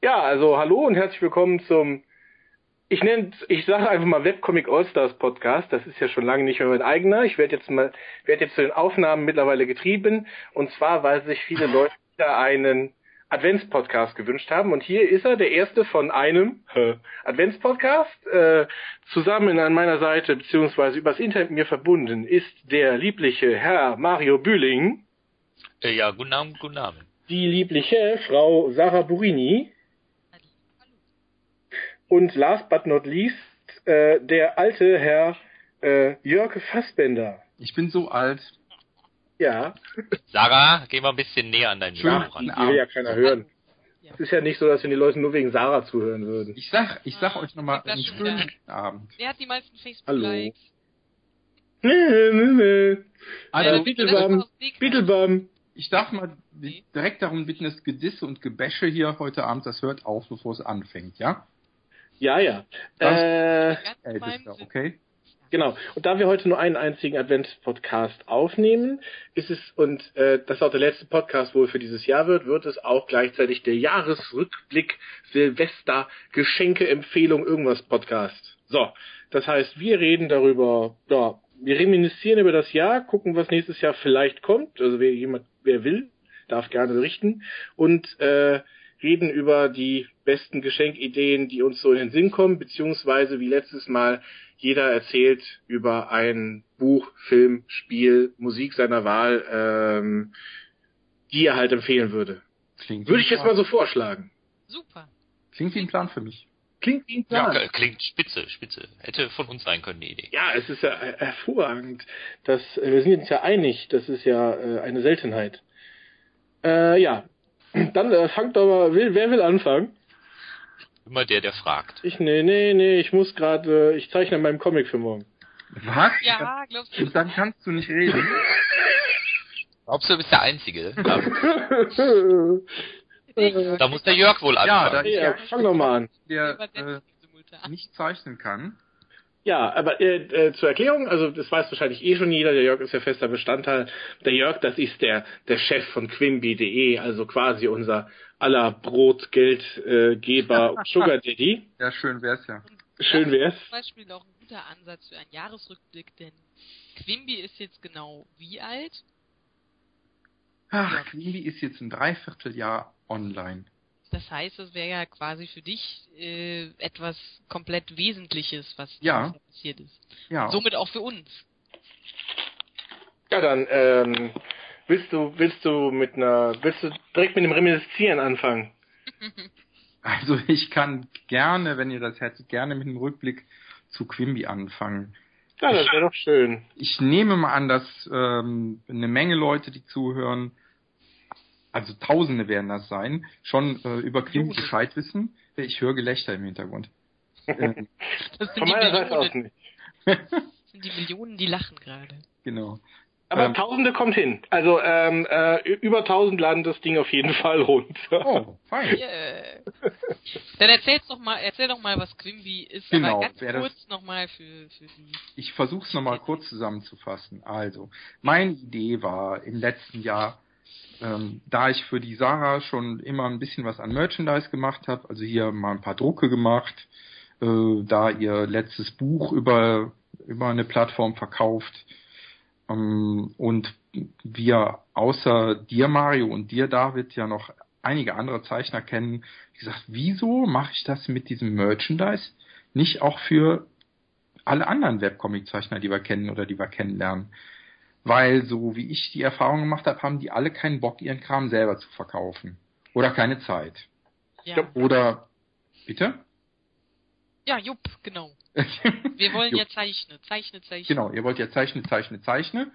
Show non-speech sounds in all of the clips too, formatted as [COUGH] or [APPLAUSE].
Ja, also hallo und herzlich willkommen zum, ich nenne, ich sage einfach mal Webcomic Allstars Podcast. Das ist ja schon lange nicht mehr mein eigener. Ich werde jetzt mal, werde jetzt zu den Aufnahmen mittlerweile getrieben. Und zwar, weil sich viele [LAUGHS] Leute wieder einen Adventspodcast gewünscht haben. Und hier ist er, der erste von einem äh, Adventspodcast. Äh, zusammen an meiner Seite, beziehungsweise übers Internet mit mir verbunden, ist der liebliche Herr Mario Bühling. Äh, ja, guten Abend, guten Abend. Die liebliche Frau Sarah Burini. Und last but not least, äh, der alte Herr äh, Jörg Fassbender. Ich bin so alt. Ja. Sarah, geh mal ein bisschen näher an deinen Schön. Mikro Die ran. will ja keiner hören. Es ist ja nicht so, dass wir die Leute nur wegen Sarah zuhören würden. Ich sag, ich sag euch nochmal Das einen schönen wieder. guten Abend. Wer hat die meisten Hallo. Facebook-Likes? Also, Also, Beetlebum, Beetlebum. ich darf mal di- direkt darum bitten, das Gedisse und Gebäsche hier heute Abend, das hört auf, bevor es anfängt, ja? Ja, ja. Das- Äh, Ältester, okay? genau. Und da wir heute nur einen einzigen Advents-Podcast aufnehmen, ist es, und äh, das auch der letzte Podcast wohl für dieses Jahr wird, wird es auch gleichzeitig der Jahresrückblick Silvester Geschenke Empfehlung irgendwas Podcast. So, das heißt, wir reden darüber, ja, wir reminiszieren über das Jahr, gucken, was nächstes Jahr vielleicht kommt. Also wer jemand, wer will, darf gerne berichten und äh, reden über die besten Geschenkideen, die uns so in den Sinn kommen, beziehungsweise wie letztes Mal jeder erzählt über ein Buch, Film, Spiel, Musik seiner Wahl, ähm, die er halt empfehlen würde. Klingt Würde ich jetzt mal so vorschlagen. Super. Klingt wie ein Plan für mich. Klingt wie ein Ja, Plan. k- klingt spitze, spitze. Hätte von uns sein können, die Idee. Ja, es ist ja äh, hervorragend. Das, äh, wir sind uns ja einig, das ist ja äh, eine Seltenheit. Äh, ja, dann äh, fangt doch mal, will, wer will anfangen? Immer der, der fragt. Ich, nee, nee, nee, ich muss gerade, äh, ich zeichne an meinem Comic für morgen. Was? Ja, glaubst du? Und dann kannst du nicht reden. [LAUGHS] Glaubst du, du bist der Einzige? [LAUGHS] Da, ja, muss der Jörg wohl Ja, anfangen. da- fang doch mal an. Der äh, nicht zeichnen kann. Ja, aber äh, äh, zur Erklärung, also das weiß wahrscheinlich eh schon jeder, der Jörg ist ja fester Bestandteil. Der Jörg, das ist der der Chef von Quimby.de, also quasi unser aller Brotgeldgeber äh, [LAUGHS] Sugar Daddy. Ja, schön wär's ja. Schön wär's. Das ist zum Beispiel auch ein guter Ansatz für einen Jahresrückblick, denn Quimby ist jetzt genau wie alt? Ach, Quimby ist jetzt ein Dreivierteljahr online. Das heißt, es wäre ja quasi für dich äh, etwas komplett Wesentliches, was Ja. passiert ist. Ja. Somit auch für uns. Ja, dann ähm, willst du willst du mit einer willst du direkt mit dem Reminiszieren anfangen? [LAUGHS] Also ich kann gerne, wenn ihr das hättet, gerne mit einem Rückblick zu Quimby anfangen. Ja, das wäre doch schön. Ich nehme mal an, dass ähm, eine Menge Leute, die zuhören, also Tausende werden das sein, schon äh, über Quimby Millionen. Bescheid wissen. Ich höre Gelächter im Hintergrund. [LAUGHS] Ähm, Das sind Von die meiner Seite aus Millionen, nicht. das sind die Millionen, die lachen gerade. genau. Aber Ähm. Tausende kommt hin. Also ähm, äh, über tausend laden das Ding auf jeden Fall runter. Oh, fein. Yeah. Dann erzähl's doch mal, erzähl doch mal, was Quimby ist, Genau, aber ganz kurz nochmal für, für die. Ich versuche es nochmal kurz zusammenzufassen. Also, meine Idee war im letzten Jahr, ähm, da ich für die Sarah schon immer ein bisschen was an Merchandise gemacht habe, also hier mal ein paar Drucke gemacht, äh, da ihr letztes Buch über, über eine Plattform verkauft ähm, und wir außer dir Mario und dir David ja noch einige andere Zeichner kennen, wie gesagt, wieso mache ich das mit diesem Merchandise nicht auch für alle anderen Webcomic-Zeichner, die wir kennen oder die wir kennenlernen. Weil, so wie ich die Erfahrung gemacht habe, haben die alle keinen Bock, ihren Kram selber zu verkaufen. Oder keine Zeit. Ja, Oder, bitte? ja Jupp, genau. [LAUGHS] Wir wollen ja zeichnen. Zeichne, zeichne. Genau, ihr wollt ja zeichne, zeichne, zeichne.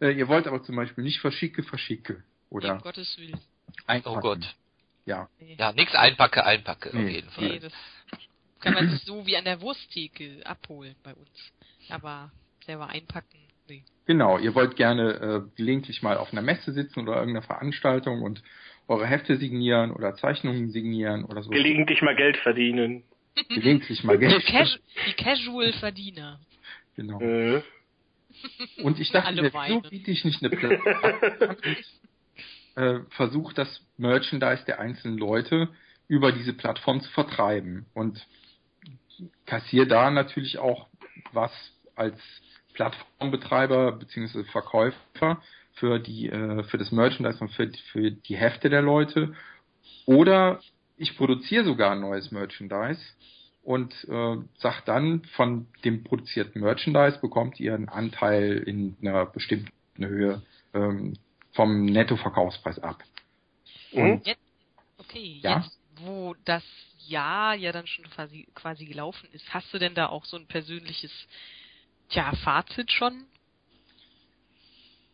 Äh, ihr wollt aber zum Beispiel nicht verschicke, verschicke. Um Oder Gottes Willen. einpacken. Oh Gott. Ja, Nee. Ja, nix einpacke, einpacke, auf Nee. jeden Fall. Nee, das kann man sich so wie an der Wursttheke abholen bei uns. Aber selber einpacken, nee. genau. Ihr wollt gerne äh, gelegentlich mal auf einer Messe sitzen oder irgendeiner Veranstaltung und eure Hefte signieren oder Zeichnungen signieren oder so. Gelegentlich mal Geld verdienen. gelegentlich mal Geld. Cas die Casual-Verdiener. Genau. Äh. Und ich dachte mir, wieso biete ich nicht eine Plattform [LAUGHS] äh, versuche das Merchandise der einzelnen Leute über diese Plattform zu vertreiben und kassiere da natürlich auch was als Plattformbetreiber bzw. Verkäufer für die äh, für das Merchandise und für, für die Hefte der Leute oder ich produziere sogar ein neues Merchandise und äh, sag dann von dem produzierten Merchandise bekommt ihr einen Anteil in einer bestimmten Höhe ähm, vom Nettoverkaufspreis ab. Und jetzt, okay, Ja? jetzt, wo das Jahr ja dann schon quasi, quasi gelaufen ist, hast du denn da auch so ein persönliches, tja, Fazit schon?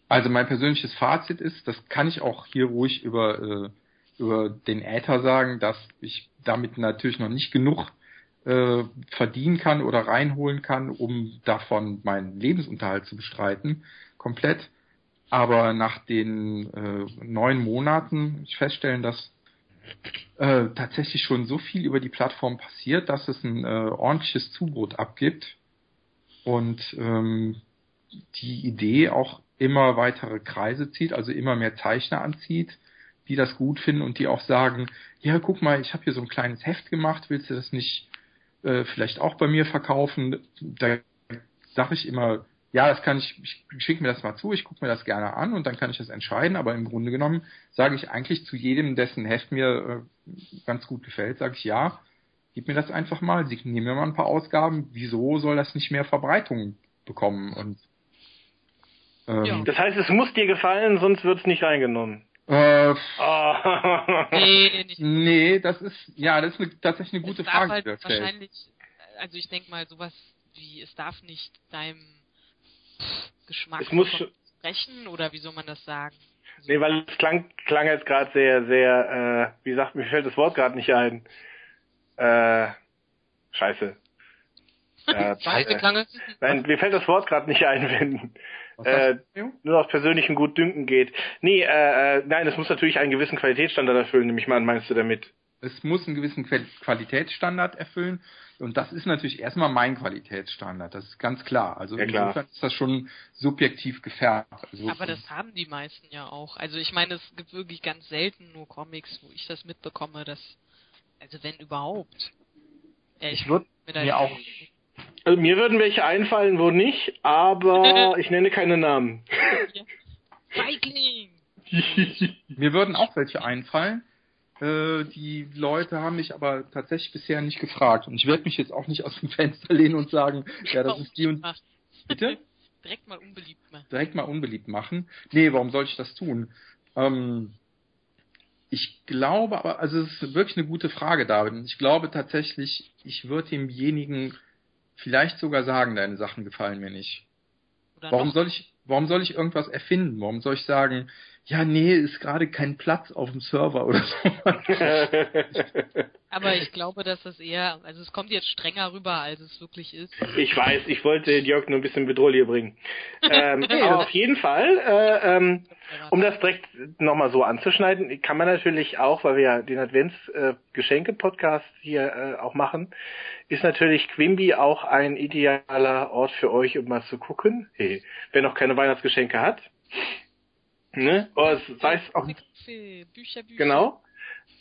Also mein persönliches Fazit ist, das kann ich auch hier ruhig über, äh, über den Äther sagen, dass ich damit natürlich noch nicht genug äh, verdienen kann oder reinholen kann, um davon meinen Lebensunterhalt zu bestreiten, komplett. Aber nach den äh, neun Monaten ich feststellen, dass äh, tatsächlich schon so viel über die Plattform passiert, dass es ein äh, ordentliches Zubrot abgibt und ähm, die Idee auch immer weitere Kreise zieht, also immer mehr Zeichner anzieht, die das gut finden und die auch sagen, ja, guck mal, ich habe hier so ein kleines Heft gemacht, willst du das nicht äh, vielleicht auch bei mir verkaufen? Da sage ich immer, ja, das kann ich, ich schicke mir das mal zu, ich gucke mir das gerne an und dann kann ich das entscheiden, aber im Grunde genommen sage ich eigentlich zu jedem, dessen Heft mir äh, ganz gut gefällt, sage ich ja, gib mir das einfach mal, signier mir mal ein paar Ausgaben, wieso soll das nicht mehr Verbreitung bekommen und ähm, Ja. Das heißt, es muss dir gefallen, sonst wird's nicht reingenommen. äh, Ah. Nee, nicht. Nee, das ist, ja, das ist eine, tatsächlich eine gute es darf Frage, halt wahrscheinlich, also ich denke mal sowas wie, es darf nicht deinem Geschmack Es muss sprechen oder wie soll man das sagen? Nee, weil es klang, klang jetzt gerade sehr, sehr, äh, wie sagt, mir fällt das Wort gerade nicht ein. [LAUGHS] Äh, scheiße. Äh, Scheiße äh, klange? Nein, mir fällt das Wort gerade nicht ein, [LAUGHS] wenn äh, nur aus persönlichem Gutdünken geht. Nee, äh, äh, nein, es muss natürlich einen gewissen Qualitätsstandard erfüllen, nehme ich mal meinst du damit? Es muss einen gewissen Qual- Qualitätsstandard erfüllen und das ist natürlich erstmal mein Qualitätsstandard, das ist ganz klar. Also Ja, klar. insofern ist das schon subjektiv gefärbt. Also, Aber das haben die meisten ja auch. Also ich meine, es gibt wirklich ganz selten nur Comics, wo ich das mitbekomme, dass, also wenn überhaupt. Ja, Ich würd mir auch- Also mir würden welche einfallen, wo nicht, aber [LAUGHS] ich nenne keine Namen. Feigling! [LAUGHS] Mir würden auch welche einfallen. Äh, die Leute haben mich aber tatsächlich bisher nicht gefragt und ich werde mich jetzt auch nicht aus dem Fenster lehnen und sagen, ja, das ist die und bitte. [LAUGHS] Direkt mal unbeliebt machen. direkt mal unbeliebt machen. Nee, warum soll ich das tun? Ähm, ich glaube aber, also es ist wirklich eine gute Frage, David. Ich glaube tatsächlich, ich würde demjenigen vielleicht sogar sagen, deine Sachen gefallen mir nicht. Oder Warum noch, soll ich, warum soll ich irgendwas erfinden? Warum soll ich sagen, ja, nee, ist gerade kein Platz auf dem Server oder so? [LAUGHS] aber ich glaube, dass das eher, also es kommt jetzt strenger rüber, als es wirklich ist. Ich weiß, ich wollte Jörg nur ein bisschen Bedrohlich bringen. Ähm, [LAUGHS] aber auf jeden Fall, äh, ähm, um das direkt nochmal so anzuschneiden, kann man natürlich auch, weil wir ja den Advents-Geschenke-Podcast hier äh, auch machen, ist natürlich Quimby auch ein idealer Ort für euch, um mal zu gucken. Hey, wer noch keine Weihnachtsgeschenke hat. Ne? Oder sei es auch Bücher, Bücher, Bücher. Genau.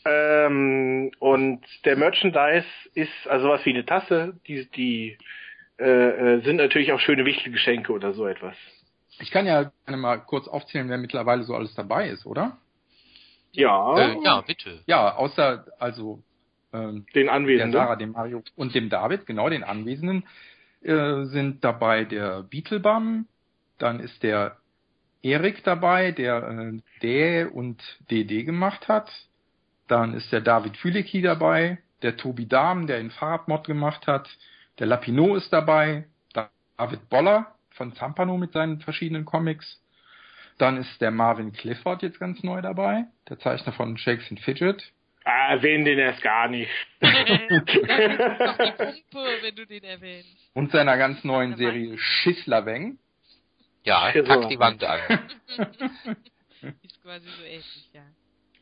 Ähm, und der Merchandise ist also was wie eine Tasse, die, die äh, äh, sind natürlich auch schöne wichtige Geschenke oder so etwas. Ich kann ja gerne mal kurz aufzählen, wer mittlerweile so alles dabei ist, oder? Ja, Äh, ja, bitte. Ja, außer, also, ähm, den der Anwesenden. Sarah, dem Mario und dem David, genau den Anwesenden, äh, sind dabei der Beetlebum, dann ist der Erik dabei, der äh, D und DD gemacht hat, dann ist der David Fülecki dabei, der Tobi Dahm, der den Fahrradmod gemacht hat, der Lapino ist dabei, David Boller von Zampano mit seinen verschiedenen Comics, dann ist der Marvin Clifford jetzt ganz neu dabei, der Zeichner von Shakes and Fidget, Ah, erwähnen den erst gar nicht. [LAUGHS] [LAUGHS] Pumpe, wenn du den erwähnst. und seiner ganz neuen Serie Schisslerweng. Ja, pack die Wand an. [LAUGHS] Ist quasi so ähnlich, ja.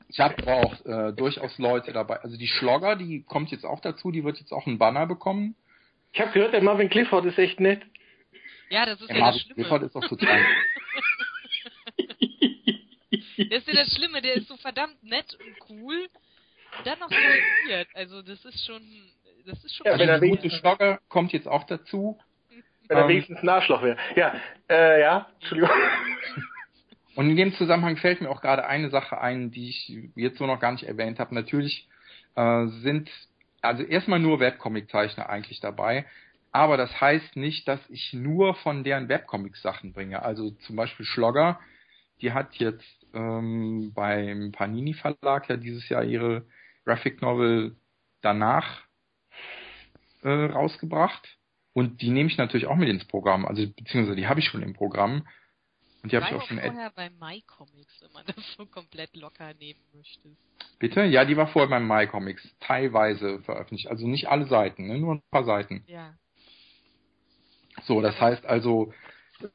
Ich habe aber auch äh, durchaus Leute dabei. Also die Schlogger, die kommt jetzt auch dazu, die wird jetzt auch einen Banner bekommen. Ich habe gehört, der Marvin Clifford ist echt nett. Ja, das ist Der ja das Marvin Schlimme. Clifford ist auch total. [LAUGHS] Das ist ja das Schlimme, der ist so verdammt nett und cool. dann noch so. Also das ist schon, das ist schon. Ja, wenn er die gute Schlogger kommt jetzt auch dazu. Wenn er Ähm. wenigstens ein Arschloch wäre. Ja, äh, ja, Entschuldigung. [LAUGHS] Und in dem Zusammenhang fällt mir auch gerade eine Sache ein, die ich jetzt so noch gar nicht erwähnt habe. Natürlich äh, sind also erstmal nur Webcomic-Zeichner eigentlich dabei, aber das heißt nicht, dass ich nur von deren Webcomics Sachen bringe. Also zum Beispiel Schlogger, die hat jetzt ähm, beim Panini Verlag ja dieses Jahr ihre Graphic Novel danach äh, rausgebracht. Und die nehme ich natürlich auch mit ins Programm, also beziehungsweise die habe ich schon im Programm. Und die habe ich auch schon vorher bei MyComics, wenn man [LAUGHS] das so komplett locker nehmen möchte. Bitte? Ja, die war vorher beim MyComics teilweise veröffentlicht. Also nicht alle Seiten, ne? nur ein paar Seiten. Ja. So, das heißt also,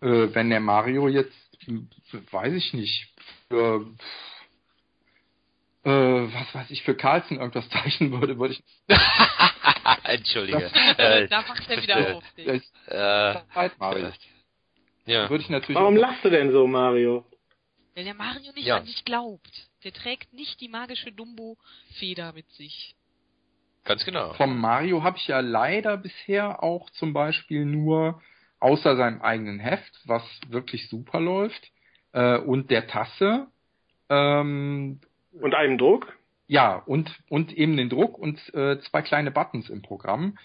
äh, wenn der Mario jetzt, weiß ich nicht, für, äh, was weiß ich, für Carlsen irgendwas [LAUGHS] zeichnen würde, würde ich [LAUGHS] Entschuldige. Äh, Äh, da macht er wieder äh, auf dich. äh, äh, Zeit, Mario. ja. Würde ich natürlich Warum lachst du denn so, Mario? Weil der Mario nicht Ja. an sich glaubt. Der trägt nicht die magische Dumbo-Feder mit sich. Ganz genau. vom Mario habe ich ja leider bisher auch zum Beispiel nur außer seinem eigenen Heft, was wirklich super läuft, äh, und der Tasse, ähm, Und einem Druck? ja, und, und eben den Druck und äh, zwei kleine Buttons im Programm.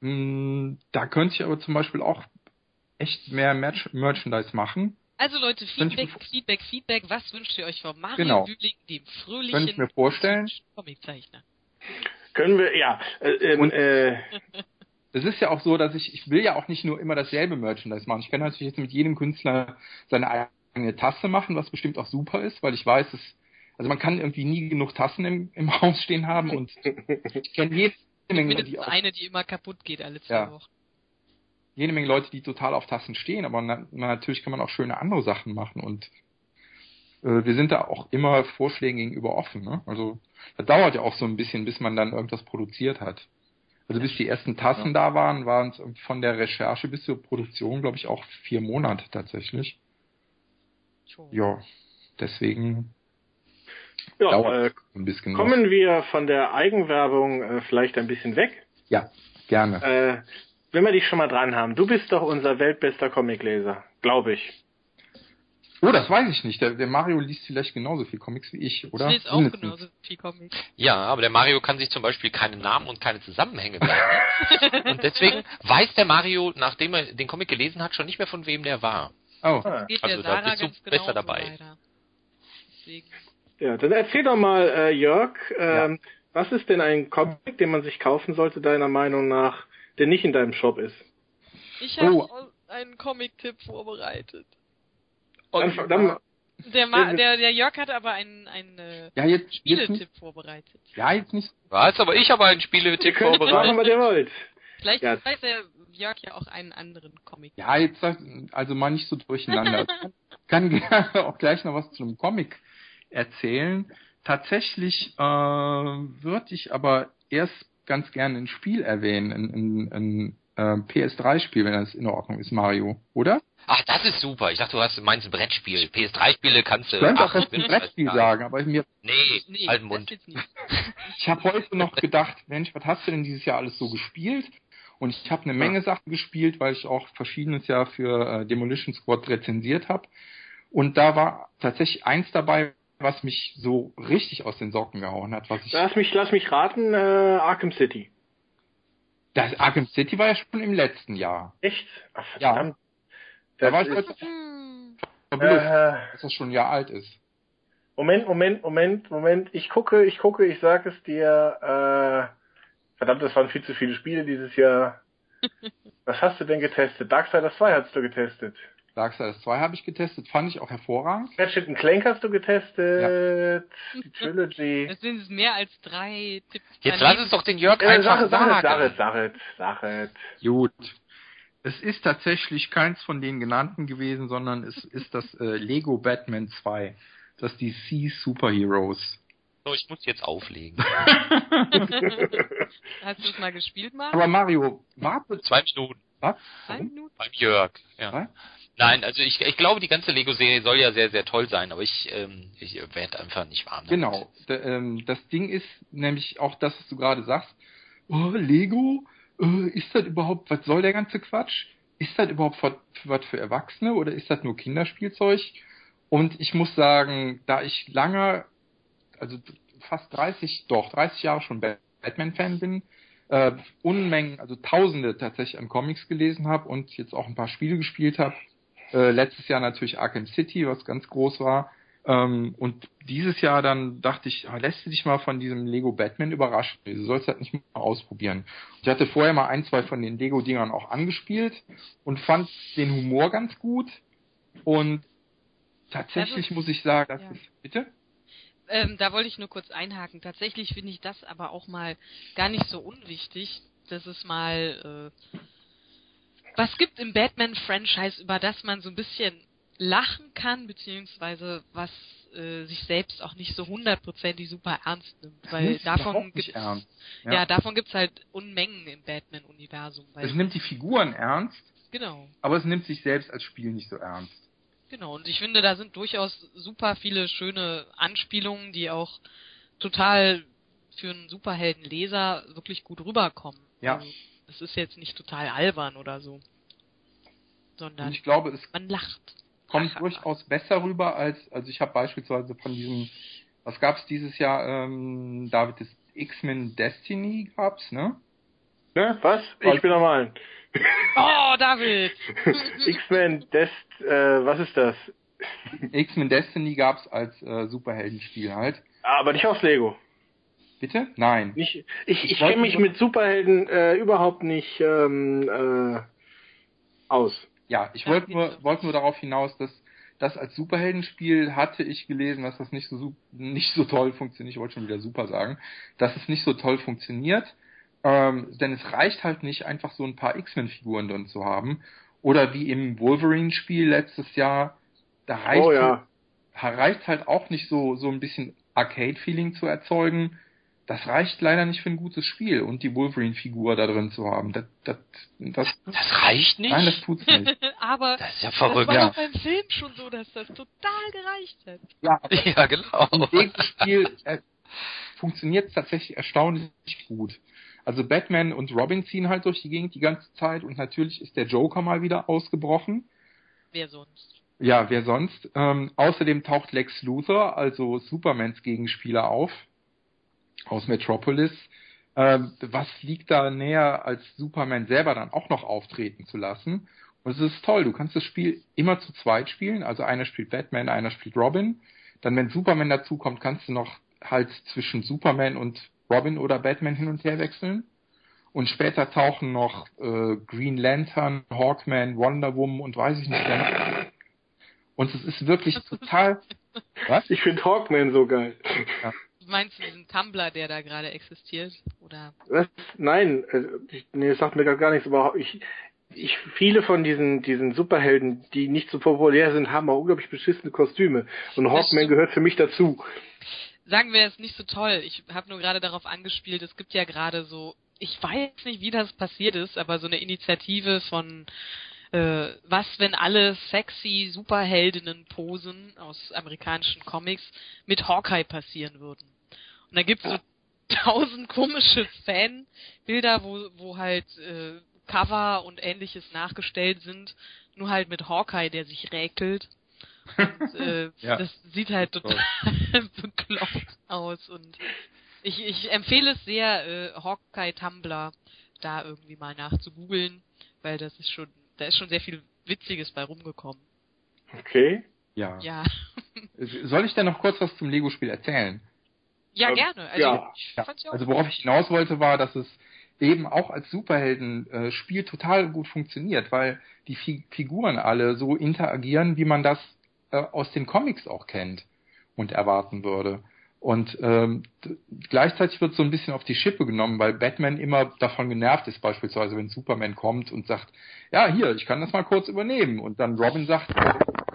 Mm, da könnte ich aber zum Beispiel auch echt mehr Merch Merchandise machen. Also Leute, Feedback, Feedback, Feedback. Was wünscht ihr euch von Mario Genau. Bühling, dem Könnte ich fröhlichen mir vorstellen. Comiczeichner? Können wir, ja. Äh, ähm, Und- äh, Es ist ja auch so, dass ich, ich will ja auch nicht nur immer dasselbe Merchandise machen. Ich kann natürlich jetzt mit jedem Künstler seine eigene Tasse machen, was bestimmt auch super ist, weil ich weiß, es, also man kann irgendwie nie genug Tassen im, im [LAUGHS] Haus stehen haben und ich kenne jede Menge, Mindestens die auch, eine, die immer kaputt geht alle zwei Ja. Wochen. jede Menge Leute, die total auf Tassen stehen, aber na, na, natürlich kann man auch schöne andere Sachen machen und äh, wir sind da auch immer Vorschlägen gegenüber offen. Ne? Also das dauert ja auch so ein bisschen, bis man dann irgendwas produziert hat. Also bis die ersten Tassen da waren, waren es von der Recherche bis zur Produktion, glaube ich, auch vier Monate tatsächlich. Schon. Ja, deswegen ja, dauert äh, ein bisschen. kommen wir von der Eigenwerbung äh, vielleicht ein bisschen weg. Ja, gerne. Äh, wenn wir dich schon mal dran haben, du bist doch unser weltbester Comicleser, glaube ich. Oh, das weiß ich nicht. Der, der Mario liest vielleicht genauso viel Comics wie ich, oder? Ich lese auch Mindestens. genauso viel Comics. Ja, aber der Mario kann sich zum Beispiel keine Namen und keine Zusammenhänge merken. [LAUGHS] und deswegen weiß der Mario, nachdem er den Comic gelesen hat, schon nicht mehr von wem der war. Oh, Ah. Geht Also der da bist du ganz besser dabei. leider. Deswegen. Ja, dann erzähl doch mal, äh, Jörg, ähm, was ist denn ein Comic, den man sich kaufen sollte, deiner Meinung nach, der nicht in deinem Shop ist? Ich habe Oh. einen Comic-Tipp vorbereitet. Dann, dann, Der, Ma der, der Jörg hatte aber einen, einen äh, ja, jetzt, jetzt Spieletipp nicht. vorbereitet. Ja, jetzt nicht. Was? Aber ich habe einen Spieletipp könnt machen, vorbereitet. was ihr wollt. Vielleicht Ja. weiß der Jörg ja auch einen anderen Comic. Ja, jetzt sag- also mal nicht so durcheinander. [LAUGHS] Ich kann gerne auch gleich noch was zu einem Comic erzählen. Tatsächlich äh, würde ich aber erst ganz gerne ein Spiel erwähnen, ein, ein, ein äh, PS3-Spiel, wenn das in Ordnung ist, Mario, oder? Ach, das ist super. Ich dachte, du hast meinst ein Brettspiel. PS3-Spiele kannst du. Ich könnte auch ach, bin ein Brettspiel scheißegal. sagen, aber mir, Nee, Nee, halt den Mund. ich habe heute noch gedacht, Mensch, was hast du denn dieses Jahr alles so gespielt? Und ich habe eine Menge Sachen gespielt, weil ich auch verschiedenes Jahr für äh, Demolition Squad rezensiert habe. Und da war tatsächlich eins dabei, was mich so richtig aus den Socken gehauen hat, was ich. Lass mich, lass mich raten, äh, Arkham City. Das Arkham City war ja schon im letzten Jahr. Echt? Ach, Ja. verdammt. Da Das war ich ist, heute Hm. verblüfft, äh, dass das schon ein Jahr alt ist. Moment, Moment, Moment, Moment. Ich gucke, ich gucke, ich sag es dir. Äh, verdammt, das waren viel zu viele Spiele dieses Jahr. [LAUGHS] Was hast du denn getestet? Darksiders 2 hast du getestet. Darksiders 2 habe ich getestet, fand ich auch hervorragend. Ratchet Clank hast du getestet. Die Trilogy. Das sind es mehr als drei Tipps. Jetzt lass es doch den Jörg Äh, einfach sag, sag, sagen. sag, sag, sag, sag. Gut. Es ist tatsächlich keins von den genannten gewesen, sondern es ist das äh, Lego Batman 2. Das DC Superheroes. So, ich muss jetzt auflegen. [LAUGHS] Hast du es mal gespielt, Marc? Aber Mario, warte. Zwei Minuten Was? Zwei? Minuten? beim Jörg. Ja. Nein, also ich, ich glaube, die ganze Lego-Serie soll ja sehr, sehr toll sein, aber ich, ähm, ich werde einfach nicht warm. Damit. Genau. D ähm, das Ding ist nämlich auch das, was du gerade sagst. Oh, Lego? Äh, ist das überhaupt, was soll der ganze Quatsch? Ist das überhaupt was für Erwachsene oder ist das nur Kinderspielzeug? Und ich muss sagen, da ich lange, also fast 30, doch 30 Jahre schon Batman-Fan bin, äh, Unmengen, also Tausende tatsächlich an Comics gelesen habe und jetzt auch ein paar Spiele gespielt habe. Äh, letztes Jahr natürlich Arkham City, was ganz groß war. Ähm, und dieses Jahr dann dachte ich, ah, lässt du dich mal von diesem Lego Batman überraschen. Du sollst das nicht mal ausprobieren. Ich hatte vorher mal ein, zwei von den Lego-Dingern auch angespielt und fand den Humor ganz gut. Und tatsächlich muss ich sagen, das ja. ist, bitte? Ähm, da wollte ich nur kurz einhaken. Tatsächlich finde ich das aber auch mal gar nicht so unwichtig, dass es mal äh, was gibt im Batman-Franchise, über das man so ein bisschen lachen kann, beziehungsweise was äh, sich selbst auch nicht so hundertprozentig super ernst nimmt. Weil Nimmt's davon gibt's ernst. ja. Ja. davon gibt's halt Unmengen im Batman-Universum. Es nimmt die Figuren ernst, Genau. aber es nimmt sich selbst als Spiel nicht so ernst. Genau, und ich finde, da sind durchaus super viele schöne Anspielungen, die auch total für einen Superheldenleser wirklich gut rüberkommen. Ja. Also, es ist jetzt nicht total albern oder so. Und Sondern ich glaube, es man lacht. kommt durchaus besser rüber als, also ich habe beispielsweise von diesem, was gab's dieses Jahr, ähm, David, das X-Men Destiny gab's, ne? Ne? Was? Ich bin normal. Oh, David! [LAUGHS] X-Men, Dest, äh, was ist das? X-Men Destiny gab's als äh, Superheldenspiel halt. Aber nicht aus Lego. Bitte? Nein. Ich ich Ich kenne mich mit Superhelden äh, überhaupt nicht ähm, äh, aus. Ja, ich wollte nur, wollte nur darauf hinaus, dass das als Superheldenspiel hatte ich gelesen, dass das nicht so nicht so toll funktioniert. Ich wollte schon wieder super sagen, dass es nicht so toll funktioniert, ähm, denn es reicht halt nicht einfach so ein paar X-Men-Figuren drin zu haben oder wie im Wolverine-Spiel letztes Jahr, da reicht Oh ja. halt, reicht halt auch nicht so so ein bisschen Arcade-Feeling zu erzeugen. Das reicht leider nicht für ein gutes Spiel und die Wolverine-Figur da drin zu haben. Das, das, das, Das reicht nicht? nein, das tut's nicht. [LAUGHS] Aber das ist ja das verrückt. war ja. beim Film schon so, dass das total gereicht hat. Ja, Ja, genau. im Lego-Spiel äh, funktioniert tatsächlich erstaunlich gut. Also Batman und Robin ziehen halt durch die Gegend die ganze Zeit und natürlich ist der Joker mal wieder ausgebrochen. Wer sonst? Ja, wer sonst? Ähm, außerdem taucht Lex Luthor, also Supermans Gegenspieler, auf aus Metropolis. Ähm, was liegt da näher, als Superman selber dann auch noch auftreten zu lassen? Und es ist toll, du kannst das Spiel immer zu zweit spielen, also einer spielt Batman, einer spielt Robin. Dann, wenn Superman dazukommt, kannst du noch halt zwischen Superman und Robin oder Batman hin und her wechseln. Und später tauchen noch äh, Green Lantern, Hawkman, Wonder Woman und weiß ich nicht wer. noch. Und es ist wirklich total. [LAUGHS] Was? Ich finde Hawkman so geil. Meinst du diesen Tumblr, der da gerade existiert? Oder Was? Nein, äh, nee, das sagt mir gar nichts, aber ich, ich, viele von diesen, diesen Superhelden, die nicht so populär sind, haben auch unglaublich beschissene Kostüme. Und Hawkman gehört für mich dazu. sagen wir es nicht so toll. Ich habe nur gerade darauf angespielt, es gibt ja gerade so, ich weiß nicht, wie das passiert ist, aber so eine Initiative von äh, was, wenn alle sexy Superheldinnen posen aus amerikanischen Comics mit Hawkeye passieren würden. Und da gibt's so [LAUGHS] tausend komische Fanbilder, wo, wo halt äh, Cover und ähnliches nachgestellt sind, nur halt mit Hawkeye, der sich räkelt. Und, äh, [LAUGHS] Ja. Das sieht halt total [LAUGHS] bekloppt aus und ich, ich empfehle es sehr, äh, Hawkeye Tumblr da irgendwie mal nachzugoogeln, weil das ist schon, da ist schon sehr viel Witziges bei rumgekommen. Okay. Ja. Ja. Soll ich denn noch kurz was zum Lego-Spiel erzählen? Ja, Ähm, gerne. Also ja. ich Ja, also worauf ich hinaus wollte, war, dass es eben auch als Superhelden-Spiel total gut funktioniert, weil die Fi Figuren alle so interagieren, wie man das äh, aus den Comics auch kennt und erwarten würde. Und ähm, gleichzeitig wird so ein bisschen auf die Schippe genommen, weil Batman immer davon genervt ist, beispielsweise wenn Superman kommt und sagt, ja, hier, ich kann das mal kurz übernehmen. Und dann Robin sagt,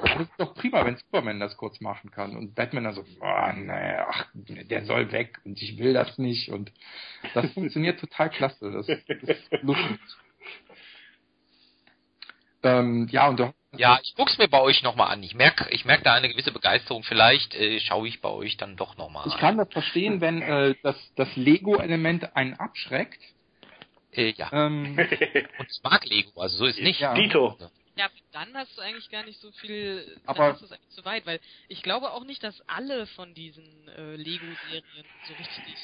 das ist doch prima, wenn Superman das kurz machen kann. Und Batman dann so, oh, nee, ach, der soll weg und ich will das nicht. Und das funktioniert total klasse. Das, das ist lustig. Ähm, ja, und du Ja, ich guck's mir bei euch nochmal an. Ich merk, ich merk da eine gewisse Begeisterung. Vielleicht äh, schaue ich bei euch dann doch nochmal Ich kann das verstehen, wenn äh, das, das Lego-Element einen abschreckt. Äh, ja. Ähm, Und ich mag Lego, also so ist nicht. Ja. Dito. Ja, dann hast du eigentlich gar nicht so viel, Aber- dann hast du es eigentlich zu weit, weil ich glaube auch nicht, dass alle von diesen äh, Lego-Serien so richtig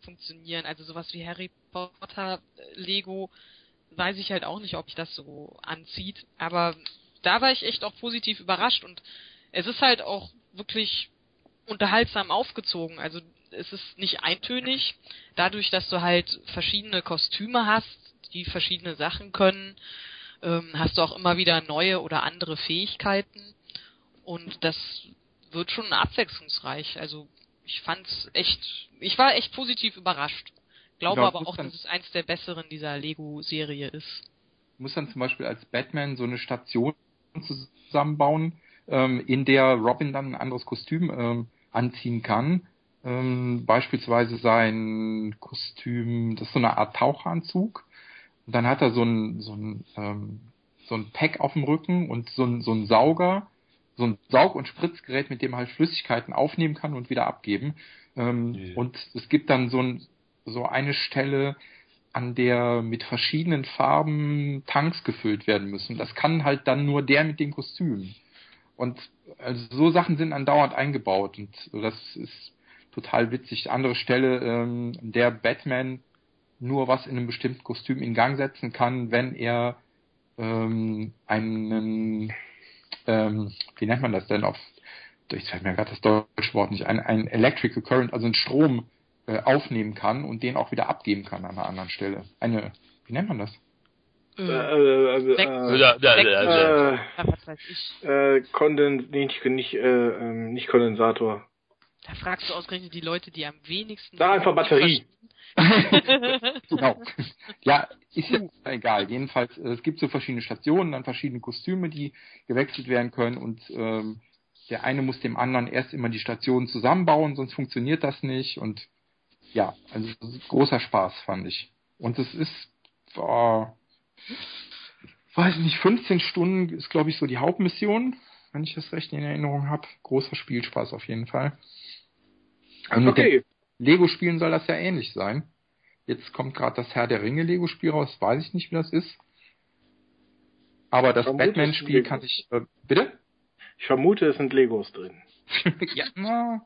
funktionieren. Also sowas wie Harry Potter, äh, Lego, weiß ich halt auch nicht, ob ich das so anzieht. Aber da war ich echt auch positiv überrascht und es ist halt auch wirklich unterhaltsam aufgezogen. Also es ist nicht eintönig, dadurch, dass du halt verschiedene Kostüme hast, die verschiedene Sachen können, ähm, hast du auch immer wieder neue oder andere Fähigkeiten und das wird schon abwechslungsreich. Also ich fand's echt, ich war echt positiv überrascht. Glaube Ja, aber auch, dass es eins der besseren dieser Lego-Serie ist. muss dann zum Beispiel als Batman so eine Station zusammenbauen, ähm, in der Robin dann ein anderes Kostüm ähm, anziehen kann. Ähm, beispielsweise sein Kostüm, das ist so eine Art Taucheranzug. Und dann hat er so ein, so ein, ähm, so ein Pack auf dem Rücken und so ein, so ein Sauger, so ein Saug- und Spritzgerät, mit dem er halt Flüssigkeiten aufnehmen kann und wieder abgeben. Ähm, Ja. Und es gibt dann so, ein, so eine Stelle, an der mit verschiedenen Farben Tanks gefüllt werden müssen. Das kann halt dann nur der mit dem Kostüm. Und also so Sachen sind andauernd eingebaut und das ist total witzig. Andere Stelle, ähm, der Batman nur was in einem bestimmten Kostüm in Gang setzen kann, wenn er ähm, einen, ähm, wie nennt man das denn auf, ich fällt mir gerade das deutsche Wort nicht, ein, ein Electrical Current, also einen Strom äh, aufnehmen kann und den auch wieder abgeben kann an einer anderen Stelle. Eine, wie nennt man das? Äh, äh, äh, Weg- äh, Ja, äh, was weiß ich. äh, Konden, nee, nicht, nicht, äh, ähm, nicht Kondensator. Da fragst du ausgerechnet die Leute, die am wenigsten. Sag einfach Batterie. [LAUGHS] [LAUGHS] genau. Ja, ist ja egal. Jedenfalls, äh, es gibt so verschiedene Stationen, dann verschiedene Kostüme, die gewechselt werden können und ähm, der eine muss dem anderen erst immer die Stationen zusammenbauen, sonst funktioniert das nicht und ja, also großer Spaß, fand ich. Und es ist, oh, weiß nicht, 15 Stunden ist, glaube ich, so die Hauptmission, wenn ich das recht in Erinnerung habe. Großer Spielspaß auf jeden Fall. Und mit den Okay. Lego-Spielen soll das ja ähnlich sein. Jetzt kommt gerade das Herr der Ringe Lego-Spiel raus, weiß ich nicht, wie das ist. Aber das Batman-Spiel kann ich. Äh, bitte? Ich vermute, es sind Legos drin. [LAUGHS] ja, na.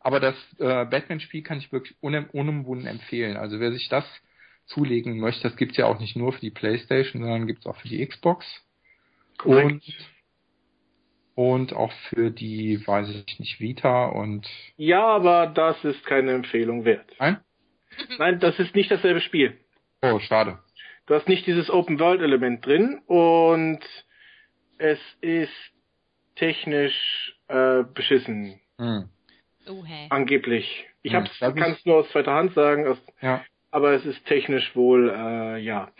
Aber das äh, Batman-Spiel kann ich wirklich unem unumwunden empfehlen. Also wer sich das zulegen möchte, das gibt's ja auch nicht nur für die Playstation, sondern gibt's auch für die Xbox. Korrekt. Und, und auch für die, weiß ich nicht, Vita und Ja, aber das ist keine Empfehlung wert. Nein? [LAUGHS] Nein, das ist nicht dasselbe Spiel. Oh, schade. Du hast nicht dieses Open-World-Element drin und es ist technisch äh, beschissen, Hm. Oh, hä. angeblich. Ich Hm, kann es nur aus zweiter Hand sagen, aus, Ja. aber es ist technisch wohl, äh, ja,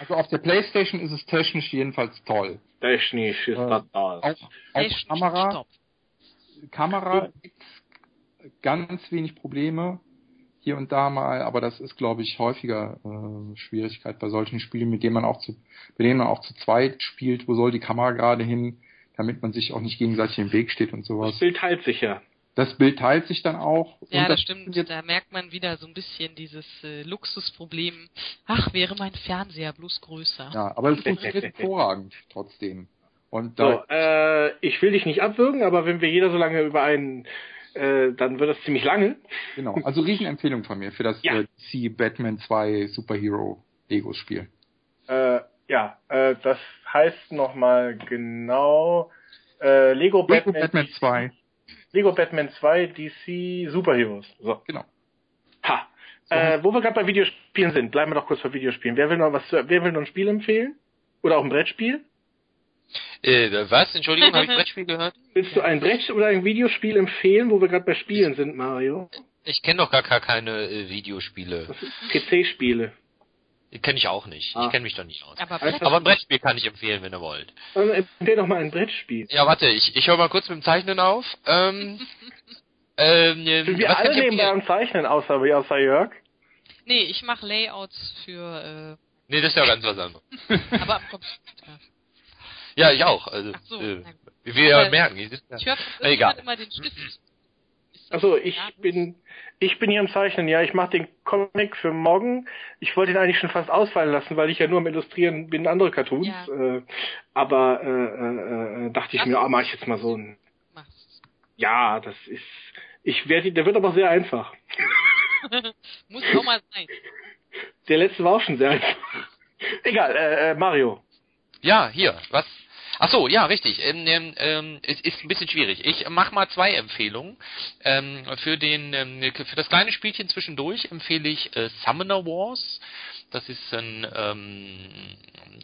Also auf der Playstation ist es technisch jedenfalls toll. technisch ist Äh, das da. Auch, auch? Kamera, Stopp. Kamera gibt's ganz wenig Probleme hier und da mal, aber das ist, glaube ich, häufiger äh, Schwierigkeit bei solchen Spielen, mit denen man auch zu, bei denen man auch zu zweit spielt. Wo soll die Kamera gerade hin, damit man sich auch nicht gegenseitig im Weg steht und sowas. Das Bild teilt sich ja. Das Bild teilt sich dann auch. Ja, und das stimmt. Jetzt, Da merkt man wieder so ein bisschen dieses äh, Luxusproblem. Ach, wäre mein Fernseher bloß größer. ja, aber es funktioniert [LAUGHS] hervorragend trotzdem. Und So, da, äh, ich will dich nicht abwürgen, aber wenn wir jeder so lange über einen, äh, dann wird das ziemlich lange. genau. Also Riesenempfehlung von mir für das Ja. äh, DC Batman 2 Superhero Lego Spiel. Äh, ja, äh, das heißt nochmal genau äh, Lego, Lego Batman, Batman 2. Lego Batman 2 DC Superheroes. So. Genau. Ha. So. Äh, wo wir gerade bei Videospielen sind, bleiben wir doch kurz bei Videospielen. Wer will noch was zu, wer will noch ein Spiel empfehlen? Oder auch ein Brettspiel? Äh, was? Entschuldigung, habe ich [LAUGHS] Brettspiel gehört? Willst du ein Brett oder ein Videospiel empfehlen, wo wir gerade bei Spielen sind, Mario? Ich kenne doch gar, gar keine äh, Videospiele. PC-Spiele. Kenne ich auch nicht. Ah. Ich kenne mich doch nicht aus. Aber Aber ein Brettspiel kann ich empfehlen, wenn ihr wollt. Dann empfehle doch mal ein Brettspiel. Ja, warte, ich, ich höre mal kurz mit dem Zeichnen auf. Ähm, [LAUGHS] ähm, Sind wir alle empfehlen? am Zeichnen, außer, außer Jörg? nee, ich mache Layouts für, Nee, das ist ja ganz was anderes. äh, [LAUGHS] aber am Computer. Ja, ich auch. Also, so, äh, wir merken. Ich, ja. Ich höre immer den Stift. Also ich bin ich bin hier im Zeichnen, ja, ich mache den Comic für morgen. Ich wollte ihn eigentlich schon fast ausfallen lassen, weil ich ja nur am Illustrieren bin, andere Cartoons. Ja. Äh, aber äh, äh, äh, dachte ich Lass mir, ah, uns- mach ich jetzt mal so ein. Ja, das ist. Ich werde, der wird aber sehr einfach. [LAUGHS] Muss auch mal sein. Der letzte war auch schon sehr einfach. [LAUGHS] Egal, äh, äh, Mario. Ja, hier, was? Ach so, ja, richtig. Ähm, ähm, ähm, es ist ein bisschen schwierig. Ich mach mal zwei Empfehlungen. Ähm, für den, ähm, für das kleine Spielchen zwischendurch empfehle ich äh, Summoner Wars. Das ist ein ähm,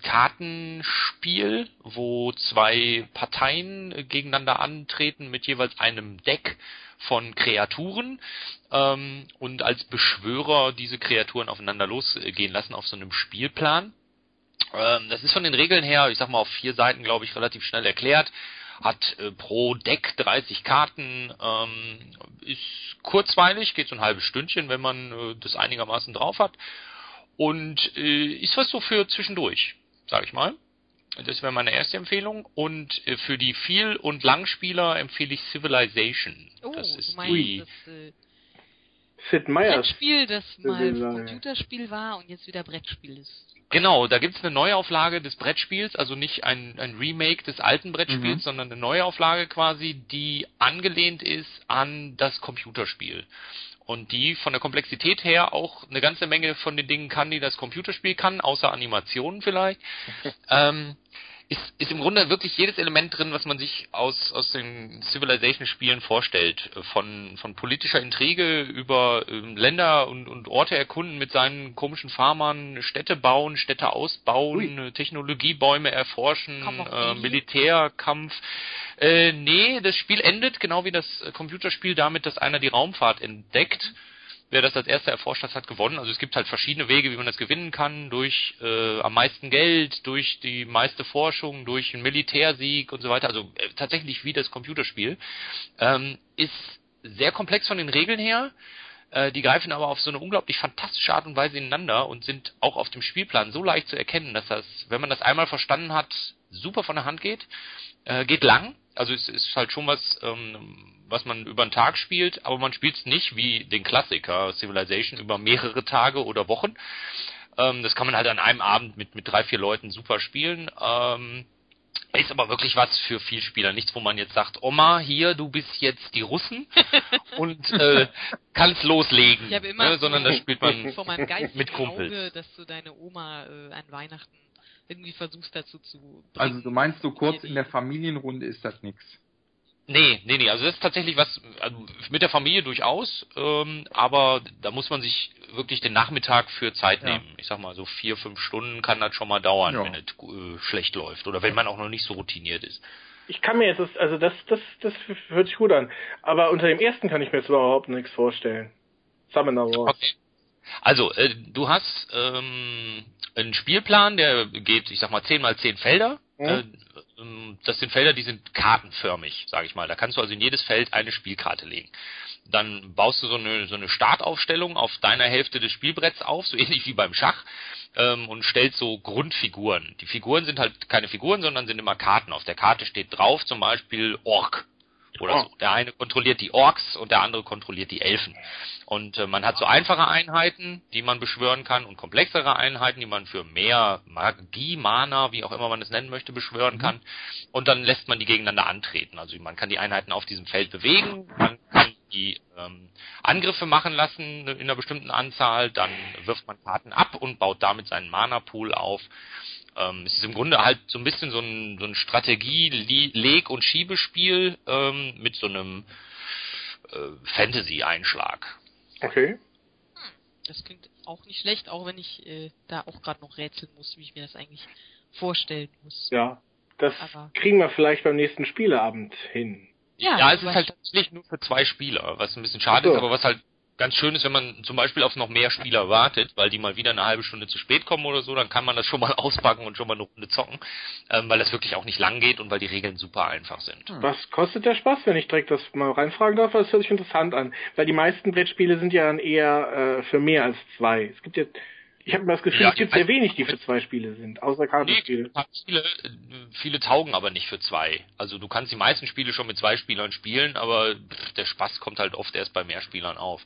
Kartenspiel, wo zwei Parteien gegeneinander antreten mit jeweils einem Deck von Kreaturen ähm, und als Beschwörer diese Kreaturen aufeinander losgehen lassen auf so einem Spielplan. Ähm, das ist von den Regeln her, ich sag mal auf vier Seiten, glaube ich, relativ schnell erklärt. Hat äh, pro Deck 30 Karten, ähm, ist kurzweilig, geht so ein halbes Stündchen, wenn man äh, das einigermaßen drauf hat. Und äh, ist was so für zwischendurch, sag ich mal. Das wäre meine erste Empfehlung. Und äh, für die Viel- und Langspieler empfehle ich Civilization. Oh, das du ist meinst die, das äh, Sid Meier's. Brettspiel, das mal. Computerspiel war und jetzt wieder Brettspiel ist. Genau, da gibt's eine Neuauflage des Brettspiels, also nicht ein, ein Remake des alten Brettspiels, Mhm. sondern eine Neuauflage quasi, die angelehnt ist an das Computerspiel. Und die von der Komplexität her auch eine ganze Menge von den Dingen kann, die das Computerspiel kann, außer Animationen vielleicht. [LAUGHS] ähm, ist, ist im Grunde wirklich jedes Element drin, was man sich aus, aus den Civilization-Spielen vorstellt. Von, von politischer Intrige über ähm, Länder und, und Orte erkunden mit seinen komischen Farmern, Städte bauen, Städte ausbauen, äh, Technologiebäume erforschen, äh? Militärkampf. Äh, nee, das Spiel endet, genau wie das Computerspiel, damit, dass einer die Raumfahrt entdeckt. Wer das als erster erforscht hat, hat gewonnen. Also es gibt halt verschiedene Wege, wie man das gewinnen kann. Durch äh, am meisten Geld, durch die meiste Forschung, durch einen Militärsieg und so weiter. Also äh, tatsächlich wie das Computerspiel. Ähm, ist sehr komplex von den Regeln her. Äh, die greifen aber auf so eine unglaublich fantastische Art und Weise ineinander und sind auch auf dem Spielplan so leicht zu erkennen, dass das, wenn man das einmal verstanden hat, super von der Hand geht. Äh, geht lang, also es ist halt schon was, ähm, was man über einen Tag spielt, aber man spielt es nicht wie den Klassiker Civilization über mehrere Tage oder Wochen. Ähm, das kann man halt an einem Abend mit, mit drei, vier Leuten super spielen. Ähm, ist aber wirklich was für Vielspieler. Nichts, wo man jetzt sagt, Oma, hier, du bist jetzt die Russen [LAUGHS] und äh, kannst loslegen. Ich habe immer ne, sondern da spielt man vor meinem [LAUGHS] geistigen mit Kumpels. Auge, dass du deine Oma äh, an Weihnachten irgendwie versuchst dazu zu bringen. Also du meinst so kurz in der Familienrunde ist das nix. Nee, nee, nee, also das ist tatsächlich was, also mit der Familie durchaus, ähm, aber da muss man sich wirklich den Nachmittag für Zeit Ja. nehmen. Ich sag mal, so vier, fünf Stunden kann das schon mal dauern, Ja. wenn es äh, schlecht läuft oder wenn man auch noch nicht so routiniert ist. Ich kann mir jetzt, das, also das, das, das hört sich gut an. Aber unter dem ersten kann ich mir jetzt überhaupt nichts vorstellen. Summoner Wars. Okay. Also, äh, du hast ähm, einen Spielplan, der geht, ich sag mal, 10 mal 10 Felder. Mhm. Äh, ähm, das sind Felder, die sind kartenförmig, sage ich mal. Da kannst du also in jedes Feld eine Spielkarte legen. Dann baust du so eine, so eine Startaufstellung auf deiner Hälfte des Spielbretts auf, so [LAUGHS] ähnlich wie beim Schach, ähm, und stellst so Grundfiguren. Die Figuren sind halt keine Figuren, sondern sind immer Karten. Auf der Karte steht drauf zum Beispiel Ork oder Oh. so. Der eine kontrolliert die Orks und der andere kontrolliert die Elfen. Und äh, man hat so einfache Einheiten, die man beschwören kann und komplexere Einheiten, die man für mehr Magie, Mana, wie auch immer man es nennen möchte, beschwören kann. Und dann lässt man die gegeneinander antreten. Also man kann die Einheiten auf diesem Feld bewegen, man kann die ähm, Angriffe machen lassen in einer bestimmten Anzahl, dann wirft man Karten ab und baut damit seinen Mana-Pool auf. Ähm, es ist im Grunde halt so ein bisschen so ein, so ein Strategie-Leg- und Schiebespiel ähm, mit so einem äh, Fantasy-Einschlag. Okay. Das klingt auch nicht schlecht, auch wenn ich äh, da auch gerade noch rätseln muss, wie ich mir das eigentlich vorstellen muss. Ja. Das Aber- kriegen wir vielleicht beim nächsten Spieleabend hin. Ja, Ja, es ist halt ich- tatsächlich nur für zwei Spieler, was ein bisschen schade so. ist, aber was halt ganz schön ist, wenn man zum Beispiel auf noch mehr Spieler wartet, weil die mal wieder eine halbe Stunde zu spät kommen oder so, dann kann man das schon mal [LAUGHS] auspacken und schon mal eine Runde zocken, ähm, weil das wirklich auch nicht lang geht und weil die Regeln super einfach sind. Hm. Was kostet der Spaß, wenn ich direkt das mal reinfragen darf? Das hört sich interessant an. Weil die meisten Brettspiele sind ja dann eher äh, für mehr als zwei. Es gibt ja Ich habe das Gefühl, Ja, es gibt sehr wenig, die für zwei Spiele sind, außer Kartenspiele. Nee, viele, viele taugen aber nicht für zwei. Also du kannst die meisten Spiele schon mit zwei Spielern spielen, aber pff, der Spaß kommt halt oft erst bei mehr Spielern auf.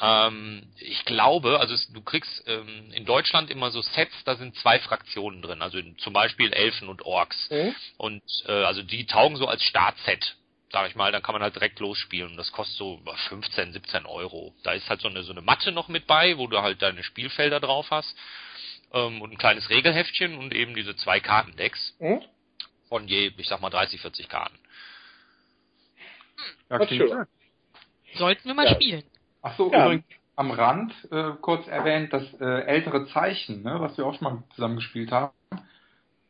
Ähm, ich glaube, also es, du kriegst ähm, in Deutschland immer so Sets, da sind zwei Fraktionen drin, also in, zum Beispiel Elfen und Orks. Hm? Und äh, also die taugen so als Startset, sag ich mal, dann kann man halt direkt losspielen. Und das kostet so 15, 17 Euro. Da ist halt so eine so eine Matte noch mit bei, wo du halt deine Spielfelder drauf hast. Ähm, und ein kleines Regelheftchen und eben diese zwei Kartendecks Hm? von je, ich sag mal, 30, 40 Karten. Ja, Das klingt schön. schön. Sollten wir mal Ja. spielen. Ach so, Ja. übrigens am Rand äh, kurz erwähnt, das äh, ältere Zeichen, ne, was wir auch schon mal zusammen gespielt haben,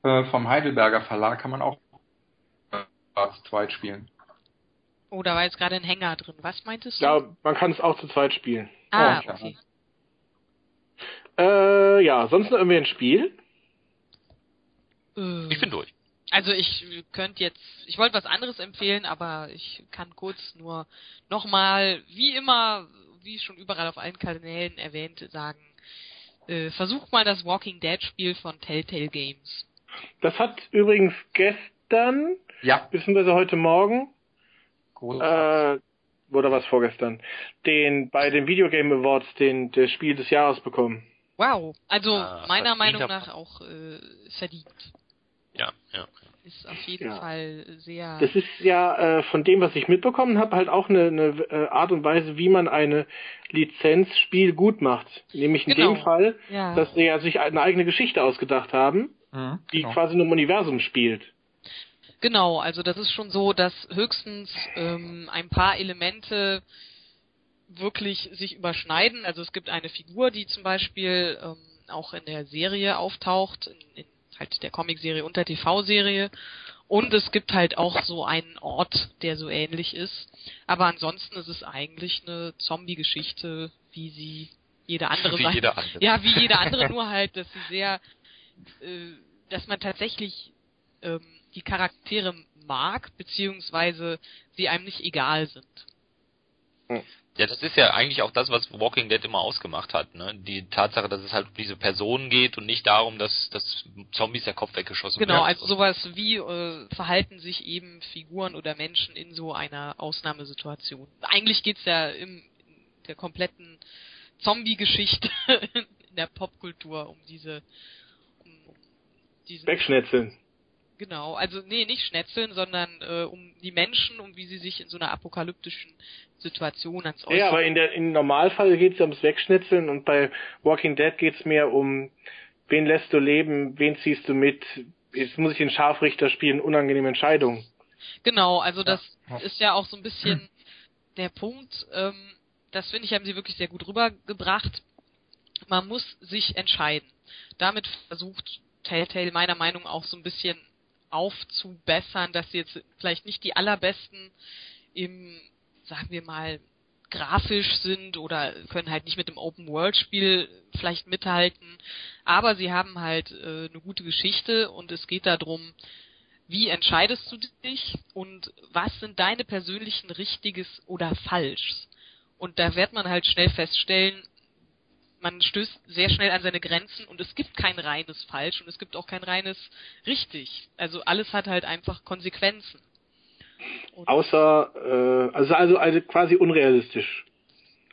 äh, vom Heidelberger Verlag kann man auch äh, zu zweit spielen. Oh, da war jetzt gerade ein Hänger drin. Was meintest du? Ja, man kann es auch zu zweit spielen. ah, Oh, ja. okay. Äh, ja, sonst noch irgendwie ein Spiel? Äh, Ich bin durch. Also ich könnte jetzt, ich wollte was anderes empfehlen, aber ich kann kurz nur nochmal, wie immer, wie schon überall auf allen Kanälen erwähnt, sagen, äh, versucht mal das Walking Dead Spiel von Telltale Games. Das hat übrigens gestern, Ja, beziehungsweise heute Morgen, großartig. äh, oder was vorgestern, den bei den Videogame Awards den das Spiel des Jahres bekommen. Wow, also Ah, meiner Meinung nach auch äh, verdient. Ja, ja. Ist auf jeden Ja. Fall sehr. Das ist ja äh, von dem, was ich mitbekommen habe, halt auch eine, eine äh, Art und Weise, wie man eine Lizenzspiel gut macht. Nämlich in Genau. dem Fall, ja. dass sie ja sich eine eigene Geschichte ausgedacht haben, Mhm, die genau. quasi nur im Universum spielt. Genau, also das ist schon so, dass höchstens ähm, ein paar Elemente wirklich sich überschneiden. Also es gibt eine Figur, die zum Beispiel ähm, auch in der Serie auftaucht, in, in halt der Comicserie und der TV-Serie. Und es gibt halt auch so einen Ort, der so ähnlich ist. Aber ansonsten ist es eigentlich eine Zombie-Geschichte, wie sie jede andere Wie jeder andere. ja, wie jede [LAUGHS] andere, nur halt, dass sie sehr, äh, dass man tatsächlich ähm, die Charaktere mag, beziehungsweise sie einem nicht egal sind. Ja, das ist ja eigentlich auch das, was Walking Dead immer ausgemacht hat, ne? Die Tatsache, dass es halt um diese Personen geht und nicht darum, dass, dass Zombies der Kopf weggeschossen Genau, wird. also sowas wie äh, verhalten sich eben Figuren oder Menschen in so einer Ausnahmesituation. Eigentlich geht's ja im, in der kompletten Zombie-Geschichte [LAUGHS] in der Popkultur um diese um, um diesen Wegschnetzeln. Genau, also nee, nicht schnetzeln, sondern äh, um die Menschen, um wie sie sich in so einer apokalyptischen Situation ans Ja, aber in der im Normalfall geht es ja ums Wegschnetzeln und bei Walking Dead geht es mehr um, wen lässt du leben, wen ziehst du mit, jetzt muss ich den Scharfrichter spielen, unangenehme Entscheidungen. Genau, also das Ja. ist ja auch so ein bisschen [CLEARS THROAT] der Punkt, ähm, das finde ich, haben sie wirklich sehr gut rübergebracht. Man muss sich entscheiden. Damit versucht Telltale meiner Meinung nach auch so ein bisschen aufzubessern, dass sie jetzt vielleicht nicht die allerbesten im, sagen wir mal, grafisch sind oder können halt nicht mit dem Open-World-Spiel vielleicht mithalten, aber sie haben halt äh, eine gute Geschichte und es geht darum, wie entscheidest du dich und was sind deine persönlichen Richtiges oder Falschs? Und da wird man halt schnell feststellen, man stößt sehr schnell an seine Grenzen und es gibt kein reines Falsch und es gibt auch kein reines Richtig. Also alles hat halt einfach Konsequenzen. Und Außer, äh, also, also, also quasi unrealistisch.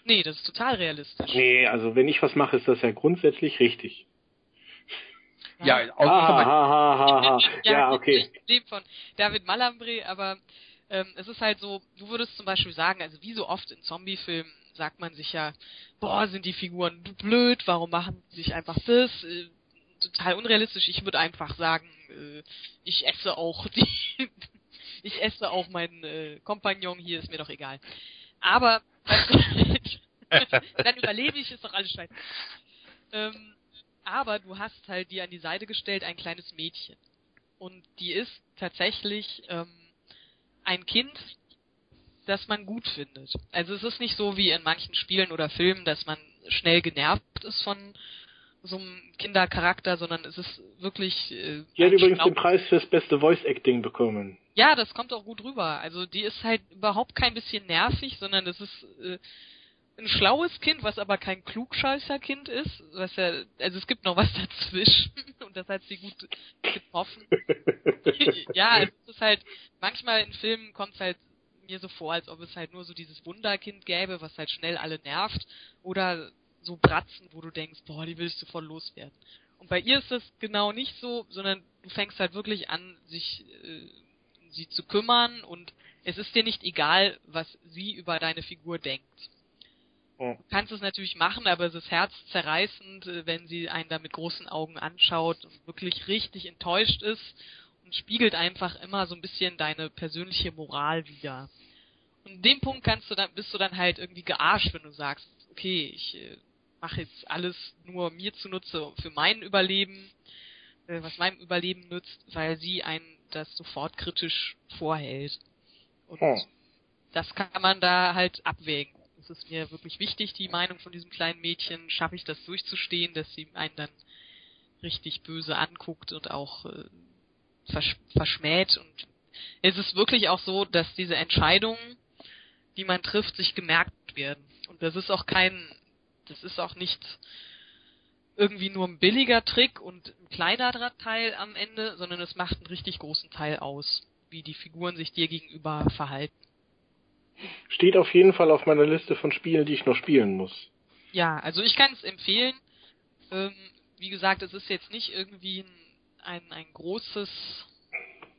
nee, das ist total realistisch. Nee, also wenn ich was mache, ist das ja grundsätzlich richtig. Ja, Ha, außer ha, bei- ha, ha, ha. [LAUGHS] ja, Ja, okay. Von David Malambre, aber ähm, es ist halt so, du würdest zum Beispiel sagen, also wie so oft in Zombie-Filmen sagt man sich ja, boah, sind die Figuren blöd, warum machen sie sich einfach das? Äh, total unrealistisch. Ich würde einfach sagen, äh, ich esse auch die, [LAUGHS] ich esse auch meinen äh, Kompagnon hier, ist mir doch egal. Aber [LAUGHS] dann überlebe ich, ist doch alles scheiße. Ähm, aber du hast halt dir an die Seite gestellt ein kleines Mädchen. Und die ist tatsächlich ähm, ein Kind, das man gut findet. Also es ist nicht so wie in manchen Spielen oder Filmen, dass man schnell genervt ist von so einem Kindercharakter, sondern es ist wirklich. Äh, Die hat übrigens den Preis fürs beste Voice Acting bekommen. ja, das kommt auch gut rüber. Also die ist halt überhaupt kein bisschen nervig, sondern das ist äh, ein schlaues Kind, was aber kein Klugscheißer-Kind ist, was ja, also es gibt noch was [LAUGHS] dazwischen und das hat sie gut getroffen. [LAUGHS] ja, es ist halt, manchmal in Filmen kommt es halt mir so vor, als ob es halt nur so dieses Wunderkind gäbe, was halt schnell alle nervt, oder so Bratzen, wo du denkst, boah, die willst du voll loswerden. Und bei ihr ist das genau nicht so, sondern du fängst halt wirklich an, sich äh, sie zu kümmern und es ist dir nicht egal, was sie über deine Figur denkt. Du kannst es natürlich machen, aber es ist herzzerreißend, äh, wenn sie einen da mit großen Augen anschaut und wirklich richtig enttäuscht ist und spiegelt einfach immer so ein bisschen deine persönliche Moral wider. Und in dem Punkt kannst du dann, bist du dann halt irgendwie gearscht, wenn du sagst, okay, ich äh, mache jetzt alles nur mir zunutze für mein Überleben, äh, was meinem Überleben nützt, weil sie einen das sofort kritisch vorhält. Und hm. das kann man da halt abwägen es ist mir wirklich wichtig, die Meinung von diesem kleinen Mädchen, schaffe ich das durchzustehen, dass sie einen dann richtig böse anguckt und auch äh, versch verschmäht. Und es ist wirklich auch so, dass diese Entscheidungen, die man trifft, sich gemerkt werden. Und das ist auch kein, das ist auch nicht irgendwie nur ein billiger Trick und ein kleiner Teil am Ende, sondern es macht einen richtig großen Teil aus, wie die Figuren sich dir gegenüber verhalten. Steht auf jeden Fall auf meiner Liste von Spielen, die ich noch spielen muss. Ja, also ich kann es empfehlen. Ähm, wie gesagt, es ist jetzt nicht irgendwie ein, ein, ein großes,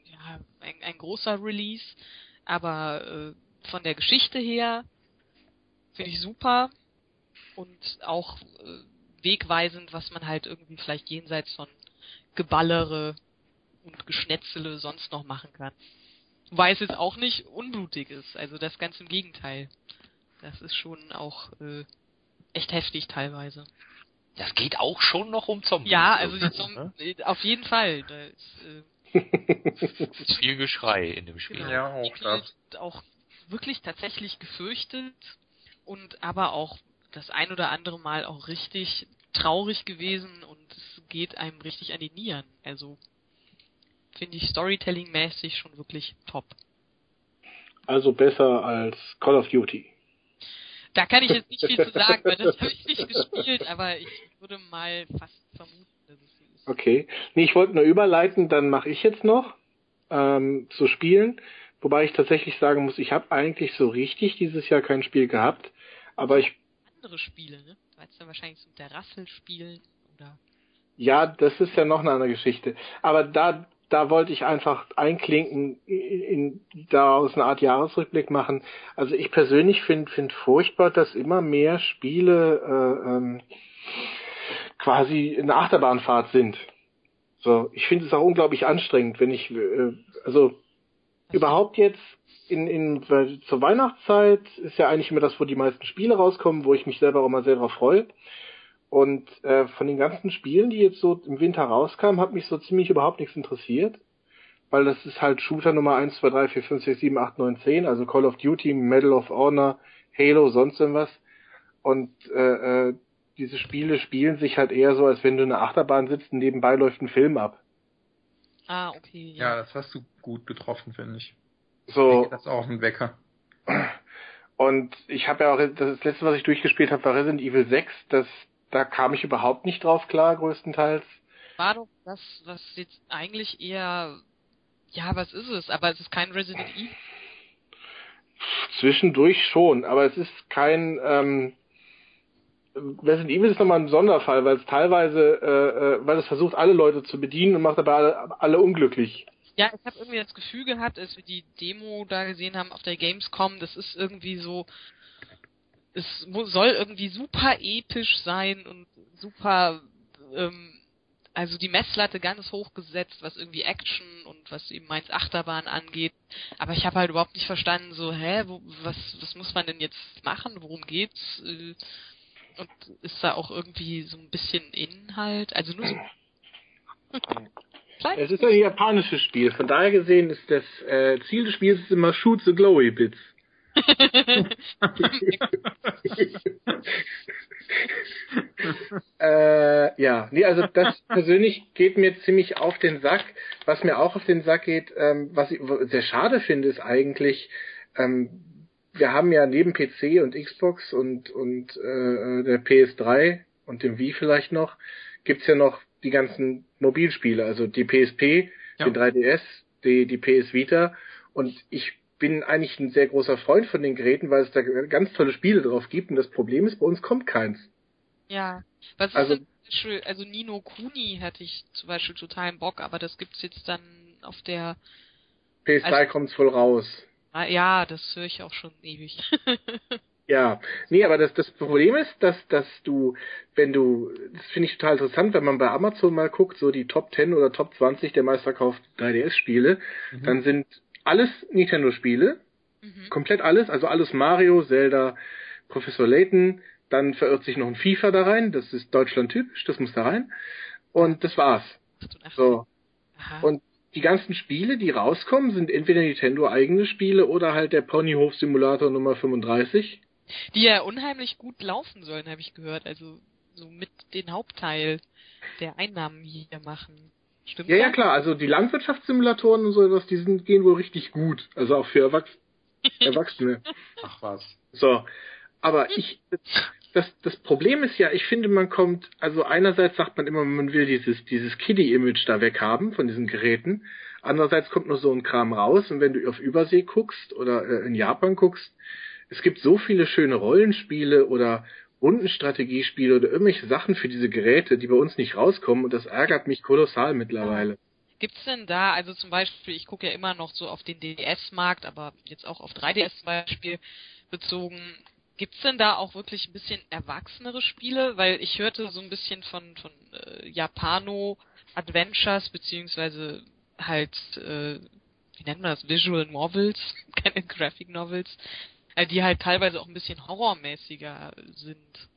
ja, ein, ein großer Release, aber äh, von der Geschichte her finde ich super und auch äh, wegweisend, was man halt irgendwie vielleicht jenseits von Geballere und Geschnetzele sonst noch machen kann. Wobei es jetzt auch nicht unblutig ist. Also das ganz im Gegenteil. Das ist schon auch äh, echt heftig teilweise. Das geht auch schon noch um Zombies. Ja, also die Zombies, [LAUGHS] ne? äh, auf jeden Fall. Da ist, äh, [LAUGHS] viel Geschrei in dem Spiel. Genau. Ja, auch das. Auch wirklich tatsächlich gefürchtet und aber auch das ein oder andere Mal auch richtig traurig gewesen und es geht einem richtig an die Nieren. Also finde ich Storytelling-mäßig schon wirklich top. Also besser als Call of Duty. Da kann ich jetzt nicht viel zu [LAUGHS] sagen, weil das habe ich nicht gespielt, aber ich würde mal fast vermuten, dass es so ist. Okay. Nee, ich wollte nur überleiten, dann mache ich jetzt noch ähm, zu spielen. Wobei ich tatsächlich sagen muss, ich habe eigentlich so richtig dieses Jahr kein Spiel gehabt, aber ich andere Spiele, ne? Du hast dann wahrscheinlich so mit der Rassel spielen oder ja, das ist ja noch eine andere Geschichte. Aber da da wollte ich einfach einklinken, in, in, daraus eine Art Jahresrückblick machen. Also ich persönlich finde find furchtbar, dass immer mehr Spiele äh, ähm, quasi eine Achterbahnfahrt sind. So, ich finde es auch unglaublich anstrengend, wenn ich äh, also überhaupt jetzt in, in zur Weihnachtszeit ist ja eigentlich immer das, wo die meisten Spiele rauskommen, wo ich mich selber auch mal sehr drauf freue. Und äh, von den ganzen Spielen, die jetzt so im Winter rauskamen, hat mich so ziemlich überhaupt nichts interessiert. Weil das ist halt Shooter Nummer 1, 2, 3, 4, 5, 6, 7, 8, 9, 10, also Call of Duty, Medal of Honor, Halo, sonst irgendwas. Und äh, äh, diese Spiele spielen sich halt eher so, als wenn du in einer Achterbahn sitzt und nebenbei läuft ein Film ab. Ah, okay. Ja, ja das hast du gut getroffen, finde ich. So. Ich das ist auch ein Wecker. Und ich habe ja auch, das letzte, was ich durchgespielt habe, war Resident Evil 6. Das, da kam ich überhaupt nicht drauf klar, größtenteils. War doch das, was jetzt eigentlich eher, ja, was ist es? Aber es ist kein Resident Evil. Zwischendurch schon, aber es ist kein, ähm, Resident Evil ist nochmal ein Sonderfall, weil es teilweise, äh, äh, weil es versucht, alle Leute zu bedienen und macht aber alle, alle unglücklich. Ja, ich habe irgendwie das Gefühl gehabt, als wir die Demo da gesehen haben auf der Gamescom, das ist irgendwie so, es soll irgendwie super episch sein und super, ähm, also die Messlatte ganz hoch gesetzt, was irgendwie Action und was eben meins Achterbahn angeht. Aber ich habe halt überhaupt nicht verstanden, so, hä, wo, was, was muss man denn jetzt machen? Worum geht's? Äh, und ist da auch irgendwie so ein bisschen Inhalt? Also nur so. Es ist ein japanisches Spiel, von daher gesehen ist das äh, Ziel des Spiels immer Shoot the Glowy Bits. [LAUGHS] äh, ja, nee, also das persönlich geht mir ziemlich auf den Sack. Was mir auch auf den Sack geht, ähm, was ich sehr schade finde, ist eigentlich, ähm, wir haben ja neben PC und Xbox und, und äh, der PS3 und dem Wii vielleicht noch, gibt's ja noch die ganzen Mobilspiele, also die PSP, ja. den 3DS, die, die PS Vita. Und ich bin eigentlich ein sehr großer Freund von den Geräten, weil es da ganz tolle Spiele drauf gibt. Und das Problem ist, bei uns kommt keins. Ja. Was ist also, denn, also Nino Kuni hätte ich zum Beispiel totalen Bock, aber das gibt's jetzt dann auf der PS3 also, kommt's voll raus. Ah, ja, das höre ich auch schon ewig. [LAUGHS] ja, nee, aber das, das Problem ist, dass, dass du, wenn du, das finde ich total interessant, wenn man bei Amazon mal guckt, so die Top 10 oder Top 20 der meistverkauften 3DS-Spiele, mhm. dann sind alles Nintendo-Spiele, mhm. komplett alles, also alles Mario, Zelda, Professor Layton, dann verirrt sich noch ein FIFA da rein, das ist Deutschland typisch, das muss da rein. Und das war's. So. Aha. Und die ganzen Spiele, die rauskommen, sind entweder Nintendo eigene Spiele oder halt der Ponyhof Simulator Nummer 35. Die ja unheimlich gut laufen sollen, habe ich gehört. Also so mit den Hauptteil der Einnahmen hier machen. Stimmt ja, das? ja klar, also die Landwirtschaftssimulatoren und so etwas, die sind, gehen wohl richtig gut. Also auch für Erwachs [LAUGHS] Erwachsene. Ach was. So. Aber ich, das, das Problem ist ja, ich finde, man kommt, also einerseits sagt man immer, man will dieses, dieses Kiddie-Image da weghaben von diesen Geräten. Andererseits kommt nur so ein Kram raus und wenn du auf Übersee guckst oder äh, in Japan guckst, es gibt so viele schöne Rollenspiele oder Rundenstrategiespiele oder irgendwelche Sachen für diese Geräte, die bei uns nicht rauskommen und das ärgert mich kolossal mittlerweile. Gibt's denn da, also zum Beispiel, ich gucke ja immer noch so auf den DS-Markt, aber jetzt auch auf 3DS zum Beispiel bezogen, Gibt's denn da auch wirklich ein bisschen erwachsenere Spiele? Weil ich hörte so ein bisschen von, von äh, Japano Adventures, beziehungsweise halt, äh, wie nennt man das, Visual Novels, [LAUGHS] keine Graphic Novels, die halt teilweise auch ein bisschen horrormäßiger sind.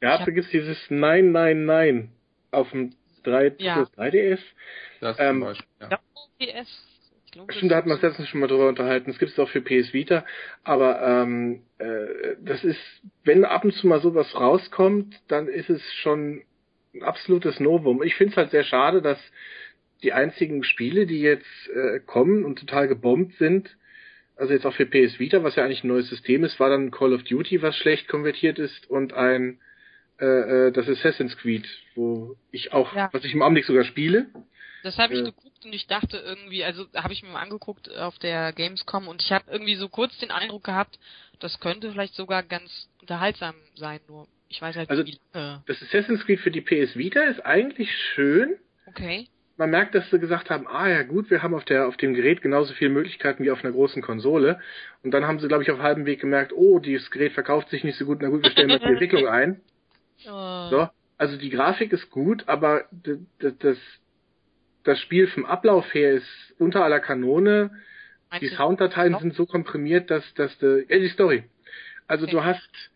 Ja, da gibt's dieses Nein, Nein, Nein auf dem 3, ja. 3DS. Das ähm, zum Beispiel, ja. DS Glaube, Stimmt, da hat man uns letztens schon mal drüber unterhalten. Es gibt es auch für PS Vita, aber ähm, äh, das ist, wenn ab und zu mal sowas rauskommt, dann ist es schon ein absolutes Novum. Ich finde es halt sehr schade, dass die einzigen Spiele, die jetzt äh, kommen und total gebombt sind, also jetzt auch für PS Vita, was ja eigentlich ein neues System ist, war dann Call of Duty, was schlecht konvertiert ist, und ein äh, äh das Assassin's Creed, wo ich auch, ja. was ich im Augenblick sogar spiele. Das habe ich ja. geguckt und ich dachte irgendwie, also habe ich mir mal angeguckt auf der Gamescom und ich habe irgendwie so kurz den Eindruck gehabt, das könnte vielleicht sogar ganz unterhaltsam sein, nur ich weiß halt also, wie lange. Das Assassin's Creed für die PS Vita ist eigentlich schön. Okay. Man merkt, dass sie gesagt haben, ah ja gut, wir haben auf der auf dem Gerät genauso viele Möglichkeiten wie auf einer großen Konsole. Und dann haben sie, glaube ich, auf halbem Weg gemerkt, oh, dieses Gerät verkauft sich nicht so gut, na gut, wir stellen mal die Entwicklung ein. [LAUGHS] Oh. So, also die Grafik ist gut, aber das, das Spiel vom Ablauf her ist unter aller Kanone. Meinst die Sounddateien sind so komprimiert, dass, dass de, ja, die Story. Also okay. du hast,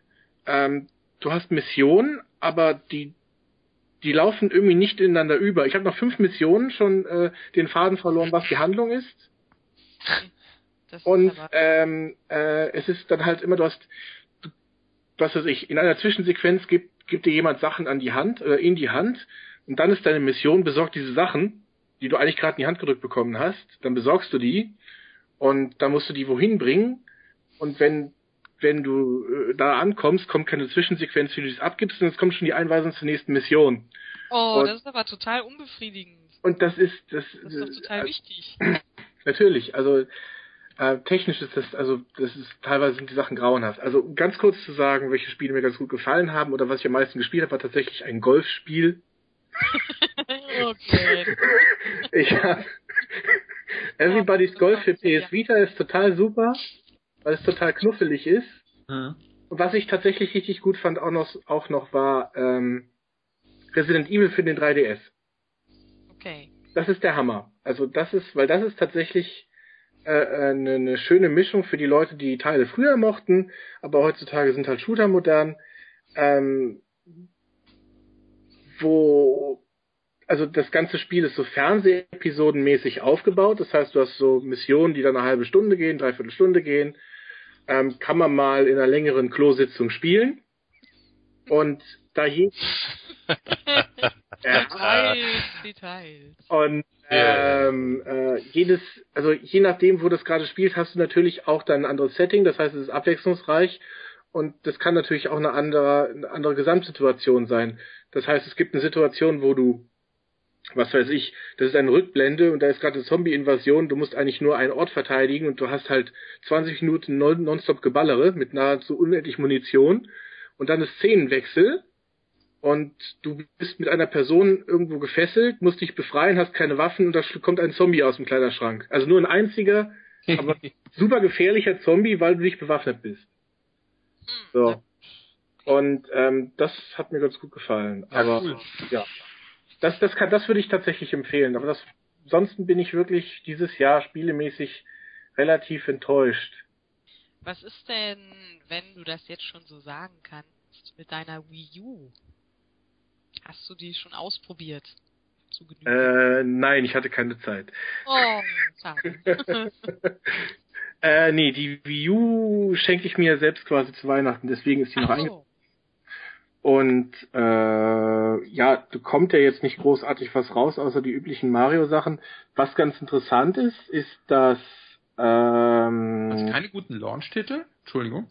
ähm, du hast Missionen, aber die, die laufen irgendwie nicht ineinander über. Ich habe nach fünf Missionen schon äh, den Faden verloren, was die Handlung ist. Das Und ist ähm, äh, es ist dann halt immer, du hast, was weiß ich, in einer Zwischensequenz gibt, gibt dir jemand Sachen an die Hand, äh, in die Hand, und dann ist deine Mission, besorgt diese Sachen die du eigentlich gerade in die Hand gedrückt bekommen hast, dann besorgst du die und dann musst du die wohin bringen und wenn wenn du äh, da ankommst, kommt keine Zwischensequenz, wie du das abgibst, sondern es kommt schon die Einweisung zur nächsten Mission. Oh, und, das ist aber total unbefriedigend. Und das ist das, das ist doch total äh, wichtig. [CLEARS THROAT] Natürlich, also äh, technisch ist das, also das ist teilweise sind die Sachen grauenhaft. Also ganz kurz zu sagen, welche Spiele mir ganz gut gefallen haben oder was ich am meisten gespielt habe, war tatsächlich ein Golfspiel. [LAUGHS] okay. [LAUGHS] Ich hab Everybody's Golf für PS Vita ist total super, weil es total knuffelig ist. Mhm. Und was ich tatsächlich richtig gut fand auch noch, auch noch war ähm, Resident Evil für den 3DS. Okay. Das ist der Hammer. Also das ist, weil das ist tatsächlich äh, eine, eine schöne Mischung für die Leute, die Teile früher mochten, aber heutzutage sind halt Shooter modern. Ähm, wo also das ganze Spiel ist so Fernsehepisodenmäßig aufgebaut. Das heißt, du hast so Missionen, die dann eine halbe Stunde gehen, dreiviertel Stunde gehen. Ähm, kann man mal in einer längeren Klositzung spielen. Und da [LAUGHS] je Details, Details. Und ähm, äh, jedes, also also je nachdem, wo das gerade spielt, hast du natürlich auch dann ein anderes Setting, das heißt, es ist abwechslungsreich und das kann natürlich auch eine andere, eine andere Gesamtsituation sein. Das heißt, es gibt eine Situation, wo du, was weiß ich, das ist eine Rückblende und da ist gerade eine Zombie-Invasion, du musst eigentlich nur einen Ort verteidigen und du hast halt 20 Minuten nonstop Geballere mit nahezu unendlich Munition und dann ist Szenenwechsel und du bist mit einer Person irgendwo gefesselt, musst dich befreien, hast keine Waffen und da kommt ein Zombie aus dem Kleiderschrank. Also nur ein einziger, [LAUGHS] aber super gefährlicher Zombie, weil du nicht bewaffnet bist. So. Und ähm, das hat mir ganz gut gefallen. Aber cool. ja, das das kann das würde ich tatsächlich empfehlen. Aber das ansonsten bin ich wirklich dieses Jahr spielemäßig relativ enttäuscht. Was ist denn, wenn du das jetzt schon so sagen kannst, mit deiner Wii U? Hast du die schon ausprobiert? Äh, nein, ich hatte keine Zeit. Oh, schade. [LAUGHS] Äh, nee, die Wii U schenke ich mir selbst quasi zu Weihnachten, deswegen ist die noch Ach so. Und äh, ja, da kommt ja jetzt nicht großartig was raus, außer die üblichen Mario-Sachen. Was ganz interessant ist, ist, dass ähm, Also keine guten Launch-Titel? Entschuldigung.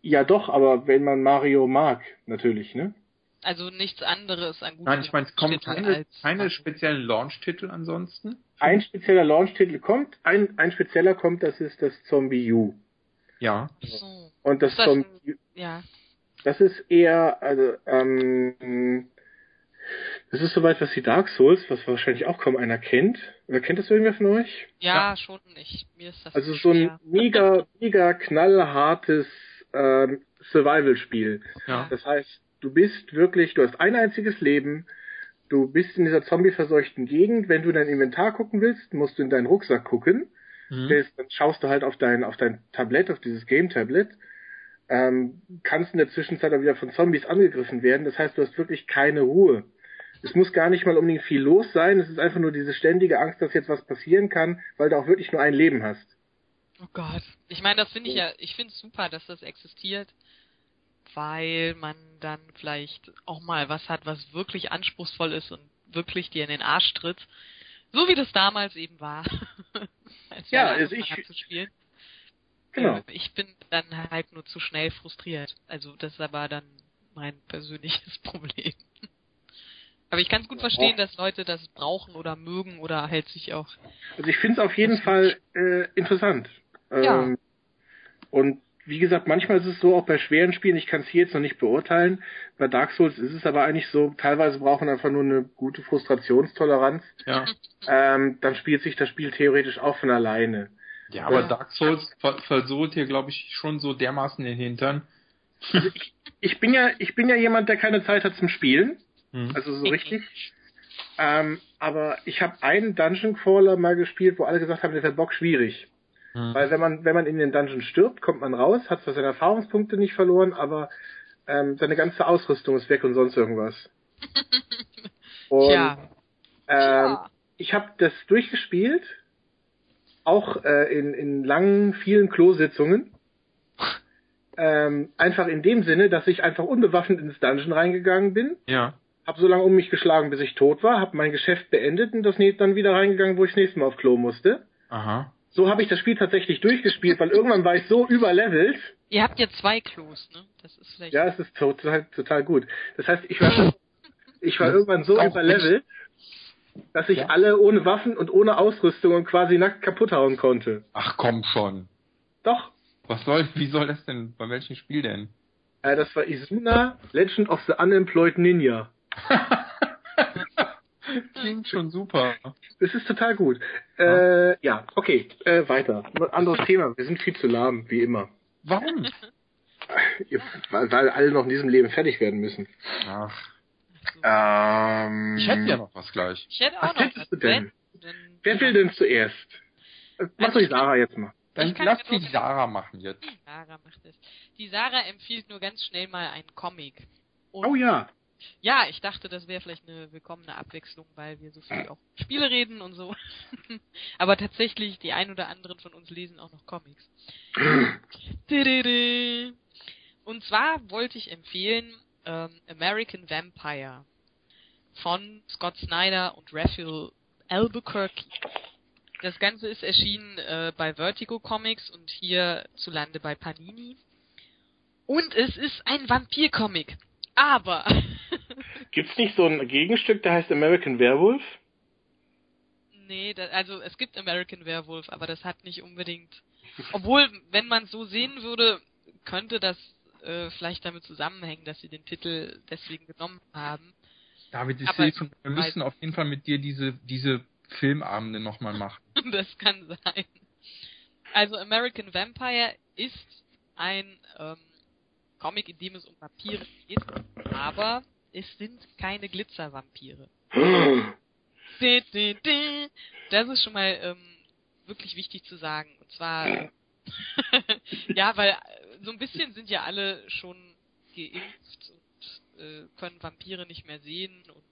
ja doch, aber wenn man Mario mag, natürlich, ne? Also nichts anderes an guten Nein, ich meine, es kommen keine, keine speziellen Launch-Titel ansonsten. Ein spezieller Launch-Titel kommt, ein, ein spezieller kommt, das ist das Zombie U. Ja. So. Und das das Zombie Ja. Das ist eher, also, ähm, das ist soweit was wie Dark Souls, was wahrscheinlich auch kaum einer kennt. Oder kennt das irgendwer von euch? ja, schon nicht. Mir ist das Also so ein schwer. mega, [LAUGHS] mega knallhartes ähm, Survival-Spiel. Ja. Das heißt, du bist wirklich, du hast ein einziges Leben, du bist in dieser zombie-verseuchten Gegend. Wenn du in dein Inventar gucken willst, musst du in deinen Rucksack gucken. Mhm. Das- Dann schaust du halt auf dein, auf dein Tablett, auf dieses Game-Tablet. Ähm, kannst in der Zwischenzeit auch wieder von Zombies angegriffen werden. Das heißt, du hast wirklich keine Ruhe. Es muss gar nicht mal unbedingt viel los sein. Es ist einfach nur diese ständige Angst, dass jetzt was passieren kann, weil du auch wirklich nur ein Leben hast. Oh Gott. Ich meine, das finde ich ja, ich finde es super, dass das existiert, weil man dann vielleicht auch mal was hat, was wirklich anspruchsvoll ist und wirklich dir in den Arsch tritt. So wie das damals eben war. [LAUGHS] Ja, also ich- haben zu spielen. Genau. Äh, Ich bin dann halt nur zu schnell frustriert. Also das ist aber dann mein persönliches [LAUGHS] Problem. Aber ich kann es gut verstehen, dass Leute das brauchen oder mögen oder halt sich auch. Also ich finde es auf jeden Fall äh, interessant. Ja. Ähm, und wie gesagt, manchmal ist es so, auch bei schweren Spielen, ich kann es hier jetzt noch nicht beurteilen, bei Dark Souls ist es aber eigentlich so, teilweise brauchen einfach nur eine gute Frustrationstoleranz, Ja. ähm, dann spielt sich das Spiel theoretisch auch von alleine. Ja, aber Ja. Dark Souls ver versohlt hier, glaube ich, schon so dermaßen den Hintern. [LAUGHS] Ich bin ja, ich bin ja jemand, der keine Zeit hat zum Spielen, Hm. also so richtig. Ähm, aber ich habe einen Dungeon Crawler mal gespielt, wo alle gesagt haben, der wird Bock schwierig. Hm. Weil wenn man, wenn man in den Dungeon stirbt, kommt man raus, hat zwar seine Erfahrungspunkte nicht verloren, aber ähm, seine ganze Ausrüstung ist weg und sonst irgendwas. [LAUGHS] Und Tja. ähm, Tja. ich habe das durchgespielt, auch äh, in, in langen, vielen Klositzungen. Ähm, einfach in dem Sinne, dass ich einfach unbewaffnet ins Dungeon reingegangen bin, Ja. habe so lange um mich geschlagen, bis ich tot war, habe mein Geschäft beendet und das nächste dann wieder reingegangen, wo ich das nächste Mal auf Klo musste. Aha. So habe ich das Spiel tatsächlich durchgespielt, weil irgendwann war ich so überlevelt. Ihr habt ja zwei Klos, ne? Das ist vielleicht. Ja, es ist total, total gut. Das heißt, ich war, ich war irgendwann so überlevelt, dass ich Ja. alle ohne Waffen und ohne Ausrüstung und quasi nackt kaputt hauen konnte. Ach komm schon. Doch, Was soll, wie soll das denn, bei welchem Spiel denn? äh, das war Isuna, Legend of the Unemployed Ninja. [LAUGHS] Klingt schon super. Das ist total gut. Äh, ja, okay, äh, weiter. Anderes Thema. Wir sind viel zu lahm, wie immer. Warum? Weil, alle noch in diesem Leben fertig werden müssen. Ach. Ähm, ich hätte ja noch was gleich. Ich hätte auch Was noch hättest du denn? Wenn, Wer will denn zuerst? Mach Also doch Sarah jetzt mal. Dann lass die Sarah machen jetzt. Die Sarah macht es. Die Sarah empfiehlt nur ganz schnell mal einen Comic. Und Oh ja. Ja, ich dachte, das wäre vielleicht eine willkommene Abwechslung, weil wir so viel auch Spiele reden und so. [LAUGHS] Aber tatsächlich, die ein oder anderen von uns lesen auch noch Comics. [CLEARS THROAT] Und zwar wollte ich empfehlen ähm, American Vampire von Scott Snyder und Raphael Albuquerque. Das Ganze ist erschienen äh, bei Vertigo Comics und hierzulande bei Panini. Und es ist ein Vampir-Comic. Aber. [LAUGHS] Gibt's nicht so ein Gegenstück, der heißt American Werewolf? nee, da, also es gibt American Werewolf, aber das hat nicht unbedingt. Obwohl, wenn man es so sehen würde, könnte das äh, vielleicht damit zusammenhängen, dass sie den Titel deswegen genommen haben. David, ich sehe schon, wir müssen auf jeden Fall mit dir diese, diese Filmabende nochmal machen. [LAUGHS] das kann sein. Also American Vampire ist ein ähm, Comic, in dem es um Vampire geht, aber es sind keine Glitzervampire. [LAUGHS] Das ist schon mal ähm, wirklich wichtig zu sagen. Und zwar, [LAUGHS] ja, weil so ein bisschen sind ja alle schon geimpft und äh, können Vampire nicht mehr sehen und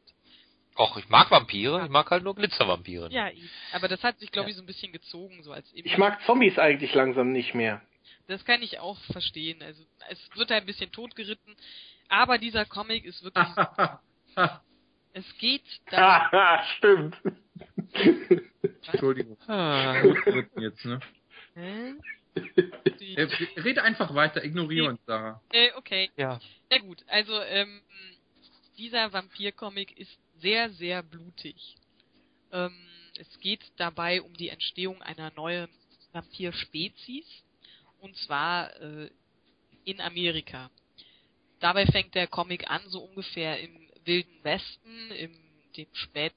Och, ich mag Vampire, ich mag halt nur Glitzervampire. ja, aber das hat sich glaube ich so ein bisschen gezogen, so als Ich mag Zombies eigentlich langsam nicht mehr. Das kann ich auch verstehen. Also es wird ein bisschen totgeritten, aber dieser Comic ist wirklich. [LAUGHS] es geht da. [LAUGHS] Stimmt. Entschuldigung. Ah. Jetzt, ne? Hä? Äh, Rede einfach weiter, ignoriere uns, Sarah. äh, okay, Ja. na gut. Also ähm, dieser Vampir-Comic ist sehr, sehr blutig. Ähm, es geht dabei um die Entstehung einer neuen Vampir-Spezies und zwar äh, in Amerika. Dabei fängt der Comic an, so ungefähr im Wilden Westen, im dem späten,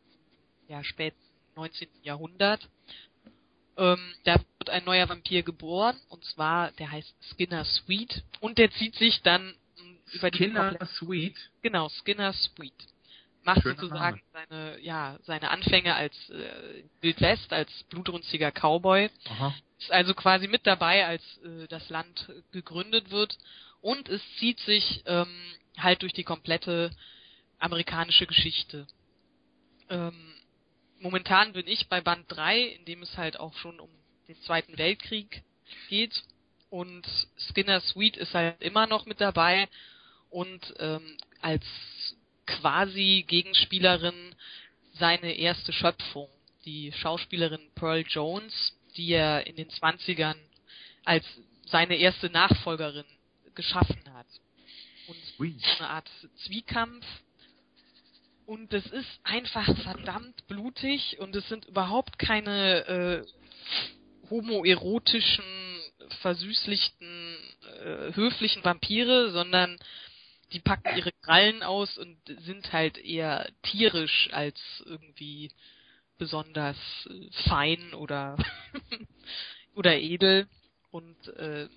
ja, späten 19. Jahrhundert. Ähm, da wird ein neuer Vampir geboren, und zwar, der heißt Skinner Sweet, und der zieht sich dann mh, über die Skinner komplette- Sweet. Genau, Skinner Sweet. Macht Schöner sozusagen seine, ja, seine Anfänge als äh, Wild West, als blutrünstiger Cowboy. Aha. Ist also quasi mit dabei, als äh, das Land gegründet wird. Und es zieht sich ähm, halt durch die komplette amerikanische Geschichte. Ähm, momentan bin ich bei Band 3, in dem es halt auch schon um den Zweiten Weltkrieg geht. Und Skinner Sweet ist halt immer noch mit dabei und ähm, als quasi Gegenspielerin seine erste Schöpfung, die Schauspielerin Pearl Jones, die er in den 20ern als seine erste Nachfolgerin geschaffen hat. Und so eine Art Zwiekampf. Und es ist einfach verdammt blutig und es sind überhaupt keine äh, homoerotischen, versüßlichten, äh, höflichen Vampire, sondern die packen ihre Krallen aus und sind halt eher tierisch als irgendwie besonders äh, fein oder [LAUGHS] oder edel. Und äh,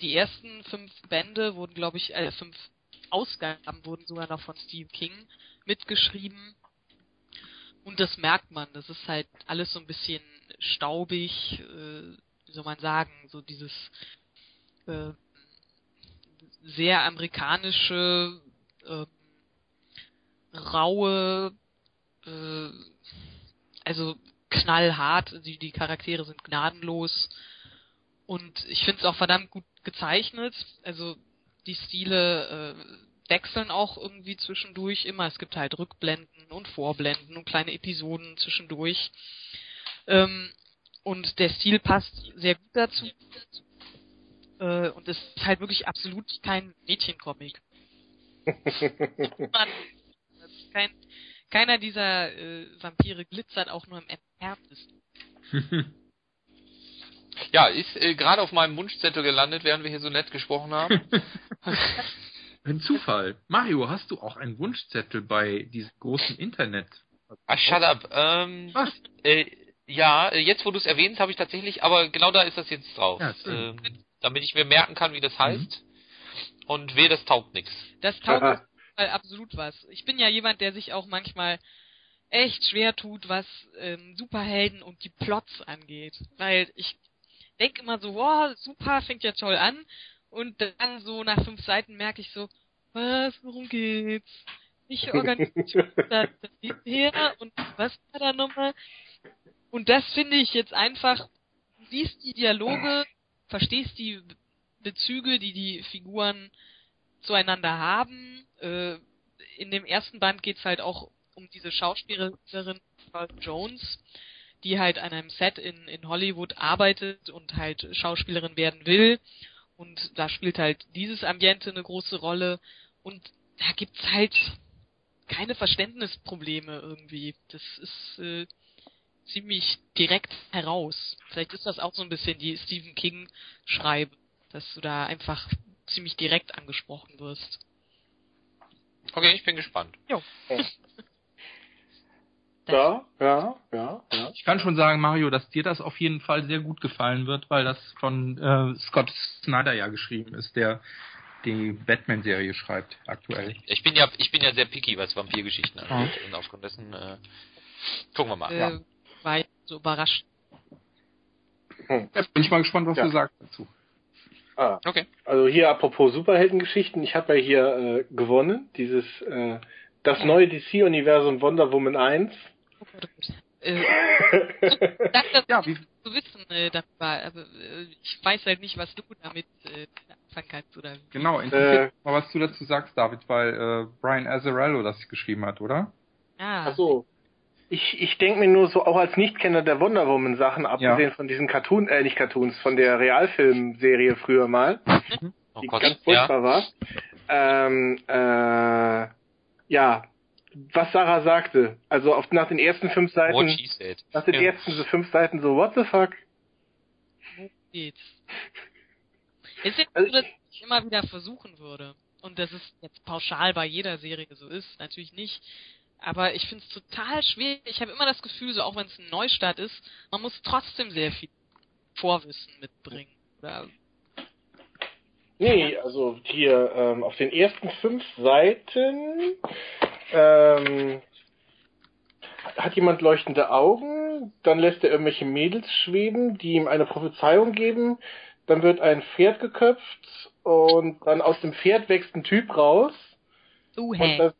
die ersten fünf Bände wurden, glaube ich, äh, fünf Ausgaben wurden sogar noch von Steve King mitgeschrieben. Und das merkt man. Das ist halt alles so ein bisschen staubig, äh, wie soll man sagen, so dieses äh, sehr amerikanische, äh, raue, äh, also knallhart, die, die Charaktere sind gnadenlos und ich finde es auch verdammt gut gezeichnet. Also die Stile äh, wechseln auch irgendwie zwischendurch immer. Es gibt halt Rückblenden und Vorblenden und kleine Episoden zwischendurch. Ähm, und der Stil passt sehr gut dazu. Äh, und es ist halt wirklich absolut kein Mädchencomic. [LAUGHS] Kein, keiner dieser äh, Vampire glitzert auch nur im entferntesten. [LAUGHS] Ja, ist äh, gerade auf meinem Wunschzettel gelandet, während wir hier so nett gesprochen haben. [LAUGHS] Ein Zufall. Mario, hast du auch einen Wunschzettel bei diesem großen Internet? ah, shut up. Ähm, Was? äh, ja, jetzt wo du es erwähnst, habe ich tatsächlich, aber genau da ist das jetzt drauf. Ja, ähm, damit ich mir merken kann, wie das heißt. Und weh, das taugt nix. Das taugt auf jeden Fall absolut was. Ich bin ja jemand, der sich auch manchmal echt schwer tut, was ähm, Superhelden und die Plots angeht. Weil ich denke immer so, wow, super, fängt ja toll an. Und dann so nach fünf Seiten merke ich so, was, worum geht's? Ich [LAUGHS] organisiere das her und was war da nochmal? Und das finde ich jetzt einfach, du siehst die Dialoge, verstehst die Bezüge, die die Figuren zueinander haben. Äh, in dem ersten Band geht's halt auch um diese Schauspielerin Jones, die halt an einem Set in, in Hollywood arbeitet und halt Schauspielerin werden will. Und da spielt halt dieses Ambiente eine große Rolle. Und da gibt's halt keine Verständnisprobleme irgendwie. Das ist äh, ziemlich direkt heraus. Vielleicht ist das auch so ein bisschen die Stephen King Schreibe, dass du da einfach ziemlich direkt angesprochen wirst. Okay, ich bin gespannt. Jo. [LAUGHS] Ja, ja, ja, ja. Ich kann schon sagen, Mario, dass dir das auf jeden Fall sehr gut gefallen wird, weil das von äh, Scott Snyder ja geschrieben ist, der die Batman-Serie schreibt aktuell. Ich bin ja, ich bin ja sehr picky, was Vampirgeschichten angeht. Und aufgrund dessen äh, gucken wir mal. Äh, Ja. War ich so überrascht. Jetzt bin ich mal gespannt, was Ja. du sagst dazu. Ah, Okay. also hier apropos Superheldengeschichten, ich habe ja hier äh, gewonnen, dieses äh, das neue DC-Universum Wonder Woman 1. Oh Gott, oh Gott. Äh, [LAUGHS] danke, das Ja, wie, zu wissen äh, darüber, aber äh, ich weiß halt nicht, was du damit äh, anfangen kannst oder wie. genau, interessiert Äh. mal, was du dazu sagst, David, weil äh, Brian Azzarello das geschrieben hat, oder? Ah, Ach so. Ich, ich denke mir nur so, auch als Nichtkenner der Wonder Woman Sachen, abgesehen von diesen Cartoon, äh, nicht Cartoons, von der Realfilmserie früher mal, [LAUGHS] Oh die Gott. ganz Ja. furchtbar war. Ähm, äh, ja, was Sarah sagte, also auf, nach den ersten fünf What Seiten, nach den Ja. ersten so fünf Seiten so, what the fuck? wo geht's? Ist jetzt Also so, dass ich immer wieder versuchen würde. Und das ist jetzt pauschal bei jeder Serie so ist, natürlich nicht. Aber ich finde es total schwer. Ich habe immer das Gefühl, so auch wenn es ein Neustart ist, man muss trotzdem sehr viel Vorwissen mitbringen. Oder Nee, also hier ähm, auf den ersten fünf Seiten ähm, hat jemand leuchtende Augen, dann lässt er irgendwelche Mädels schweben, die ihm eine Prophezeiung geben, dann wird ein Pferd geköpft und dann aus dem Pferd wächst ein Typ raus uh, und hey. das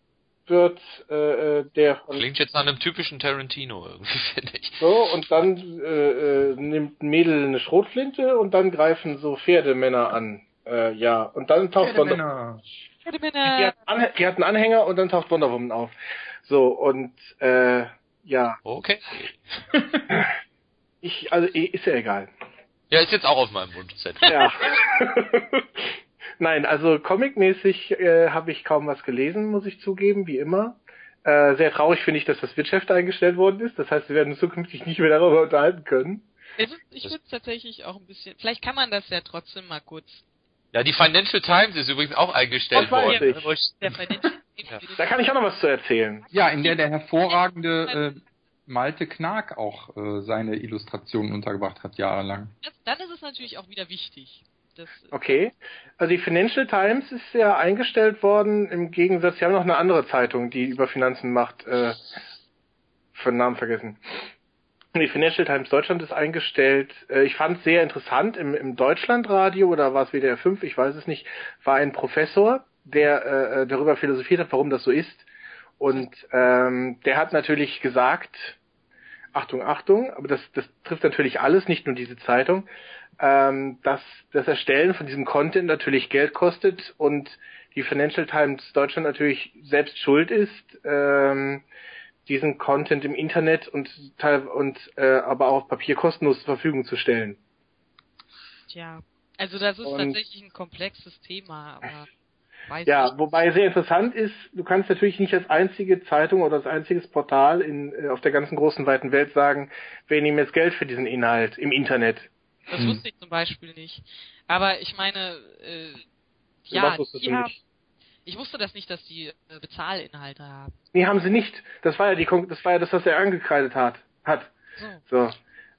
wird äh, äh, der von Klingt jetzt nach einem typischen Tarantino irgendwie, [LAUGHS] finde ich. so und dann äh, äh, nimmt ein Mädel eine Schrotflinte und dann greifen so Pferdemänner an. Äh, ja, und dann taucht Wonder Männer. hat, Anhä- die hat einen Anhänger und dann taucht Wonder Woman auf. So, und äh, ja, Okay. ich, also eh, ist ja egal. Ja, ist jetzt auch auf meinem Wunschzettel. Ja. [LAUGHS] Nein, also comicmäßig äh, habe ich kaum was gelesen, muss ich zugeben, wie immer. Äh, sehr traurig finde ich, dass das Wirtschaft eingestellt worden ist. Das heißt, wir werden uns zukünftig nicht mehr darüber unterhalten können. Ich würde es tatsächlich auch ein bisschen. Vielleicht kann man das ja trotzdem mal kurz. Ja, die Financial Times ist übrigens auch eingestellt worden. [LAUGHS] Da kann ich auch noch was zu erzählen. Ja, in der der hervorragende äh, Malte Knag auch äh, seine Illustrationen untergebracht hat, jahrelang. Das, dann ist es natürlich auch wieder wichtig. Das, Okay. Also die Financial Times ist ja eingestellt worden, im Gegensatz, wir haben noch eine andere Zeitung, die über Finanzen macht, äh, für den Namen vergessen. Die Financial Times Deutschland ist eingestellt. Äh, ich fand es sehr interessant, im, im Deutschlandradio, oder war es WDR 5, ich weiß es nicht, war ein Professor, der äh, darüber philosophiert hat, warum das so ist. Und ähm, der hat natürlich gesagt, Achtung, Achtung, aber das, das trifft natürlich alles, nicht nur diese Zeitung, ähm, dass das Erstellen von diesem Content natürlich Geld kostet und die Financial Times Deutschland natürlich selbst schuld ist, ähm, diesen Content im Internet und teil und äh, aber auch auf Papier kostenlos zur Verfügung zu stellen. Tja. Also das ist Und- tatsächlich ein komplexes Thema, aber [LAUGHS] weiß Ja, nicht. wobei sehr interessant ist, du kannst natürlich nicht als einzige Zeitung oder als einziges Portal in, äh, auf der ganzen großen weiten Welt sagen, wir nehmen jetzt Geld für diesen Inhalt im Internet. Das Hm. wusste ich zum Beispiel nicht. Aber ich meine, äh, ja, die haben, nicht? Ich wusste das nicht, dass die äh, Bezahlinhalte haben. Nee, haben sie nicht. Das war ja die Kon- das war ja das, was er angekreidet hat. Hat. So. So.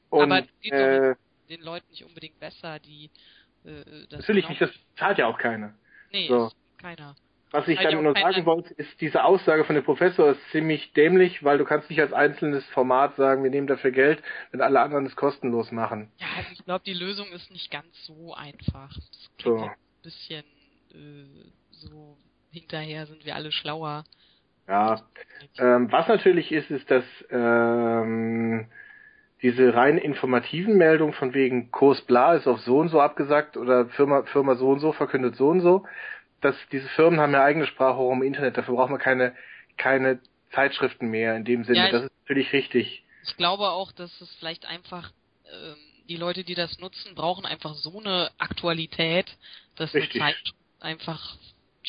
Und Aber die äh, den Leuten nicht unbedingt besser, die äh, das natürlich genau- nicht, das zahlt ja auch keiner. Nee, so. keiner. Was ich dann nur sagen wollte, ist, diese Aussage von dem Professor ist ziemlich dämlich, weil du kannst nicht als einzelnes Format sagen, wir nehmen dafür Geld, wenn alle anderen es kostenlos machen. Ja, also ich glaube, die Lösung ist nicht ganz so einfach. Das klingt So. ein bisschen äh, so hinterher sind wir alle schlauer. Ja. Ähm, was natürlich ist, ist, dass ähm, diese rein informativen Meldungen von wegen Kurs bla ist auf so und so abgesagt oder Firma, Firma so und so verkündet so und so, dass diese Firmen haben ja eigene Sprachrohr im Internet, dafür braucht man keine, keine Zeitschriften mehr in dem Sinne. Ja, das ist natürlich richtig. Ich glaube auch, dass es vielleicht einfach ähm, die Leute, die das nutzen, brauchen einfach so eine Aktualität, dass Richtig. eine Zeit einfach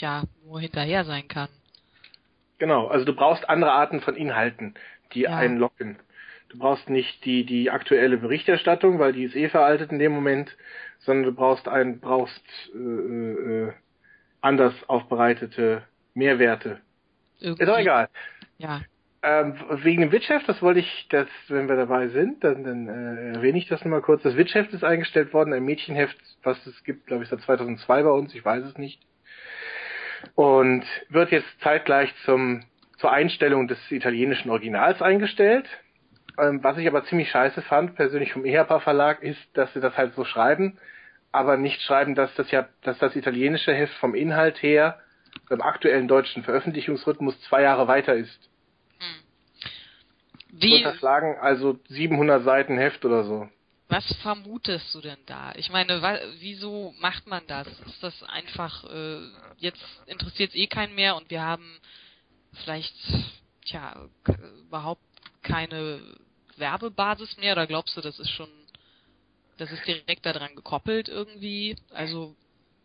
ja nur hinterher sein kann. Genau, also du brauchst andere Arten von Inhalten, die Ja. einen locken. Du brauchst nicht die, die aktuelle Berichterstattung, weil die ist eh veraltet in dem Moment, sondern du brauchst ein, brauchst äh, äh, anders aufbereitete Mehrwerte. Irgendwie. Ist auch egal. Ja. Ähm, wegen dem Witchheft, das wollte ich, das, wenn wir dabei sind, dann, dann äh, erwähne ich das nochmal kurz. Das Witchheft ist eingestellt worden, ein Mädchenheft, was es gibt, glaube ich, seit 2002 bei uns, ich weiß es nicht. Und wird jetzt zeitgleich zum, zur Einstellung des italienischen Originals eingestellt. Ähm, was ich aber ziemlich scheiße fand, persönlich vom EHPA Verlag, ist, dass sie das halt so schreiben, aber nicht schreiben, dass das ja, dass das italienische Heft vom Inhalt her beim aktuellen deutschen Veröffentlichungsrhythmus zwei Jahre weiter ist. Wie, Unterschlagen also 700 Seiten Heft oder so. Was vermutest du denn da? Ich meine, wa wieso macht man das? Ist das einfach, äh, jetzt interessiert es eh keinen mehr und wir haben vielleicht, tja, überhaupt keine Werbebasis mehr? Oder glaubst du, das ist schon, das ist direkt daran gekoppelt irgendwie? Also,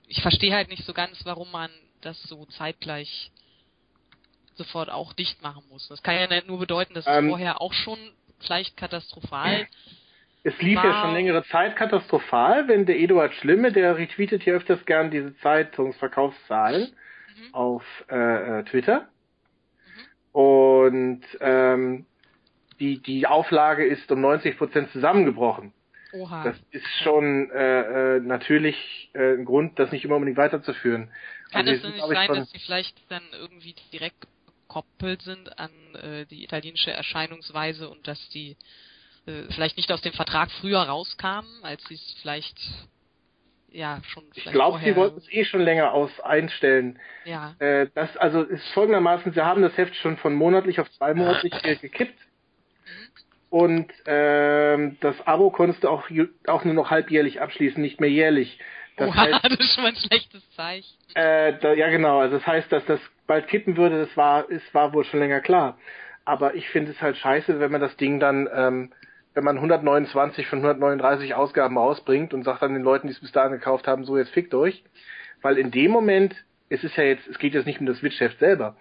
ich verstehe halt nicht so ganz, warum man das so zeitgleich sofort auch dicht machen muss. Das kann ja nicht nur bedeuten, dass es Ähm, vorher auch schon vielleicht katastrophal Es lief ja Wow. schon längere Zeit katastrophal, wenn der Eduard Schlimme, der retweetet hier öfters gern diese Zeitungsverkaufszahlen Mhm. auf äh, äh, Twitter. Und ähm, die, die Auflage ist um 90 Prozent zusammengebrochen. Oha. Das ist schon äh, äh, natürlich äh, ein Grund, das nicht immer unbedingt weiterzuführen. Kann Also es denn nicht sein, dass sie vielleicht dann irgendwie direkt gekoppelt sind an äh, die italienische Erscheinungsweise und dass die äh, vielleicht nicht aus dem Vertrag früher rauskamen, als sie es vielleicht ja schon Ich vielleicht glaube, vorher, sie wollten es eh schon länger aus einstellen. ja Äh, das also ist folgendermaßen, sie haben das Heft schon von monatlich auf zweimonatlich [LAUGHS] gekippt. Und ähm, das Abo konntest du auch, auch nur noch halbjährlich abschließen, nicht mehr jährlich. Das Oha, heißt, [LAUGHS] das ist schon ein schlechtes Zeichen. äh, da, ja genau, also das heißt, dass das bald kippen würde, das war, ist, war wohl schon länger klar. Aber ich finde es halt scheiße, wenn man das Ding dann, ähm, wenn man 129 von 139 Ausgaben rausbringt und sagt dann den Leuten, die es bis dahin gekauft haben, so jetzt fickt euch. Weil in dem Moment, es ist ja jetzt, es geht jetzt nicht um das Switch-Heft selber.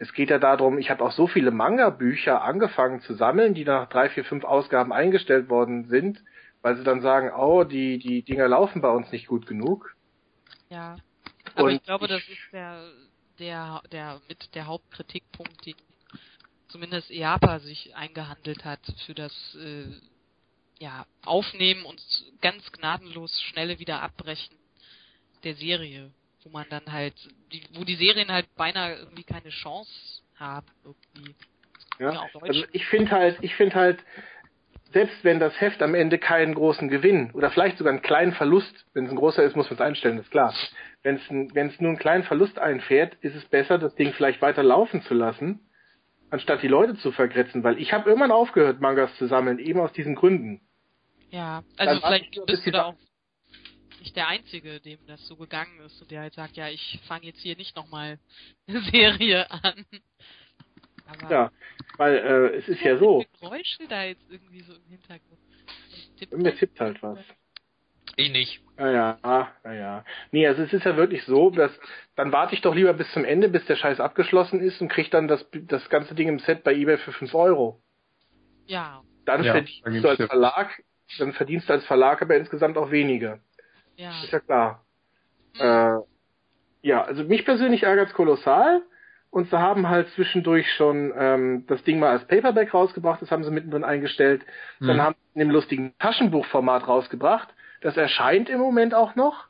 Es geht ja darum, ich habe auch so viele Manga-Bücher angefangen zu sammeln, die nach drei, vier, fünf Ausgaben eingestellt worden sind, weil sie dann sagen, oh, die, die Dinger laufen bei uns nicht gut genug. Ja. Aber Und ich glaube, ich- das ist der der der mit der Hauptkritikpunkt, den zumindest EAPA sich eingehandelt hat für das äh, ja Aufnehmen und ganz gnadenlos schnelle Wiederabbrechen der Serie, wo man dann halt die, wo die Serien halt beinahe irgendwie keine Chance haben irgendwie. Ja, also ich finde halt, ich finde halt, selbst wenn das Heft am Ende keinen großen Gewinn oder vielleicht sogar einen kleinen Verlust, wenn es ein großer ist, muss man es einstellen, ist klar. Wenn es ein, wenn es nur einen kleinen Verlust einfährt, ist es besser, das Ding vielleicht weiter laufen zu lassen, anstatt die Leute zu vergrätzen, weil ich habe irgendwann aufgehört, Mangas zu sammeln, eben aus diesen Gründen. Ja, Dann also warte vielleicht ich, bis bist du da auch nicht der Einzige, dem das so gegangen ist und der halt sagt, ja, ich fange jetzt hier nicht nochmal eine [LAUGHS] Serie an. Aber Ja, weil äh, es ist ja so, Geräusche da jetzt irgendwie so im Hintergrund. Tippt mir das? tippt halt was. Ich nicht. Ja, ja, ah, ja, ja. Nee, also es ist ja wirklich so, dass dann warte ich doch lieber bis zum Ende, bis der Scheiß abgeschlossen ist und krieg dann das, das ganze Ding im Set bei eBay für 5 Euro. Ja, Dann Ja, verdienst gebe du als Verlag, dann verdienst du als Verlag aber insgesamt auch weniger. ja. Ist ja klar. Äh, ja, also mich persönlich ärgert's kolossal. Und sie haben halt zwischendurch schon ähm, das Ding mal als Paperback rausgebracht, das haben sie mittendrin eingestellt. Dann Mhm. haben sie in dem lustigen Taschenbuchformat rausgebracht. Das erscheint im Moment auch noch.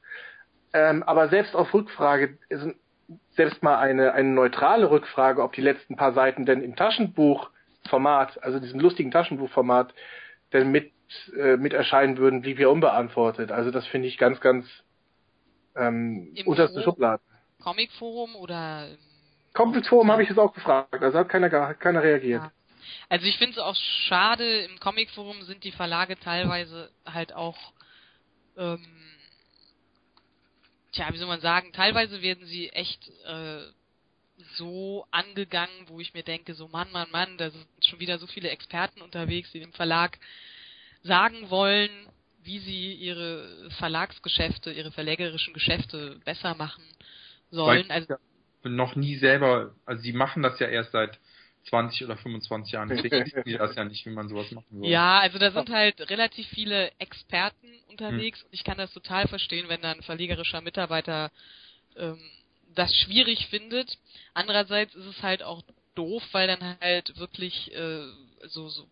Ähm, aber selbst auf Rückfrage, selbst mal eine, eine neutrale Rückfrage, ob die letzten paar Seiten denn im Taschenbuchformat, also diesem lustigen Taschenbuchformat, denn mit, äh, mit erscheinen würden, blieb ja unbeantwortet. Also das finde ich ganz, ganz ähm, Im unterste Forum? Schubladen. Comicforum oder im Comicforum habe ich das auch gefragt, also hat keiner, keiner reagiert. Ja. Also ich finde es auch schade, im Comicforum sind die Verlage teilweise halt auch, ähm, tja, wie soll man sagen, teilweise werden sie echt äh, so angegangen, wo ich mir denke, so Mann, Mann, Mann, da sind schon wieder so viele Experten unterwegs, die dem Verlag sagen wollen, wie sie ihre Verlagsgeschäfte, ihre verlegerischen Geschäfte besser machen sollen. Weil also noch nie selber, also sie machen das ja erst seit 20 oder 25 Jahren, deswegen wissen sie das ja nicht, wie man sowas machen soll. Ja, also da sind halt relativ viele Experten unterwegs hm. und ich kann das total verstehen, wenn da ein verlegerischer Mitarbeiter ähm, das schwierig findet. Andererseits ist es halt auch doof, weil dann halt wirklich äh, so, so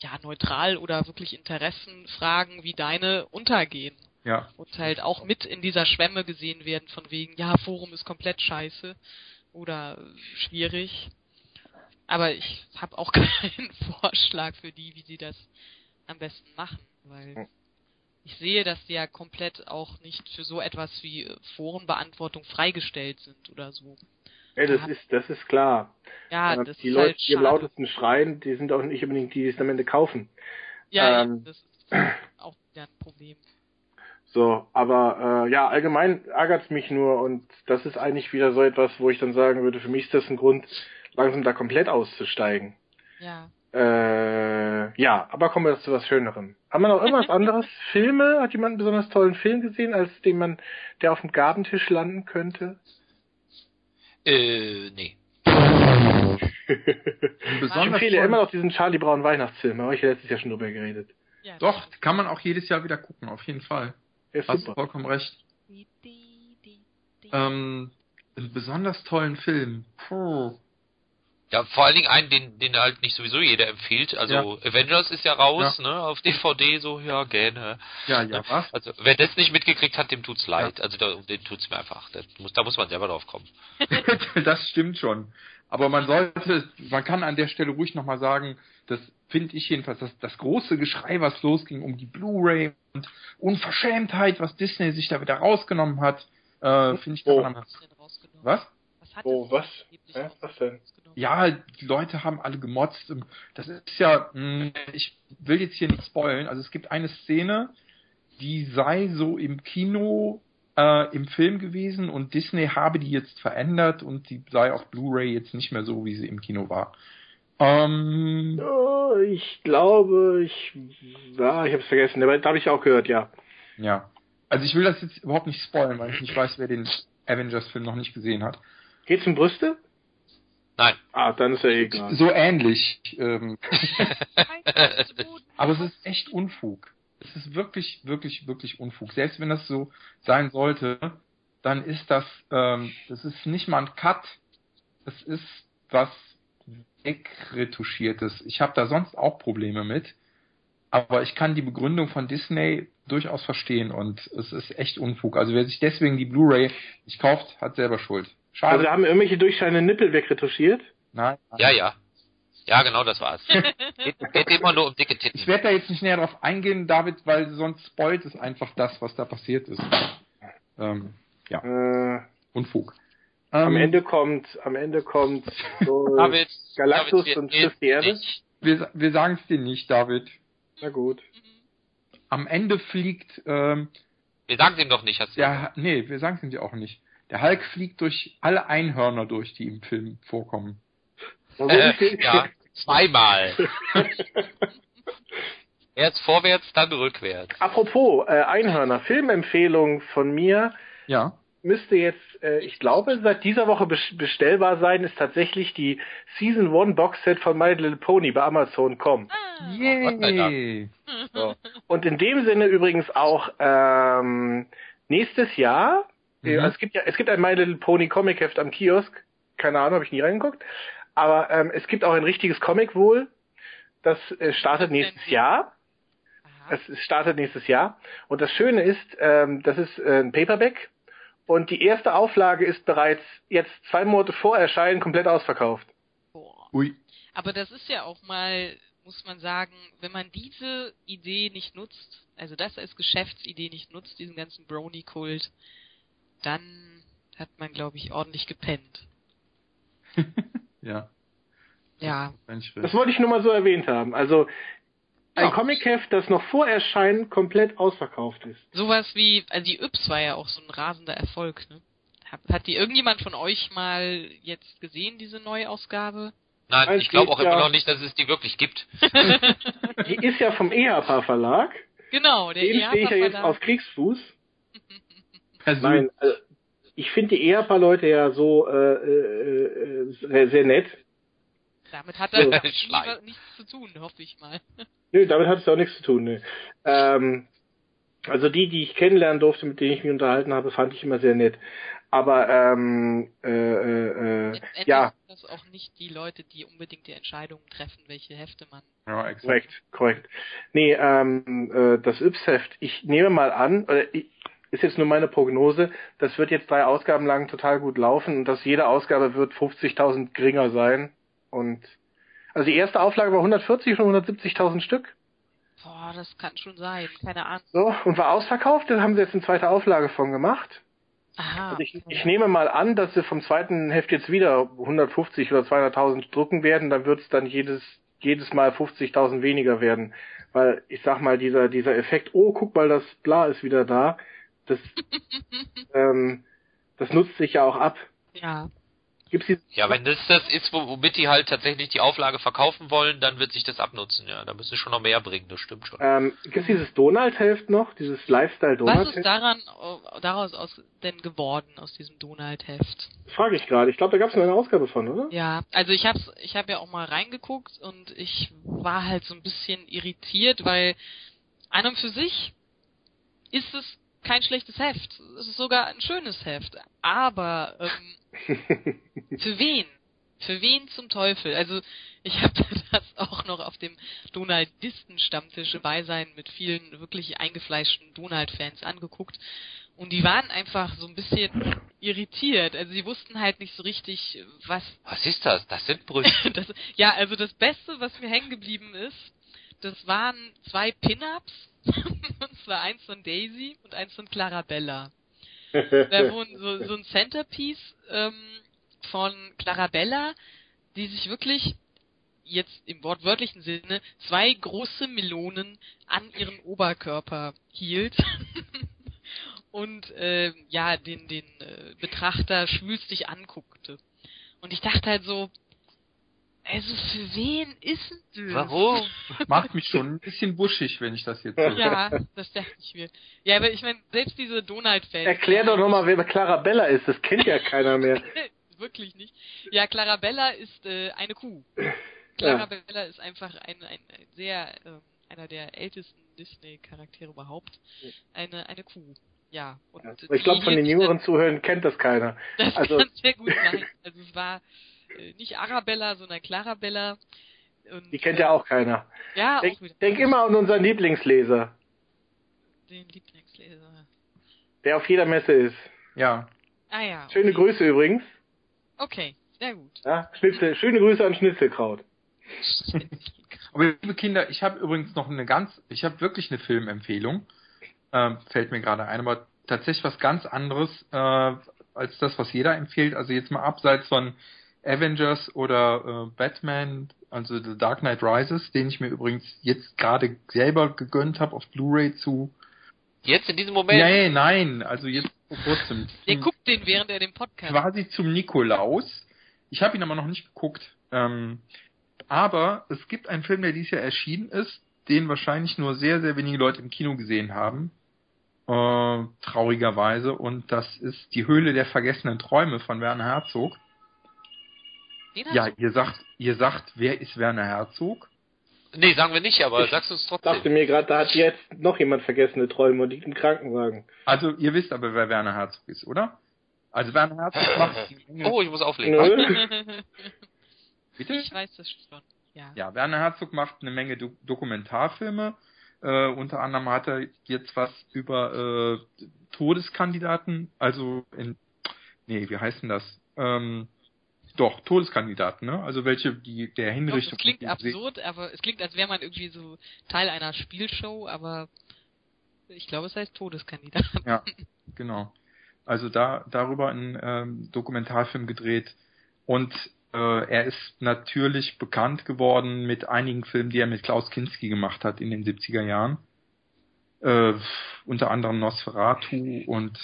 ja neutral oder wirklich Interessenfragen wie deine untergehen. Ja. Und halt auch mit in dieser Schwemme gesehen werden von wegen, ja, Forum ist komplett scheiße oder schwierig. Aber ich habe auch [LAUGHS] keinen Vorschlag für die, wie sie das am besten machen, weil ich sehe, dass die ja komplett auch nicht für so etwas wie Forenbeantwortung freigestellt sind oder so. Ja, das ist, das ist klar. Ja, das die ist Leute, halt die am lautesten schreien, die sind auch nicht unbedingt die, die es am Ende kaufen. Ja, ähm, eben, das ist auch wieder ein Problem. So, aber äh, ja, allgemein ärgert es mich nur und das ist eigentlich wieder so etwas, wo ich dann sagen würde, für mich ist das ein Grund, langsam da komplett auszusteigen. Ja. Äh, ja, aber kommen wir zu was Schönerem. Haben wir noch irgendwas [LAUGHS] anderes? Filme? Hat jemand einen besonders tollen Film gesehen, als den man, der auf dem Gabentisch landen könnte? Äh, nee. [LAUGHS] Ich empfehle immer noch diesen Charlie Brown Weihnachtsfilm, habe ich ja letztes Jahr schon drüber geredet. ja Doch, kann man auch jedes Jahr wieder gucken, auf jeden Fall. Ist Hast super. vollkommen recht. Die, die, die, die. Ähm, einen besonders tollen Film. Puh. Ja, vor allen Dingen einen, den, den halt nicht sowieso jeder empfiehlt. Also Ja. Avengers ist ja raus, ne, auf DVD, so, ja, gerne. Ja, ja, was? Also, wer das nicht mitgekriegt hat, dem tut's leid. Also, da, dem tut's mir einfach. Muss, da muss man selber drauf kommen. [LAUGHS] das stimmt schon. Aber man sollte, man kann an der Stelle ruhig nochmal sagen, das finde ich jedenfalls, das, das große Geschrei, was losging um die Blu-ray und Unverschämtheit, was Disney sich da wieder rausgenommen hat, äh, finde ich Oh. daran. Was denn rausgenommen? Was? Was hat Oh, es was? Was denn? Ja, die Leute haben alle gemotzt. Das ist ja, mh, ich will jetzt hier nicht spoilen. Also es gibt eine Szene, die sei so im Kino äh, im Film gewesen und Disney habe die jetzt verändert und die sei auf Blu-ray jetzt nicht mehr so, wie sie im Kino war. Ähm, Oh, ich glaube, ich, ja, ich habe es vergessen, aber da habe ich auch gehört, ja. ja. Also ich will das jetzt überhaupt nicht spoilen, weil ich nicht weiß, wer den Avengers-Film noch nicht gesehen hat. Geht's um Brüste? Nein. Ah, dann ist ja egal. So ähnlich. Ähm. [LAUGHS] Aber es ist echt Unfug. Es ist wirklich, wirklich, wirklich Unfug. Selbst wenn das so sein sollte, dann ist das, ähm, das ist nicht mal ein Cut. Es ist was wegretuschiertes. Ich habe da sonst auch Probleme mit. Aber ich kann die Begründung von Disney durchaus verstehen und es ist echt Unfug. Also wer sich deswegen die Blu-ray nicht kauft, hat selber Schuld. Schade. Also haben irgendwelche durchscheinende Nippel wegretuschiert? Nein. Ja, ja. Ja, genau, das war's. [LAUGHS] geht, geht immer nur um dicke Ich Titten. werde da jetzt nicht näher drauf eingehen, David, weil sonst spoilt es einfach das, was da passiert ist. Ähm, ja, Äh, Unfug. am Ähm, Ende kommt, am Ende kommt so [LAUGHS] David, Galactus David, und trifft die Erde. wir, wir sagen es dir nicht, David. Na gut. Am Ende fliegt, ähm, Wir sagen dem doch nicht, hast du der, nee, wir sagen es dir auch nicht. Der Hulk fliegt durch alle Einhörner durch, die im Film vorkommen. Äh, die- ja, zweimal. [LAUGHS] Erst vorwärts, dann rückwärts. Apropos äh, Einhörner, Filmempfehlung von mir Ja. müsste jetzt, äh, ich glaube, seit dieser Woche bes- bestellbar sein, ist tatsächlich die Season 1 Box Set von My Little Pony bei Amazon kommen. Ah, Yay. So. Und in dem Sinne übrigens auch ähm, nächstes Jahr, äh, Mhm. es gibt ja, es gibt ein My Little Pony Comic Heft am Kiosk, keine Ahnung, habe ich nie reingeguckt, aber ähm, es gibt auch ein richtiges Comic wohl, das äh, startet nächstes Jahr. aha. Es startet nächstes Jahr. Und das Schöne ist, ähm, das ist äh, ein Paperback und die erste Auflage ist bereits jetzt zwei Monate vor Erscheinen komplett ausverkauft. Boah. Ui. Aber das ist ja auch mal, muss man sagen, wenn man diese Idee nicht nutzt, also das als Geschäftsidee nicht nutzt, diesen ganzen Brony-Kult, dann hat man, glaube ich, ordentlich gepennt. [LAUGHS] ja. Ja. Das wollte ich nur mal so erwähnt haben. Also ein Ja. Comic-Heft, das noch vor Erscheinen komplett ausverkauft ist. Sowas wie, also die Yps war ja auch so ein rasender Erfolg, ne? Hat, hat die irgendjemand von euch mal jetzt gesehen, diese Neuausgabe? Nein, Nein, ich glaube auch steht immer ja- noch nicht, dass es die wirklich gibt. [LAUGHS] Die ist ja vom EHPA Verlag. genau, der Dem stehe ich ja jetzt auf Kriegsfuß. Persönlich. Nein, also ich finde die EHPA-Leute ja so äh, äh, äh, sehr, sehr nett. Damit hat er lieber [LAUGHS] nichts zu tun, hoffe ich mal. [LAUGHS] Nö, damit hat es auch nichts zu tun. Nö. Ähm, also die, die ich kennenlernen durfte, mit denen ich mich unterhalten habe, fand ich immer sehr nett. Aber ähm, äh, äh, äh, ja, sind das auch nicht die Leute, die unbedingt die Entscheidungen treffen, welche Hefte man. ja, exakt. korrekt, korrekt. Nee, ähm, äh, das Yps-Heft, ich nehme mal an, oder ich, ist jetzt nur meine Prognose, das wird jetzt drei Ausgaben lang total gut laufen und dass jede Ausgabe wird 50.000 geringer sein. Und also die erste Auflage war 140 und 170.000 Stück. Boah, das kann schon sein. Keine Ahnung. So, und war ausverkauft, da haben sie jetzt eine zweite Auflage von gemacht. Aha. Also ich, ich nehme mal an, dass sie vom zweiten Heft jetzt wieder 150 oder 200.000 drucken werden, dann wird es dann jedes jedes Mal 50.000 weniger werden, weil ich sag mal dieser dieser Effekt, oh guck mal, das Bla ist wieder da, das ähm, das nutzt sich ja auch ab. ja. Gibt's die, Ja, wenn das das ist, wo- womit die halt tatsächlich die Auflage verkaufen wollen, dann wird sich das abnutzen, ja. Da müssen sie schon noch mehr bringen, das stimmt schon. ähm, gibt's dieses Donald-Heft noch, dieses Lifestyle Was ist daran äh, daraus aus denn geworden aus diesem Donald-Heft? Frage ich gerade. Ich glaube, da gab's noch eine Ausgabe von, oder? Ja, also ich hab's, ich habe ja auch mal reingeguckt und ich war halt so ein bisschen irritiert, weil an und für sich ist es kein schlechtes Heft. Es ist sogar ein schönes Heft. Aber ähm, [LAUGHS] für wen? Für wen zum Teufel? Also ich habe [LAUGHS] das auch noch auf dem Donaldisten-Stammtisch bei sein mit vielen wirklich eingefleischten Donald-Fans angeguckt. Und die waren einfach so ein bisschen irritiert. Also sie wussten halt nicht so richtig, was Was ist das? Das sind Brüste. [LAUGHS] das, ja, also das Beste, was mir hängen geblieben ist, das waren zwei Pin-Ups. Und zwar eins von Daisy und eins von Clarabella. Da [LAUGHS] wurden so, so ein Centerpiece ähm, von Clarabella, die sich wirklich jetzt im wortwörtlichen Sinne zwei große Melonen an ihren Oberkörper hielt [LAUGHS] und äh, ja den den äh, Betrachter schwülstig anguckte. Und ich dachte halt so, also für wen ist denn das? Warum? [LAUGHS] Macht mich schon ein bisschen buschig, wenn ich das jetzt sehe. Ja, das dachte ich mir. Ja, aber ich meine, selbst diese Donald-Fans. Erklär doch nochmal, wer Clarabella ist. Das kennt ja keiner mehr. [LAUGHS] Wirklich nicht. Ja, Clarabella ist äh, eine Kuh. Clarabella ist einfach ein, ein, ein sehr, ähm, einer der ältesten Disney-Charaktere überhaupt. Eine, eine Kuh. Ja. Und Ja. Aber ich glaube, von den jüngeren Zuhörern kennt das keiner. Das also- kann sehr gut sein. Also es war äh, nicht Arabella, sondern Clarabella. Und, Die kennt ja auch keiner. Ja, Denk, auch denk immer an unseren Lieblingsleser, Den Lieblingsleser. der auf jeder Messe ist. Ja. Ah ja. Schöne okay. Grüße übrigens. Okay, sehr gut. Ja, Schnitzel, schöne Grüße an Schnitzelkraut. Aber liebe Kinder, ich habe übrigens noch eine ganz, ich habe wirklich eine Filmempfehlung. Ähm, fällt mir gerade ein, aber tatsächlich was ganz anderes äh, als das, was jeder empfiehlt. Also jetzt mal abseits von Avengers oder äh, Batman, also The Dark Knight Rises, den ich mir übrigens jetzt gerade selber gegönnt habe auf Blu-ray zu. Jetzt in diesem Moment? Nee, nein, also jetzt vor kurzem. [LAUGHS] Zum- guckt den, während er den Podcast. quasi zum Nikolaus. Ich habe ihn aber noch nicht geguckt. Ähm, aber es gibt einen Film, der dieses Jahr erschienen ist, den wahrscheinlich nur sehr, sehr wenige Leute im Kino gesehen haben. Äh, traurigerweise. Und das ist Die Höhle der vergessenen Träume von Werner Herzog. Ja, ihr sagt, ihr sagt, wer ist Werner Herzog? Nee, sagen wir nicht, aber Ich sagst du es Dachte trotzdem. mir gerade, da hat jetzt noch jemand vergessene Träume und liegt im Krankenwagen. Also, ihr wisst aber, wer Werner Herzog ist, oder? Also, Werner Herzog macht [LAUGHS] Oh, ich muss auflegen. [LAUGHS] Bitte? ich weiß das schon. Ja. Ja, Werner Herzog macht eine Menge Do Dokumentarfilme. Äh, unter anderem hat er jetzt was über äh, Todeskandidaten, also in, nee, wie heißt denn das? Ähm, doch, Todeskandidaten, ne? Also welche, die der Doch, Hinrichtung. das klingt die- absurd, aber es klingt, als wäre man irgendwie so Teil einer Spielshow, aber ich glaube, es heißt Todeskandidat. Ja, [LAUGHS] genau. Also da darüber einen ähm, Dokumentarfilm gedreht und äh, er ist natürlich bekannt geworden mit einigen Filmen, die er mit Klaus Kinski gemacht hat in den 70er Jahren. Äh, unter anderem Nosferatu und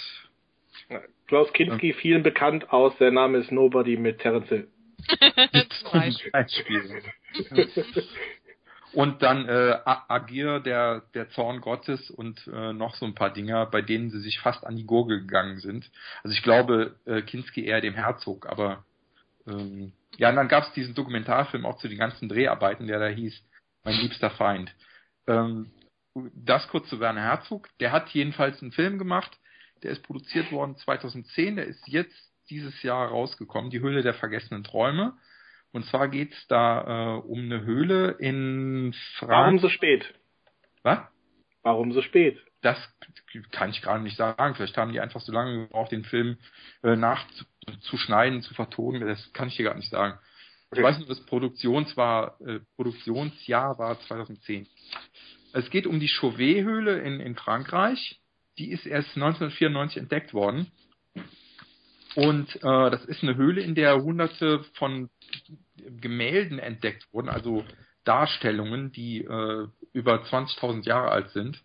Klaus Kinski, vielen bekannt aus, der Name ist Nobody mit Terence Hill. [LAUGHS] Zum Beispiel. Und dann äh, Agir, der, der Zorn Gottes und äh, noch so ein paar Dinger, bei denen sie sich fast an die Gurgel gegangen sind. Also ich glaube, äh, Kinski eher dem Herzog, aber ähm, ja, und dann gab es diesen Dokumentarfilm auch zu den ganzen Dreharbeiten, der da hieß Mein liebster Feind. Ähm, das kurz zu Werner Herzog. Der hat jedenfalls einen Film gemacht, der ist produziert worden 2010, der ist jetzt dieses Jahr rausgekommen, die Höhle der vergessenen Träume. Und zwar geht's da äh, um eine Höhle in Warum Frankreich. so spät? Was? Warum so spät? Das kann ich gerade nicht sagen. Vielleicht haben die einfach so lange gebraucht, den Film äh, nachzuschneiden, zu vertonen. Das kann ich dir gar nicht sagen. Ich Okay. weiß nur, das Produktions war, äh, Produktionsjahr war 2010. Es geht um die Chauvet-Höhle in, in Frankreich. Die ist erst 1994 entdeckt worden. Und äh, das ist eine Höhle, in der hunderte von Gemälden entdeckt wurden, also Darstellungen, die äh, über 20.000 Jahre alt sind.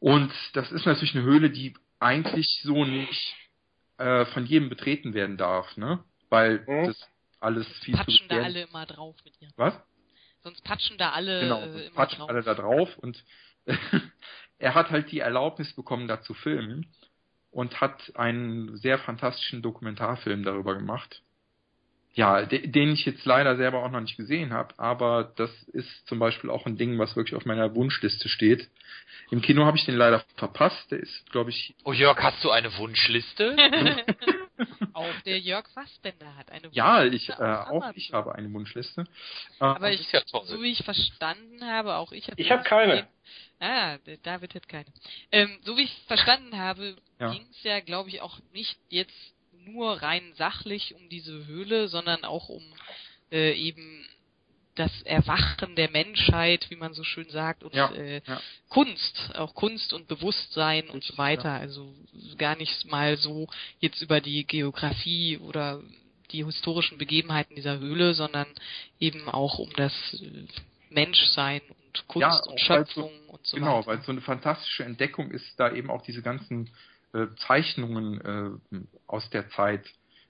Und das ist natürlich eine Höhle, die eigentlich so nicht äh, von jedem betreten werden darf, ne? Weil Mhm. das alles viel zu Patschen da alle immer drauf mit ihr. Was? Sonst patschen da alle Genau, äh, patschen drauf. alle da drauf und [LAUGHS] er hat halt die Erlaubnis bekommen, da zu filmen und hat einen sehr fantastischen Dokumentarfilm darüber gemacht. Ja, de den ich jetzt leider selber auch noch nicht gesehen habe, aber das ist zum Beispiel auch ein Ding, was wirklich auf meiner Wunschliste steht. Im Kino habe ich den leider verpasst. Der ist, glaube ich, Oh Jörg, hast du eine Wunschliste? [LAUGHS] [LAUGHS] Auch der Jörg Fassbender hat eine ja, Wunschliste ich äh, auch ich habe eine Wunschliste. Aber Das ich, ja so wie ich verstanden habe, auch ich habe Ich habe keine. Ah, der David hat keine. Ähm, so wie ich verstanden habe, Ja. ging es ja, glaube ich, auch nicht jetzt nur rein sachlich um diese Höhle, sondern auch um äh, eben das Erwachen der Menschheit, wie man so schön sagt, und Ja, äh, ja. Kunst, auch Kunst und Bewusstsein und Richtig, so weiter. Also gar nicht mal so jetzt über die Geografie oder die historischen Begebenheiten dieser Höhle, sondern eben auch um das äh, Menschsein und Kunst Ja, und Schöpfung und so genau, weiter. weil so eine fantastische Entdeckung ist da eben auch diese ganzen äh, Zeichnungen äh, aus der Zeit,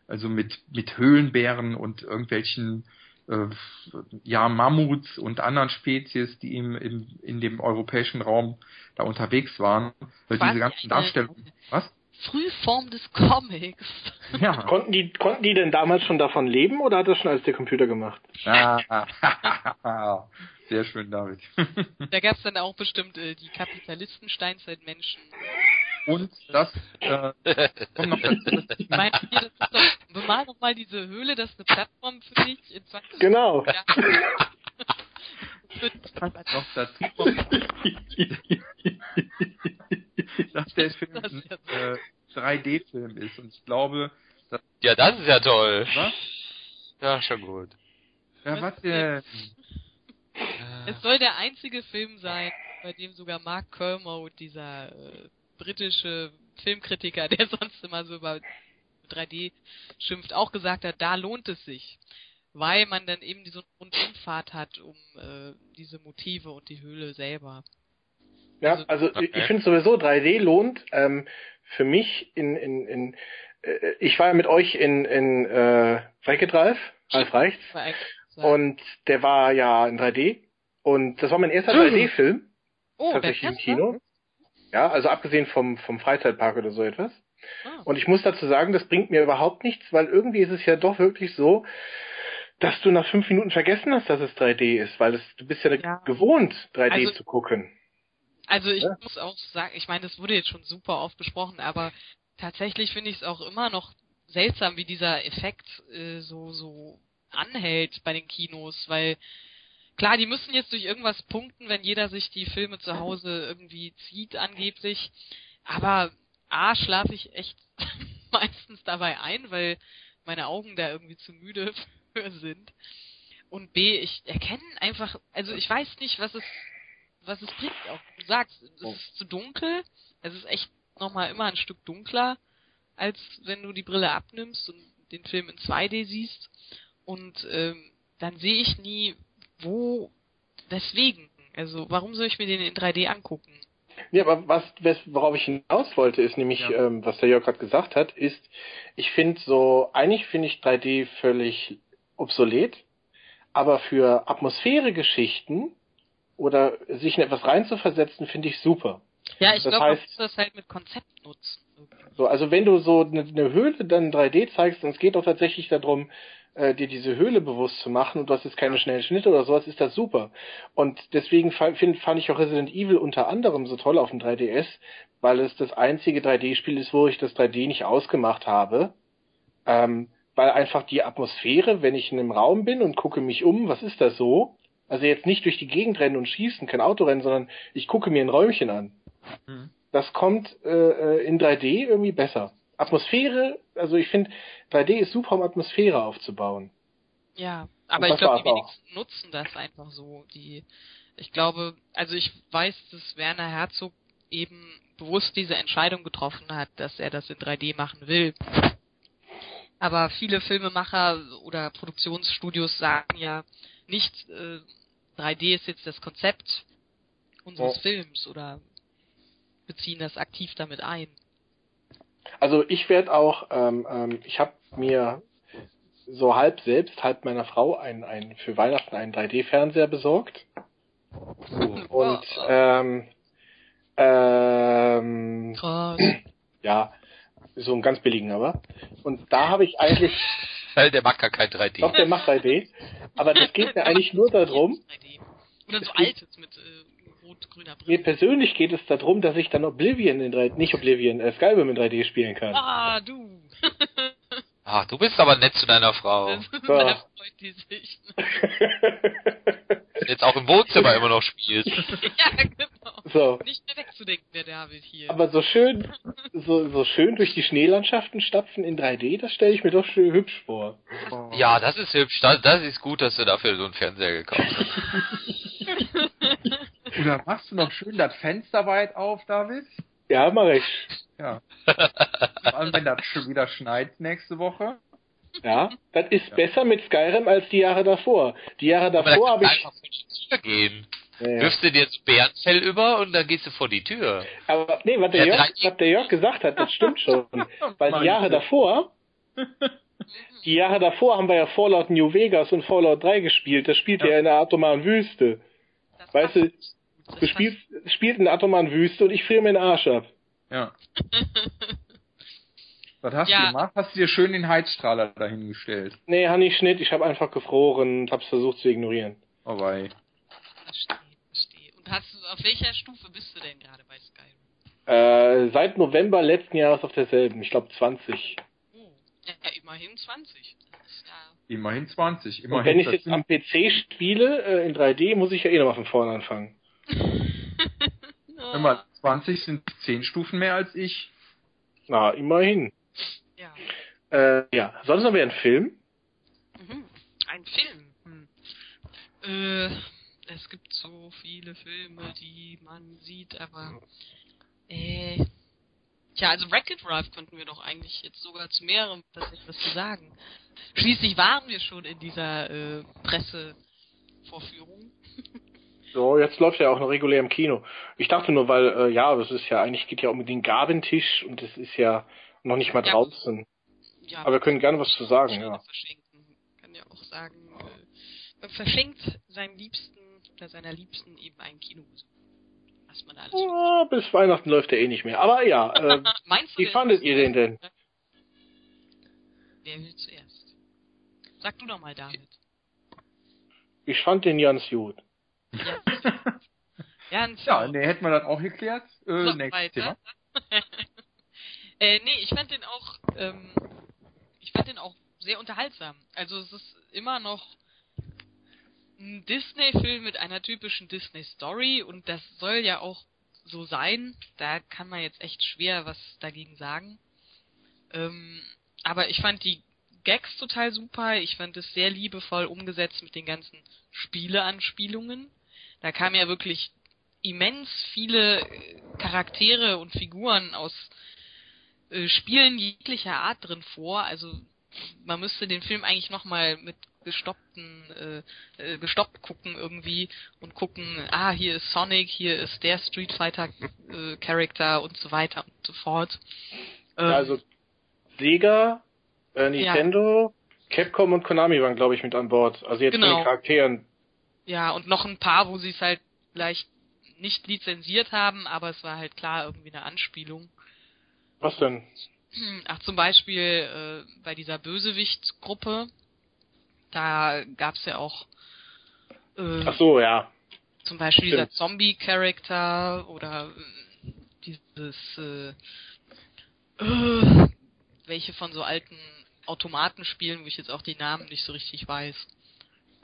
also mit mit Höhlenbären und irgendwelchen äh, ja Mammuts und anderen Spezies, die im, im in dem europäischen Raum da unterwegs waren, weil Quasi diese ganzen eine- Darstellungen, was? Frühform des Comics. Ja. [LAUGHS] Konnten die, konnten die denn damals schon davon leben oder hat das schon als der Computer gemacht? Ah, [LAUGHS] Sehr schön, David. [LAUGHS] Da gab es dann auch bestimmt äh, die Kapitalisten-Steinzeitmenschen. Und das äh, kommt noch dazu, Ich meine, hier, das ist doch, bemal doch mal diese Höhle, das ist eine Plattform für dich in 20 Genau. Jahren. noch dazu kommt, dass der Film Das ein äh, 3D-Film ist. Und ich glaube, dass, Ja, das ist ja toll. was? Ja, schon gut. Ja, was denn? Es soll der einzige Film sein, bei dem sogar Mark Kermode, dieser äh, britische Filmkritiker, [LAUGHS] der sonst immer so über 3D schimpft, auch gesagt hat, da lohnt es sich. Weil man dann eben diese Rundumfahrt hat um äh, diese Motive und die Höhle selber. Ja, also Okay. ich finde sowieso 3D lohnt. Ähm, für mich in, in, in äh, ich war ja mit euch in, in äh, Wrecket Ralf, Ralf Reichts, und der war ja in 3D. Und das war mein erster 3D-Film, oh, tatsächlich im? Kino. Ja, also abgesehen vom, vom Freizeitpark oder so etwas. Ah. Und ich muss dazu sagen, das bringt mir überhaupt nichts, weil irgendwie ist es ja doch wirklich so, dass du nach fünf Minuten vergessen hast, dass es 3D ist, weil es, du bist ja, Ja. gewohnt, 3D Also- zu gucken. Also ich Ja. muss auch sagen, ich meine, das wurde jetzt schon super oft besprochen, aber tatsächlich finde ich es auch immer noch seltsam, wie dieser Effekt äh, so so anhält bei den Kinos, weil klar, die müssen jetzt durch irgendwas punkten, wenn jeder sich die Filme zu Hause irgendwie zieht angeblich, aber a schlafe ich echt [LAUGHS] meistens dabei ein, weil meine Augen da irgendwie zu müde [LAUGHS] für sind. Und B, ich erkenne einfach, also ich weiß nicht, was es was es bringt auch. Du sagst, es Oh. ist zu dunkel. Es ist echt nochmal immer ein Stück dunkler, als wenn du die Brille abnimmst und den Film in 2D siehst. Und ähm, dann sehe ich nie, wo, weswegen. Also warum soll ich mir den in 3D angucken? Ja, aber was, worauf ich hinaus wollte, ist nämlich, Ja. ähm, was der Jörg gerade gesagt hat, ist, ich finde so, eigentlich finde ich 3D völlig obsolet, aber für Atmosphäre-Geschichten oder sich in etwas reinzuversetzen, finde ich super. Ja, ich glaube, man muss das halt mit Konzept nutzen. So, also wenn du so eine, eine Höhle dann 3D zeigst, und es geht doch tatsächlich darum, äh, dir diese Höhle bewusst zu machen und du hast jetzt keine schnellen Schnitte oder sowas, ist das super. Und deswegen find, fand ich auch Resident Evil unter anderem so toll auf dem 3DS, weil es das einzige 3D-Spiel ist, wo ich das 3D nicht ausgemacht habe. Ähm, weil einfach die Atmosphäre, wenn ich in einem Raum bin und gucke mich um, was ist das so? Also jetzt nicht durch die Gegend rennen und schießen, kein Autorennen, sondern ich gucke mir ein Räumchen an Mhm. das kommt äh, äh, in 3D irgendwie besser. Atmosphäre, also ich finde, 3D ist super, um Atmosphäre aufzubauen. Ja, aber ich glaube, die war's auch. wenigsten nutzen das einfach so. Die, ich glaube, also ich weiß, dass Werner Herzog eben bewusst diese Entscheidung getroffen hat, dass er das in 3D machen will. Aber viele Filmemacher oder Produktionsstudios sagen ja nicht, äh, 3D ist jetzt das Konzept unseres Ja. Films oder beziehen das aktiv damit ein. Also ich werde auch, ähm, ähm, ich habe mir so halb selbst, halb meiner Frau ein, ein für Weihnachten einen 3D-Fernseher besorgt. Und ähm, ähm, Krass. ja, so einen ganz billigen aber. Und da habe ich eigentlich, [LAUGHS] Weil der mag gar kein 3D. doch, der macht 3D, aber das geht mir [LAUGHS] eigentlich nur darum, 3D. Oder so Es geht- altes mit äh, rot-grüner Mir Brille. persönlich geht es darum, dass ich dann Oblivion in 3D, nicht Oblivion, äh, Skyrim in 3D spielen kann. Ah, du. [LAUGHS] Ah, du bist aber nett zu deiner Frau. [LAUGHS] da [LAUGHS] freut die sich. Jetzt auch im Wohnzimmer immer noch spielst. ja, genau. so. Nicht mehr wegzudenken, der David hier. Aber so schön, so, so schön durch die Schneelandschaften stapfen in 3D, das stelle ich mir doch schön hübsch vor. Ja, das ist hübsch. Das, das ist gut, dass du dafür so einen Fernseher gekauft hast. Oder machst du noch schön das Fenster weit auf, David? Ja, mache ich. Ja. [LAUGHS] Vor allem, wenn das schon wieder schneit nächste Woche. Ja, das ist besser mit Skyrim als die Jahre davor. Die Jahre davor habe ich. einfach vor die Tür gehen. Ja, ja. Wirfst du dir so Bärenfell über und dann gehst du vor die Tür. Aber nee, was der, Ja, Jörg, was der Jörg gesagt hat, das stimmt schon. [LAUGHS] Weil die Jahre davor, die Jahre davor haben wir ja Fallout New Vegas und Fallout 3 gespielt. Das spielt ja, in der atomaren Wüste. Das Weißt du, Das Du spielst, spielt in der atomaren Wüste und ich friere mir den Arsch ab. Ja. [LAUGHS] Was hast Ja. du gemacht? Hast du dir schön den Heizstrahler dahingestellt? Nee, Hanni Schnitt, ich habe einfach gefroren und hab's versucht zu ignorieren. Oh wei. Verstehe, verstehe. Und hast du, auf welcher Stufe bist du denn gerade bei Skyrim? Äh, seit November letzten Jahres auf derselben, ich glaube 20. Oh, ja, immerhin 20. Das ist ja... Immerhin 20. Und Immerhin. wenn ich jetzt am PC spiele, äh, in 3D, muss ich ja eh nochmal von vorne anfangen. [LAUGHS] Mal, 20 sind 10 Stufen mehr als ich. Na, immerhin. Ja. Äh, ja, sonst noch wieder ein Film. Mhm. Ein Film. Hm. Äh, es gibt so viele Filme, die man sieht, aber äh, tja, also Wreck-It Ralph könnten wir doch eigentlich jetzt sogar zu mehreren tatsächlich was zu sagen. Schließlich waren wir schon in dieser äh, Pressevorführung. [LAUGHS] So, jetzt läuft er auch noch regulär im Kino. Ich dachte nur, weil, äh, ja, das ist ja, eigentlich geht ja um den Gabentisch und das ist ja noch nicht mal Ja. draußen. Ja, Aber wir können gerne was zu sagen, ja. Verschenken. Kann ja auch sagen, äh, man verschenkt seinem Liebsten oder seiner Liebsten eben einen Kinobesuch. Was man alles Ja, bis Weihnachten läuft er eh nicht mehr. Aber ja, [LAUGHS] äh, wie fandet ihr den denn? Wer will zuerst? Sag du doch mal, David. ich fand den ganz gut. [LAUGHS] Ja, Ja, ne, hätten wir das auch geklärt. Äh, So, nächstes. Thema. [LAUGHS] äh, nee, ich fand den auch, ähm, ich fand den auch sehr unterhaltsam. Also es ist immer noch ein Disney-Film mit einer typischen Disney-Story und das soll ja auch so sein. Da kann man jetzt echt schwer was dagegen sagen. Ähm, aber ich fand die Gags total super. Ich fand es sehr liebevoll umgesetzt mit den ganzen Spieleanspielungen. Da kamen ja wirklich immens viele äh, Charaktere und Figuren aus äh, Spielen jeglicher Art drin vor. Also man müsste den Film eigentlich nochmal mit gestoppten, äh, äh, gestoppt gucken irgendwie und gucken, ah, hier ist Sonic, hier ist der Street Fighter äh, Charakter und so weiter und so fort. Ähm, also Sega, äh, Nintendo, ja. Capcom und Konami waren, glaube ich, mit an Bord. Also jetzt genau. von den Charakteren. Ja, und noch ein paar, wo sie es halt vielleicht nicht lizenziert haben, aber es war halt klar irgendwie eine Anspielung. Was denn? Ach, zum Beispiel äh, bei dieser Bösewicht-Gruppe, da gab's ja auch äh, Ach so, ja. Zum Beispiel Stimmt. dieser Zombie-Charakter oder äh, dieses äh, äh, welche von so alten Automatenspielen, wo ich jetzt auch die Namen nicht so richtig weiß.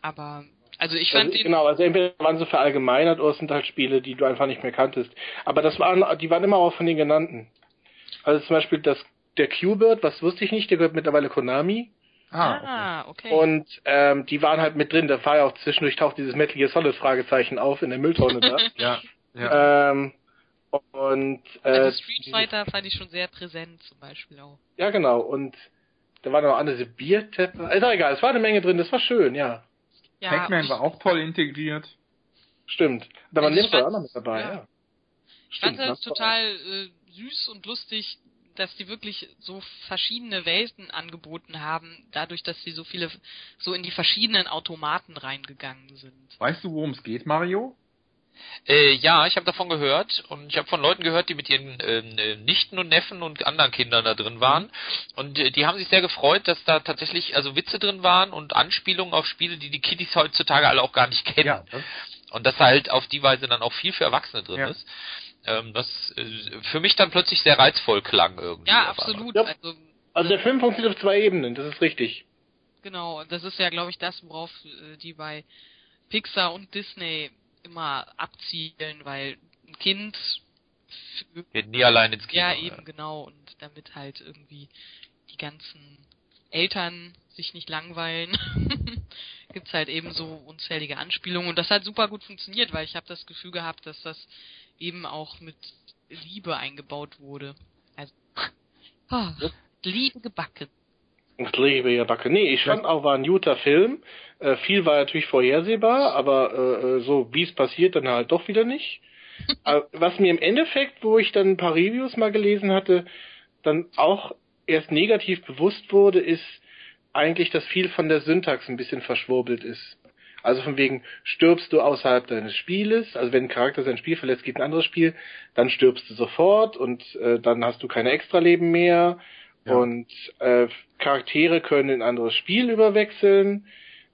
Aber also ich fand also, Genau, also entweder waren sie verallgemeinert oder es sind halt Spiele, die du einfach nicht mehr kanntest. Aber das waren, die waren immer auch von den genannten. Also zum Beispiel das, der Q-Bird, was wusste ich nicht, der gehört mittlerweile Konami. Ah, okay. Und ähm, die waren halt mit drin. Da war ja auch zwischendurch taucht dieses Metal Gear Solid Fragezeichen auf in der Mülltonne da. [LAUGHS] ja. ja. Ähm, und äh, also Street Fighter fand ich schon sehr präsent zum Beispiel auch. Ja, genau. Und da waren noch andere Bierteppe. Ist auch egal, es war eine Menge drin, das war schön, ja. Ja Pac-Man war auch toll integriert. Stimmt. Da war also Nimble auch noch mit dabei, ja. ja. Ich fand das total äh, süß und lustig, dass die wirklich so verschiedene Welten angeboten haben, dadurch, dass sie so viele so in die verschiedenen Automaten reingegangen sind. Weißt du, worum es geht, Mario? Äh, ja, ich habe davon gehört und ich habe von Leuten gehört, die mit ihren äh, Nichten und Neffen und anderen Kindern da drin waren. Mhm. Und äh, die haben sich sehr gefreut, dass da tatsächlich also Witze drin waren und Anspielungen auf Spiele, die die Kiddies heutzutage alle auch gar nicht kennen. Ja, und dass halt auf die Weise dann auch viel für Erwachsene drin ja. ist ähm, das äh, für mich dann plötzlich sehr reizvoll klang irgendwie. Ja, absolut. Ja. Also, also der Film funktioniert auf zwei Ebenen, das ist richtig. Genau, das ist ja, glaube ich, das, worauf äh, die bei Pixar und Disney immer abzielen, weil ein Kind geht nie allein ins Kino. Ja, eben ja. genau und damit halt irgendwie die ganzen Eltern sich nicht langweilen, [LAUGHS] gibt's halt eben so unzählige Anspielungen und das hat super gut funktioniert, weil ich habe das Gefühl gehabt, dass das eben auch mit Liebe eingebaut wurde. Also, [LAUGHS] oh, Liebe gebacken. Ich liebe gebacken. Nee, ich fand auch, war ein guter Film. Äh, viel war natürlich vorhersehbar, aber äh, äh so wie es passiert, dann halt doch wieder nicht. [LAUGHS] was mir im Endeffekt, wo ich dann ein paar Reviews mal gelesen hatte, dann auch erst negativ bewusst wurde, ist eigentlich, dass viel von der Syntax ein bisschen verschwurbelt ist. Also von wegen, stirbst du außerhalb deines Spieles, also wenn ein Charakter sein Spiel verlässt, geht ein anderes Spiel, dann stirbst du sofort und äh, dann hast du keine Extraleben mehr. Ja. Und äh, Charaktere können in ein anderes Spiel überwechseln.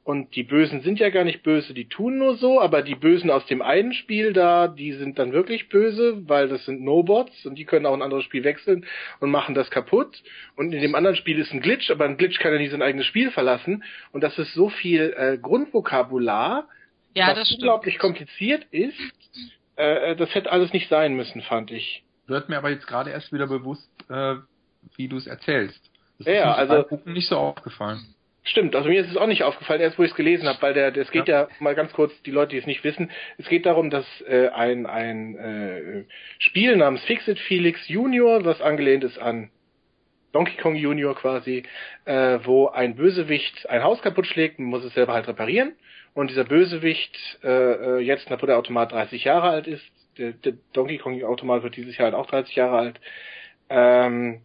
Und die Bösen sind ja gar nicht böse, die tun nur so, aber die Bösen aus dem einen Spiel da, die sind dann wirklich böse, weil das sind No-Bots und die können auch ein anderes Spiel wechseln und machen das kaputt. Und in dem anderen Spiel ist ein Glitch, aber ein Glitch kann ja nie sein eigenes Spiel verlassen. Und das ist so viel äh, Grundvokabular, ja, was unglaublich kompliziert ist. Äh, das hätte alles nicht sein müssen, fand ich. Wird mir aber jetzt gerade erst wieder bewusst, äh, wie du es erzählst. Das ja, ist also nicht so aufgefallen. Stimmt, also mir ist es auch nicht aufgefallen, erst wo ich es gelesen habe, weil der, es geht ja. ja. mal ganz kurz, die Leute, die es nicht wissen, es geht darum, dass äh, ein, ein äh, Spiel namens Fixit Felix Junior, was angelehnt ist an Donkey Kong Junior quasi, äh, wo ein Bösewicht ein Haus kaputt schlägt, muss es selber halt reparieren. Und dieser Bösewicht, äh, äh jetzt, nachdem der Automat 30 Jahre alt ist, der, der Donkey Kong Automat wird dieses Jahr halt auch 30 Jahre alt, ähm,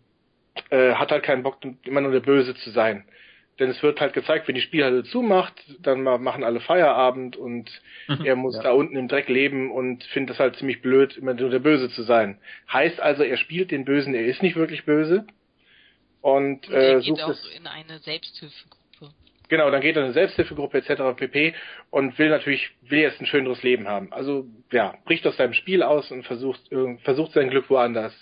äh, hat halt keinen Bock, immer nur der Böse zu sein. Denn es wird halt gezeigt, wenn die Spielhalle zumacht, dann machen alle Feierabend und mhm. er muss ja. da unten im Dreck leben und findet es halt ziemlich blöd, immer nur der Böse zu sein. Heißt also, er spielt den Bösen, er ist nicht wirklich böse. Und, und äh, sucht auch es in eine Selbsthilfegruppe. Genau, dann geht er in eine Selbsthilfegruppe etc. pp. und will natürlich, will jetzt ein schöneres Leben haben. Also ja, bricht aus seinem Spiel aus und versucht, versucht sein Glück woanders.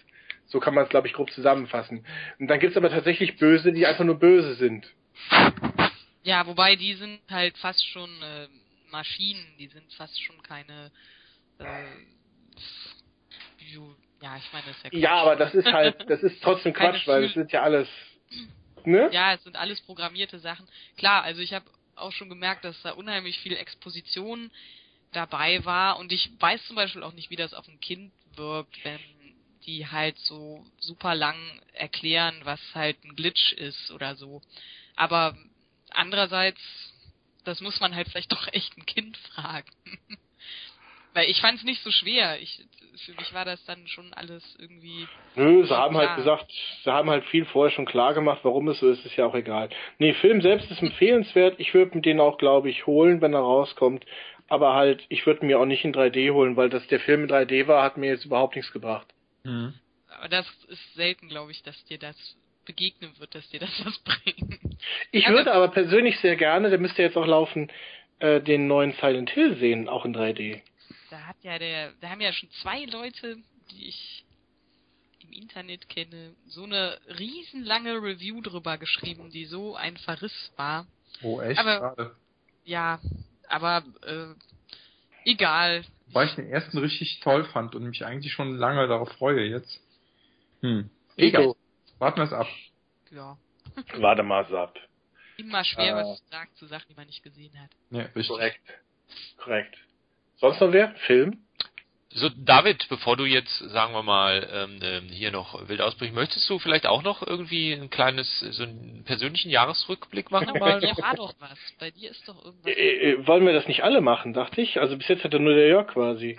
So kann man es, glaube ich, grob zusammenfassen. Und dann gibt's aber tatsächlich Böse, die einfach nur böse sind. Ja, wobei die sind halt fast schon äh, Maschinen, die sind fast schon keine äh, ja, ich meine, das ist ja Quatsch. Ja, aber das ist halt, [LAUGHS] das ist trotzdem Quatsch, weil es sind ja alles, ne? Ja, es sind alles programmierte Sachen. Klar, also ich habe auch schon gemerkt, dass da unheimlich viel Exposition dabei war und ich weiß zum Beispiel auch nicht, wie das auf ein Kind wirkt, wenn die halt so super lang erklären, was halt ein Glitch ist oder so. Aber andererseits, das muss man halt vielleicht [LAUGHS] doch echt ein Kind fragen. [LAUGHS] Weil ich fand es nicht so schwer. Ich, für mich war das dann schon alles irgendwie. Nö, sie haben klar. halt gesagt, sie haben halt viel vorher schon klar gemacht, warum es so ist, ist ja auch egal. Nee, Film selbst ist empfehlenswert. Ich würde mir den auch, glaube ich, holen, wenn er rauskommt. Aber halt, ich würde mir auch nicht in 3D holen, weil das der Film in 3D war, hat mir jetzt überhaupt nichts gebracht. Hm. Aber das ist selten, glaube ich, dass dir das begegnen wird, dass dir das was [LAUGHS] bringt. Ich Also- würde aber persönlich sehr gerne, der müsste jetzt auch laufen, äh, den neuen Silent Hill sehen, auch in 3D. Da hat ja der, da haben ja schon zwei Leute, die ich im Internet kenne, so eine riesenlange Review drüber geschrieben, die so ein Verriss war. Oh, echt? Aber- Schade. Ja, aber äh, egal. Weil ich den ersten richtig toll fand und mich eigentlich schon lange darauf freue jetzt. Hm. Egal. Warten wir es ab. Ja. [LAUGHS] Warte mal so ab. Immer schwer, Äh. was zu sagen zu Sachen, die man nicht gesehen hat. Ja, richtig. Korrekt. Korrekt. Sonst noch wer? Film? So, David, bevor du jetzt, sagen wir mal, ähm, ähm, hier noch wild ausbrichst, möchtest du vielleicht auch noch irgendwie ein kleines, so einen persönlichen Jahresrückblick machen? Mal? Ja, war doch was. Bei dir ist doch irgendwas. Äh, äh, wollen wir das nicht alle machen, dachte ich? Also bis jetzt hatte nur der Jörg quasi.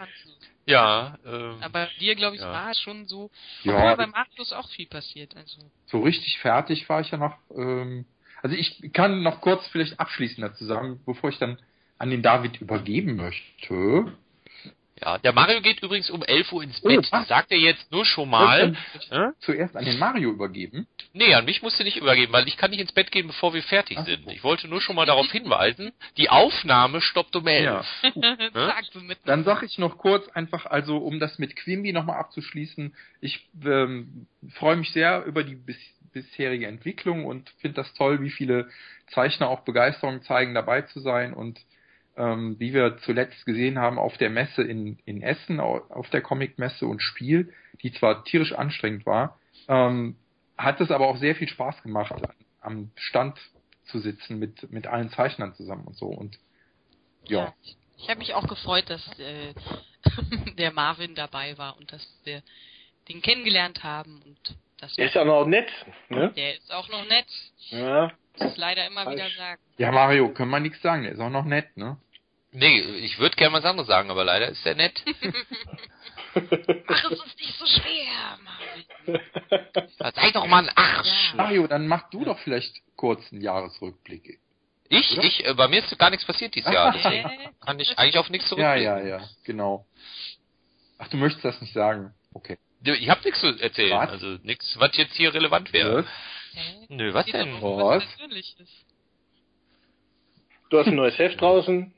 Ja, ähm, Aber bei dir, glaube ich, Ja. war es schon so. Ja. Obwohl bei Markus auch viel passiert. Also. So richtig fertig war ich ja noch. Ähm, also ich kann noch kurz vielleicht abschließend dazu sagen, bevor ich dann an den David übergeben möchte. Ja, der Mario geht übrigens um 11 Uhr ins Oh, Bett. was? Sagt er jetzt nur schon mal. Hä? ich Zuerst an den Mario übergeben. Nee, an mich musst du nicht übergeben, weil ich kann nicht ins Bett gehen, bevor wir fertig Ach sind. Ich wollte nur schon mal darauf hinweisen, die Aufnahme stoppt um 11. Sag so mit Dann sag ich noch kurz einfach, also um das mit Quimby nochmal abzuschließen, ich ähm, freue mich sehr über die bis, bisherige Entwicklung und finde das toll, wie viele Zeichner auch Begeisterung zeigen, dabei zu sein und ähm, wie wir zuletzt gesehen haben auf der Messe in, in Essen, au- auf der Comic-Messe und Spiel, die zwar tierisch anstrengend war, ähm, hat es aber auch sehr viel Spaß gemacht, am Stand zu sitzen mit, mit allen Zeichnern zusammen und so und ja. Ja. Ich, ich habe mich auch gefreut, dass äh, [LAUGHS] der Marvin dabei war und dass wir den kennengelernt haben und dass Der ist ja noch nett, ne? der ist auch noch nett. Ja. Muss leider immer Falsch. wieder sagen. Ja, Mario, können wir nichts sagen, der ist auch noch nett, ne? Nee, ich würde gerne was anderes sagen, aber leider ist der nett. [LAUGHS] Ach, es ist nicht so schwer, Marvin. Sei doch mal ein Arsch. Ja. Mario, dann mach du doch vielleicht kurz einen Jahresrückblick. Ich, Oder? ich, äh, bei mir ist gar nichts passiert dieses Jahr, [LAUGHS] deswegen kann ich eigentlich auf nichts Ja, zurückblicken. ja, ja, genau. Ach, du möchtest das nicht sagen. Okay. Ich habe nichts zu erzählen, Was? also nichts, was jetzt hier relevant wäre. Hä? Nö, was denn? um Was? Du hast ein neues Heft draußen.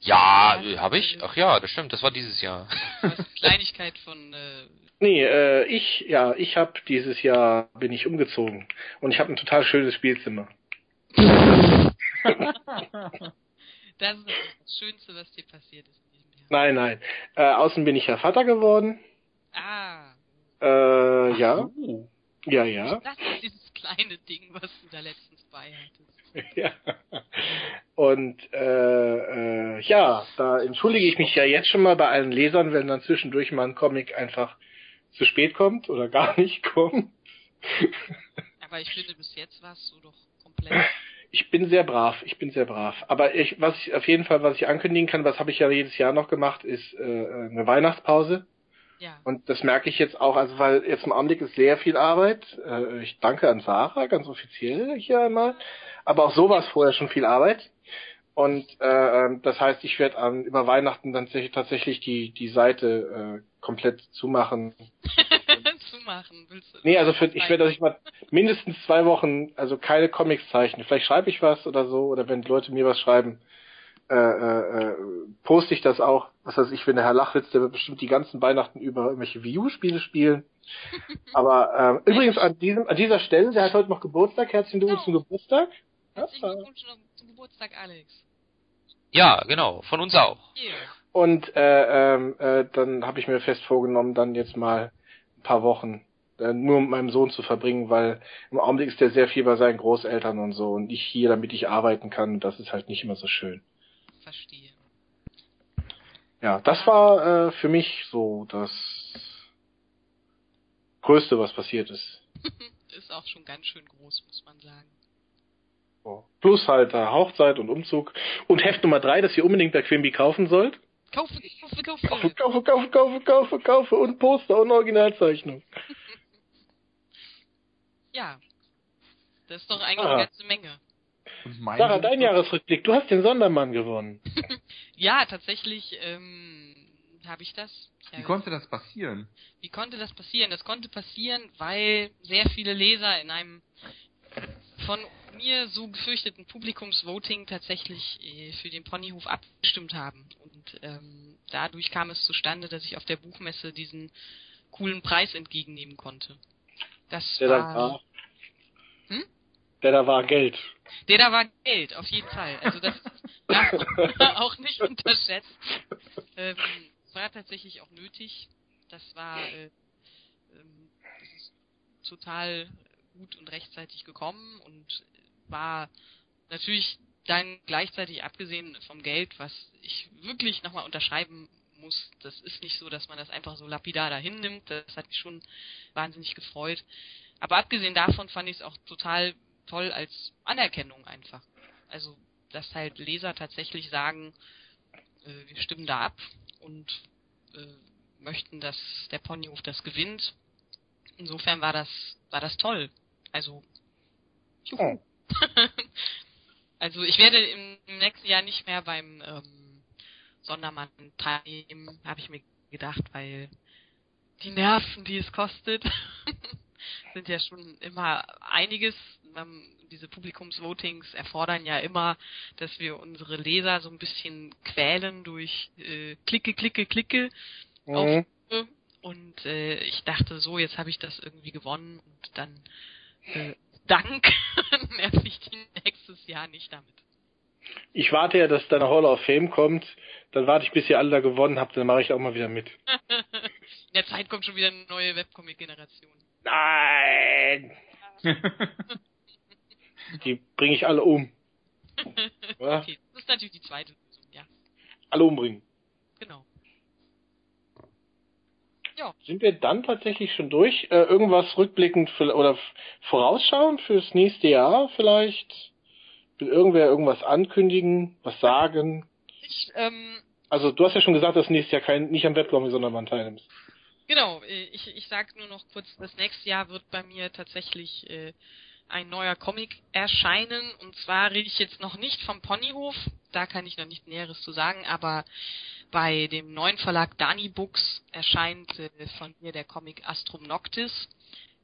Ja, äh, habe ich? Ach ja, das stimmt, das war dieses Jahr. [LAUGHS] Kleinigkeit von äh, Nee, äh, ich, ja, ich habe dieses Jahr bin ich umgezogen und ich habe ein total schönes Spielzimmer. [LAUGHS] das ist das Schönste, was dir passiert ist in diesem Jahr. Nein, nein. Äh, außen bin ich ja Vater geworden. Ah. Äh, ja, Oh. Ja, ja. [LAUGHS] Das ist dieses kleine Ding, was du da letztens bei hattest. [LAUGHS] ja. Und äh, äh, ja, da entschuldige ich mich ja jetzt schon mal bei allen Lesern, wenn dann zwischendurch mal ein Comic einfach zu spät kommt oder gar nicht [LAUGHS] kommt. Aber ich finde, bis jetzt warst du doch komplett. Ich bin sehr brav, ich bin sehr brav. Aber ich, was ich auf jeden Fall, was ich ankündigen kann, was habe ich ja jedes Jahr noch gemacht, ist äh, eine Weihnachtspause. Ja. Und das merke ich jetzt auch, also weil jetzt im Augenblick ist sehr viel Arbeit. Äh, ich danke an Sarah, ganz offiziell hier einmal. Aber auch so war es vorher schon viel Arbeit. Und äh, das heißt, ich werde an über Weihnachten dann tatsächlich- die die Seite äh, komplett zumachen. [LAUGHS] zu machen, willst du? Nee, also für, ich werde, dass ich mal mindestens zwei Wochen, also keine Comics zeichnen. Vielleicht schreibe ich was oder so, oder wenn Leute mir was schreiben, äh, äh, äh, poste ich das auch. Was weiß ich, wenn der Herr Lachwitz, der wird bestimmt die ganzen Weihnachten über irgendwelche Wii U-Spiele spielen. [LAUGHS] Aber äh, übrigens an diesem, an dieser Stelle, der hat heute noch Geburtstag. Herzlichen Glückwunsch zum Geburtstag. Herzlichen Ja. Glückwunsch zum Geburtstag, Alex. Ja, genau, von uns auch. Und äh, ähm, äh, dann habe ich mir fest vorgenommen, dann jetzt mal ein paar Wochen äh, nur mit meinem Sohn zu verbringen, weil im Augenblick ist der sehr viel bei seinen Großeltern und so und ich hier, damit ich arbeiten kann. Das ist halt nicht immer so schön. Verstehe. Ja, das war äh, für mich so das Größte, was passiert ist. [LAUGHS] Ist auch schon ganz schön groß, muss man sagen. So. Plus halt da Hochzeit und Umzug. Und Heft Nummer drei, das ihr unbedingt bei Quimby kaufen sollt. Kaufe, kaufe, kaufe. Kaufe, kaufe, kaufe, kaufe, kaufe, kaufe und Poster und Originalzeichnung. [LAUGHS] Ja. Das ist doch eigentlich Ah. eine ganze Menge. Und mein Sarah, dein Jahresrückblick. Du hast den Sondermann gewonnen. [LAUGHS] Ja, tatsächlich ähm, habe ich das. Wie konnte das passieren? Wie konnte das passieren? Das konnte passieren, weil sehr viele Leser in einem von mir so gefürchteten Publikumsvoting tatsächlich äh, für den Ponyhof abgestimmt haben. Und ähm, dadurch kam es zustande, dass ich auf der Buchmesse diesen coolen Preis entgegennehmen konnte. Das Der da war, war. Hm? Der da war Geld. Der da war Geld, auf jeden Fall. Also das [LAUGHS] darf man auch nicht unterschätzt. Ähm, war tatsächlich auch nötig. Das war äh, ähm, das ist total gut und rechtzeitig gekommen und war natürlich dann gleichzeitig abgesehen vom Geld, was ich wirklich nochmal unterschreiben muss. Das ist nicht so, dass man das einfach so lapidar dahin nimmt. Das hat mich schon wahnsinnig gefreut. Aber abgesehen davon fand ich es auch total toll als Anerkennung einfach. Also, dass halt Leser tatsächlich sagen, äh, wir stimmen da ab und äh, möchten, dass der Ponyhof das gewinnt. Insofern war das, war das toll. Also, juhu. [LAUGHS] also ich werde im, im nächsten Jahr nicht mehr beim ähm, Sondermann teilnehmen, habe ich mir gedacht, weil die Nerven, die es kostet, [LAUGHS] sind ja schon immer einiges. Ähm, diese Publikumsvotings erfordern ja immer, dass wir unsere Leser so ein bisschen quälen durch äh, Klicke, Klicke, Klicke. Mhm. Und äh, ich dachte so, jetzt habe ich das irgendwie gewonnen und dann äh, Dank [LAUGHS] nerv ich die nächstes Jahr nicht damit. Ich warte ja, dass deine Hall of Fame kommt. Dann warte ich, bis ihr alle da gewonnen habt. Dann mache ich auch mal wieder mit. [LAUGHS] In der Zeit kommt schon wieder eine neue Webcomic-Generation. Nein! [LAUGHS] Die bringe ich alle um. [LAUGHS] Ja? Okay, das ist natürlich die zweite Lösung, ja. Alle umbringen. Genau. Sind wir dann tatsächlich schon durch? Äh, irgendwas rückblickend für, oder vorausschauend fürs nächste Jahr vielleicht? Will irgendwer irgendwas ankündigen, was sagen? Ich, ähm, Also du hast ja schon gesagt, dass nächstes Jahr kein, nicht am Wettbewerb, sondern man teilnimmst. Genau, äh, ich, ich sag nur noch kurz, das nächste Jahr wird bei mir tatsächlich äh, ein neuer Comic erscheinen. Und zwar rede ich jetzt noch nicht vom Ponyhof, da kann ich noch nicht Näheres zu sagen, aber bei dem neuen Verlag Dani Books erscheint äh, von mir der Comic Astrum Noctis,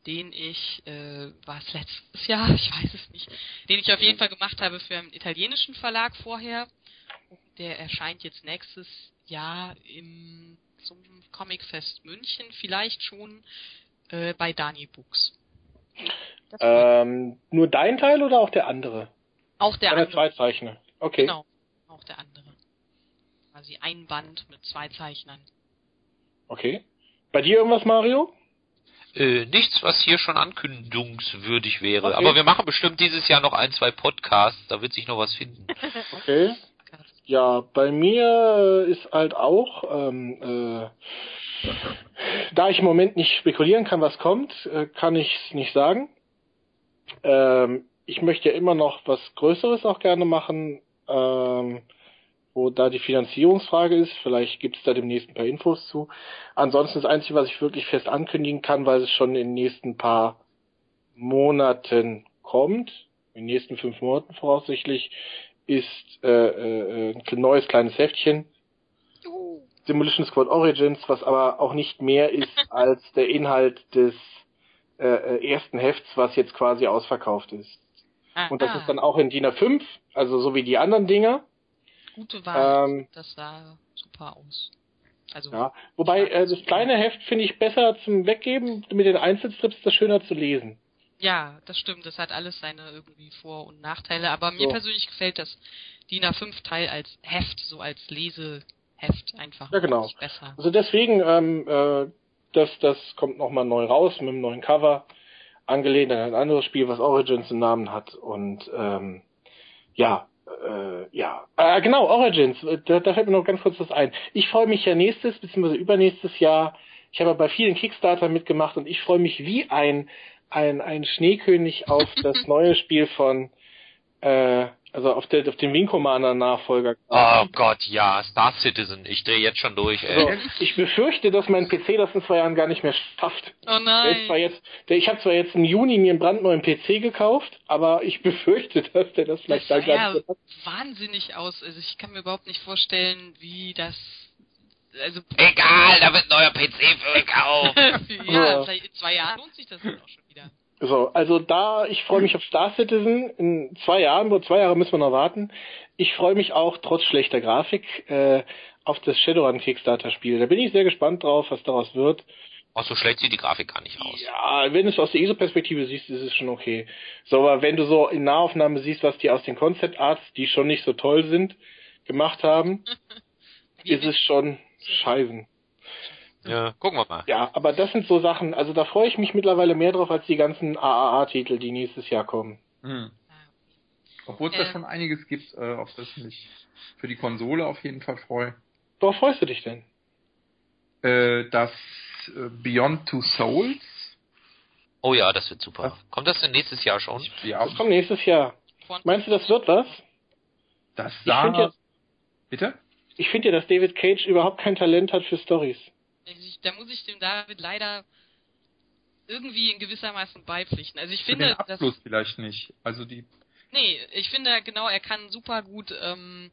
den ich, äh, war es letztes Jahr, ich weiß es nicht, den ich auf jeden Fall gemacht habe für einen italienischen Verlag vorher. Der erscheint jetzt nächstes Jahr im zum Comicfest München vielleicht schon äh, bei Dani Books. Ähm, nur dein Teil oder auch der andere? auch der Deine andere. Zweizeichner. Okay. Genau, auch der andere. Quasi ein Band mit zwei Zeichnern. Okay. Bei dir irgendwas, Mario? Äh, nichts, was hier schon ankündigungswürdig wäre. Okay. Aber wir machen bestimmt dieses Jahr noch ein, zwei Podcasts, da wird sich noch was finden. [LAUGHS] Okay. Ja, bei mir ist halt auch, ähm, äh, da ich im Moment nicht spekulieren kann, was kommt, äh, kann ich es nicht sagen. Ähm, ich möchte ja immer noch was Größeres auch gerne machen, ähm, wo da die Finanzierungsfrage ist. Vielleicht gibt es da demnächst ein paar Infos zu. Ansonsten das Einzige, was ich wirklich fest ankündigen kann, weil es schon in den nächsten paar Monaten kommt, in den nächsten fünf Monaten voraussichtlich, ist äh, äh, ein neues kleines Heftchen, Juhu. Demolition Squad Origins, was aber auch nicht mehr ist [LAUGHS] als der Inhalt des äh, äh, ersten Hefts, was jetzt quasi ausverkauft ist. Ah, Und das ah, ist dann auch in DIN A5, also so wie die anderen Dinger. gute Wahl. ähm, das sah super aus. Also Ja. Wobei äh, das kleine Heft finde ich besser zum Weggeben. Mit den Einzelstrips ist das schöner zu lesen. Ja, das stimmt. Das hat alles seine irgendwie Vor- und Nachteile. Aber mir So. persönlich gefällt das DIN A5-Teil als Heft, so als Leseheft einfach Ja, genau. besser. Also deswegen, ähm, äh, das, das kommt nochmal neu raus mit einem neuen Cover, angelehnt an ein anderes Spiel, was Origins im Namen hat. Und ähm, ja, äh, ja. Äh, genau, Origins, äh, da, da fällt mir noch ganz kurz was ein. Ich freue mich ja nächstes bzw. übernächstes Jahr. Ich habe bei vielen Kickstarter mitgemacht und ich freue mich wie ein, ein, ein Schneekönig auf das [LAUGHS] neue Spiel von äh, also auf, der, auf den Wing Commander Nachfolger. Oh Gott, ja, Star Citizen. Ich drehe jetzt schon durch, ey. Also, ich befürchte, dass mein PC das in zwei Jahren gar nicht mehr schafft. Oh Der nein. jetzt, der, ich habe zwar jetzt im Juni mir einen brandneuen PC gekauft, aber ich [LAUGHS] befürchte, dass der das vielleicht Das da sah gar nicht so hat. wahnsinnig aus. Also ich kann mir überhaupt nicht vorstellen, wie das. Also Egal, da wird ein neuer PC für gekauft. [LAUGHS] ja, Ja. vielleicht in zwei Jahren lohnt sich das dann auch schon. So, also da, ich freue mich auf Star Citizen. In zwei Jahren, wo zwei Jahre müssen wir noch warten. Ich freue mich auch trotz schlechter Grafik äh, auf das Shadowrun Kickstarter Spiel. Da bin ich sehr gespannt drauf, was daraus wird. Oh, so schlecht sieht die Grafik gar nicht aus. Ja, wenn du es aus der ISO-Perspektive siehst, ist es schon okay. So, aber wenn du so in Nahaufnahme siehst, was die aus den Concept Arts, die schon nicht so toll sind, gemacht haben, [LAUGHS] ist es schon scheißen. Ja, gucken wir mal. Ja, aber das sind so Sachen, also da freue ich mich mittlerweile mehr drauf als die ganzen AAA-Titel, die nächstes Jahr kommen. Hm. Obwohl es da Äh. schon einiges gibt, äh, auf das ich mich für die Konsole auf jeden Fall freue. Worauf freust du dich denn? Äh, das äh, Beyond Two Souls. Oh ja, das wird super. Kommt das denn nächstes Jahr schon? Ja, Das kommt nächstes Jahr. Meinst du, das wird was? das Ich sah. jetzt, Bitte? ich finde ja, dass David Cage überhaupt kein Talent hat für Stories. Ich, da muss ich dem David leider irgendwie in gewissermaßen beipflichten. Also ich finde, den dass Abschluss vielleicht nicht. Also die. nee, ich finde genau, er kann super gut ähm,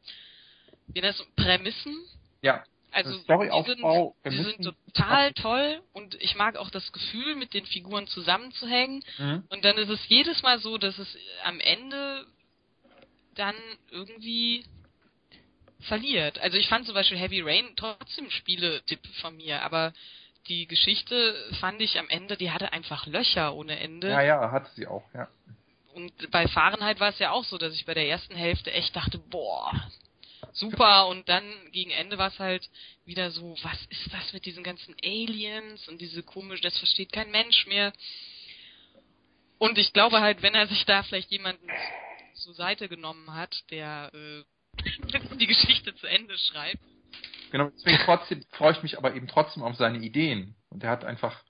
wie das Prämissen. Ja. Also die sind, die sind total toll und ich mag auch das Gefühl, mit den Figuren zusammenzuhängen. Mhm. Und dann ist es jedes Mal so, dass es am Ende dann irgendwie verliert. Also ich fand zum Beispiel Heavy Rain trotzdem Spieletipp von mir, aber die Geschichte fand ich am Ende, die hatte einfach Löcher ohne Ende. Ja, ja, hatte sie auch, ja. Und bei Fahrenheit war es ja auch so, dass ich bei der ersten Hälfte echt dachte, boah, super. Und dann gegen Ende war es halt wieder so, was ist das mit diesen ganzen Aliens und diese komisch, das versteht kein Mensch mehr. Und ich glaube halt, wenn er sich da vielleicht jemanden zur Seite genommen hat, der äh, die Geschichte zu Ende schreibt. Genau, deswegen trotzdem freue ich mich aber eben trotzdem auf seine Ideen. Und er hat einfach.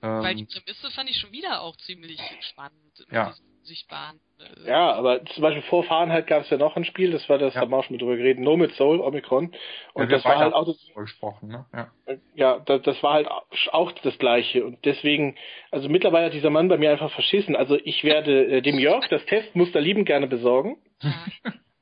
Weil die Ähm, Prämisse fand ich schon wieder auch ziemlich spannend. Ja. Sichtbaren. Äh, Ja, aber zum Beispiel vor Fahrenheit gab es ja noch ein Spiel, das war das, Ja. haben wir auch schon mit drüber geredet, No mit Soul, Omicron. Und ja, das war halt auch das, gesprochen, ne? Ja. ja, das, das war halt auch das Gleiche. Und deswegen, also mittlerweile hat dieser Mann bei mir einfach verschissen. Also ich werde äh, dem Jörg das Testmuster liebend gerne besorgen ja.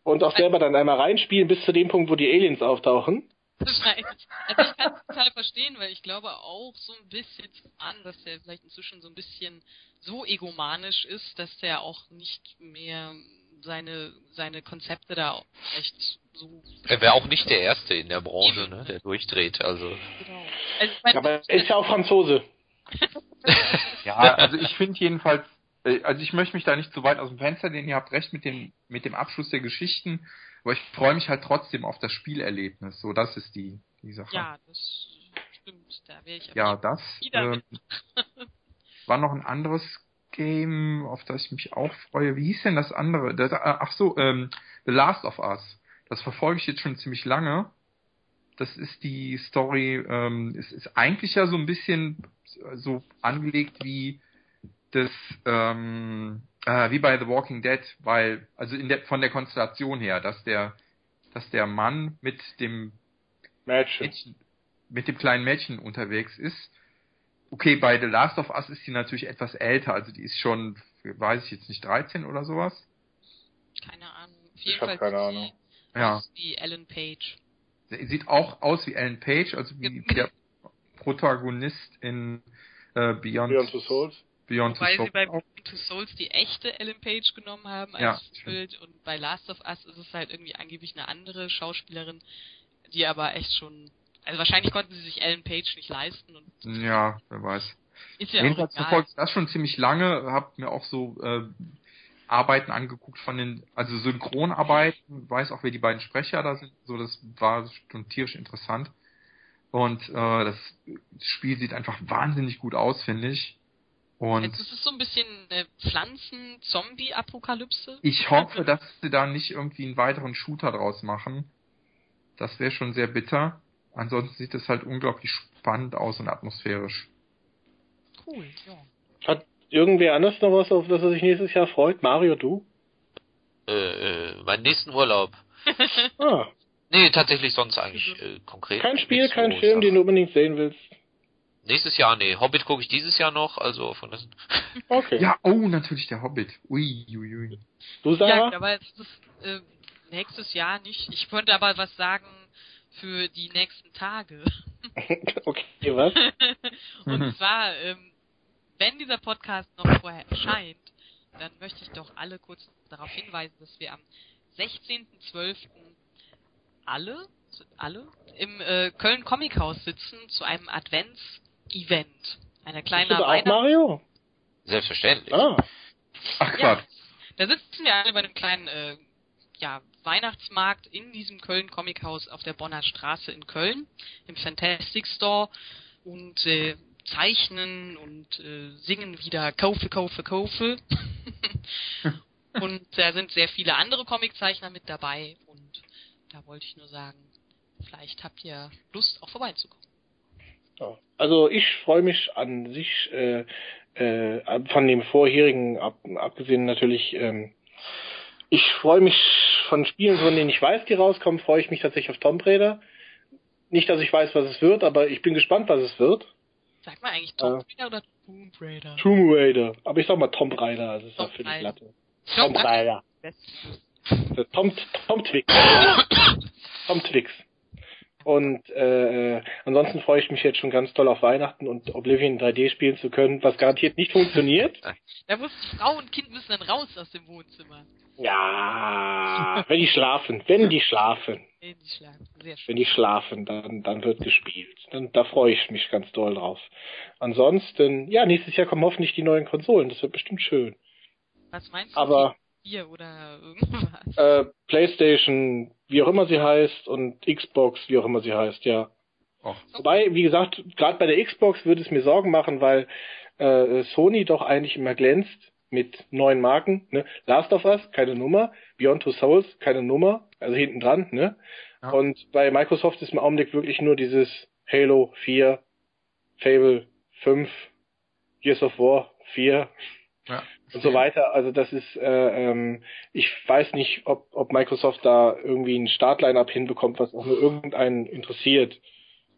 Und auch selber dann einmal reinspielen bis zu dem Punkt, wo die Aliens auftauchen. Wahrscheinlich. Also ich kann es total verstehen, weil ich glaube auch so ein bisschen an, dass der vielleicht inzwischen so ein bisschen so egomanisch ist, dass der auch nicht mehr seine seine Konzepte da auch echt so Er wäre auch nicht der Erste in der Branche, ne, der durchdreht. Also genau. Also Aber er ist ja auch Franzose. [LAUGHS] Ja, also ich finde jedenfalls, also ich möchte mich da nicht zu weit aus dem Fenster lehnen, ihr habt recht mit dem, mit dem Abschluss der Geschichten, aber ich freue mich halt trotzdem auf das Spielerlebnis, so das ist die, die Sache. ja, das stimmt, da wäre ich Ja, das ähm, [LAUGHS] war noch ein anderes Game, auf das ich mich auch freue. Wie hieß denn das andere? Das, äh, ach so, ähm, The Last of Us. Das verfolge ich jetzt schon ziemlich lange. Das ist die Story, ähm, es ist eigentlich ja so ein bisschen so angelegt wie das, ähm, äh, wie bei The Walking Dead, weil, also in der, von der Konstellation her, dass der, dass der Mann mit dem Mädchen. Mädchen, mit dem kleinen Mädchen unterwegs ist. Okay, bei The Last of Us ist sie natürlich etwas älter, also die ist schon, weiß ich jetzt nicht, 13 oder sowas. keine Ahnung. Auf Ich jeden hab Fall keine sieht Ahnung. sie Ja. aus wie Ellen Page. Sie Sieht auch aus wie Ellen Page, also wie der Protagonist in äh, Beyond, Beyond Two Souls. Beyond Wobei Two sie bei Souls. Two Souls die echte Ellen Page genommen haben als Ja, Bild und bei Last of Us ist es halt irgendwie angeblich eine andere Schauspielerin, die aber echt schon, also wahrscheinlich konnten sie sich Ellen Page nicht leisten und Ja, wer weiß. ist ja auch Jedenfalls ich das schon ziemlich lange, habe mir auch so äh, Arbeiten angeguckt von den, also Synchronarbeiten, weiß auch, wer die beiden Sprecher da sind, so das war schon tierisch interessant. Und äh, das Spiel sieht einfach wahnsinnig gut aus, finde ich. Und Jetzt ist es so ein bisschen eine Pflanzen-Zombie-Apokalypse. ich hoffe, dass sie da nicht irgendwie einen weiteren Shooter draus machen. Das wäre schon sehr bitter. Ansonsten sieht es halt unglaublich spannend aus und atmosphärisch. Cool, ja. Hat irgendwer anders noch was, auf das er sich nächstes Jahr freut? Mario, du? äh, äh, meinen nächsten Urlaub. Ah, Nee, tatsächlich sonst eigentlich äh, konkret. kein Spiel, kein Film, den du unbedingt sehen willst. Nächstes Jahr, nee. Hobbit gucke ich dieses Jahr noch, also von das. [LAUGHS] Okay. Ja, oh, natürlich der Hobbit. Ui, ui, ui. Du, Ja, Sarah? gut, aber es ist äh, nächstes Jahr nicht. Ich könnte aber was sagen für die nächsten Tage. [LAUGHS] okay, was? [LAUGHS] Und Mhm. zwar, ähm, wenn dieser Podcast noch vorher erscheint, dann möchte ich doch alle kurz darauf hinweisen, dass wir am 16.12. alle, alle im äh, Köln Comic House sitzen zu einem Advents-Event. Eine Bist kleine du da auch Weihnachts- Mario? Selbstverständlich. Ah, Ach Ja, Quatsch. da sitzen wir alle bei einem kleinen äh, ja, Weihnachtsmarkt in diesem Köln Comic House auf der Bonner Straße in Köln, im Fantastic Store und äh, zeichnen und äh, singen wieder Kaufe, Kaufe, Kaufe. [LAUGHS] und da sind sehr viele andere Comiczeichner mit dabei und da wollte ich nur sagen, vielleicht habt ihr Lust, auch vorbeizukommen. Ja. Also ich freue mich an sich äh, äh, von dem vorherigen ab, abgesehen natürlich. Ähm, ich freue mich von Spielen, von denen ich weiß, die rauskommen, freue ich mich tatsächlich auf Tomb Raider. Nicht, dass ich weiß, was es wird, aber ich bin gespannt, was es wird. Sag mal eigentlich Tomb Raider oder Tomb Raider? Tomb Raider. Aber ich sag mal Tomb Raider, also ist Tomb für die Raider. Latte. Tomb Raider. Der Tom, Tom Twix. [COUGHS] Tom Twix. Und äh, ansonsten freue ich mich jetzt schon ganz toll auf Weihnachten und Oblivion 3D spielen zu können, was garantiert nicht funktioniert. [LAUGHS] Da muss Frau und Kind müssen dann raus aus dem Wohnzimmer. Ja, wenn die schlafen, wenn die schlafen, Nee, die schlafen. Sehr schön. wenn die schlafen, dann, dann wird gespielt. Dann, da freue ich mich ganz doll drauf. Ansonsten, ja, nächstes Jahr kommen hoffentlich die neuen Konsolen, das wird bestimmt schön. Was meinst du? Aber Vier oder irgendwas? äh, PlayStation, wie auch immer sie heißt, und Xbox, wie auch immer sie heißt, ja. Och. Wobei, wie gesagt, gerade bei der Xbox würde es mir Sorgen machen, weil äh, Sony doch eigentlich immer glänzt mit neuen Marken. Ne? Last of Us, keine Nummer. Beyond Two Souls, keine Nummer. Also hinten dran. Ne? Ja. Und bei Microsoft ist im Augenblick wirklich nur dieses Halo 4, Fable 5, Gears of War 4 Ja. und so weiter. Also das ist, äh, ähm, ich weiß nicht, ob, ob Microsoft da irgendwie ein Startline-up hinbekommt, was auch nur irgendeinen interessiert.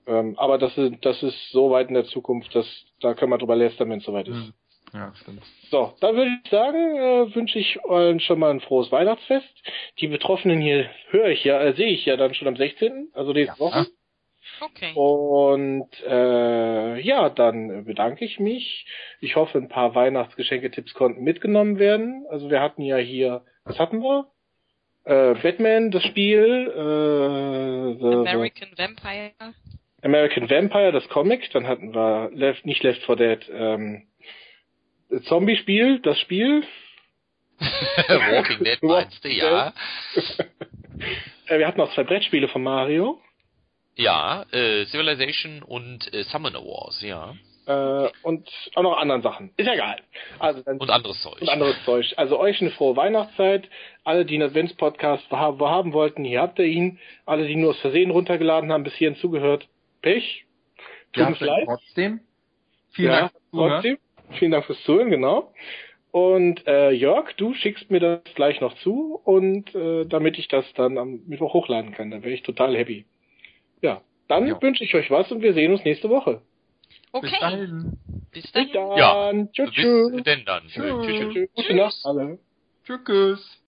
Ähm, aber das ist, das ist so weit in der Zukunft, dass da können wir drüber lästern, wenn es soweit ist. Ja, stimmt. So, dann würde ich sagen, äh, wünsche ich allen schon mal ein frohes Weihnachtsfest. Die Betroffenen hier höre ich ja, äh, sehe ich ja dann schon am 16., also nächste Ja. Woche. Okay. Und äh, ja, dann bedanke ich mich. Ich hoffe, ein paar Weihnachtsgeschenketipps konnten mitgenommen werden. Also wir hatten ja hier, was hatten wir? Äh, Batman, das Spiel, äh, the, American Vampire. the American Vampire, das Comic. Dann hatten wir Left, nicht Left 4 Dead, ähm, Zombie-Spiel, das Spiel. [LAUGHS] Walking Dead meinst du, ja. [LAUGHS] Äh, wir hatten auch zwei Brettspiele von Mario. Ja, äh, Civilization und äh, Summoner Wars, ja. Äh, und auch noch anderen Sachen. Ist ja egal. Also dann Und anderes Zeug. und anderes Zeug. Also euch eine frohe Weihnachtszeit. Alle, die einen Advents-Podcast haben, haben wollten, hier habt ihr ihn. Alle, die nur aus Versehen runtergeladen haben, bis hierhin zugehört, Pech. Tut Ja, uns leid. trotzdem. Vielen ja, Dank fürs Zuhören. trotzdem. Vielen Dank fürs Zuhören, genau. Und äh, Jörg, du schickst mir das gleich noch zu und äh, damit ich das dann am Mittwoch hochladen kann, dann wäre ich total happy. Ja, dann Ja. wünsche ich euch was und wir sehen uns nächste Woche. Okay. Bis dahin. Bis Bis dahin. dann. Ja. Tschüss, Bis tschüss. denn dann. Tschüss. Tschüss. Tschüss. Gute Nacht alle. Tschüss.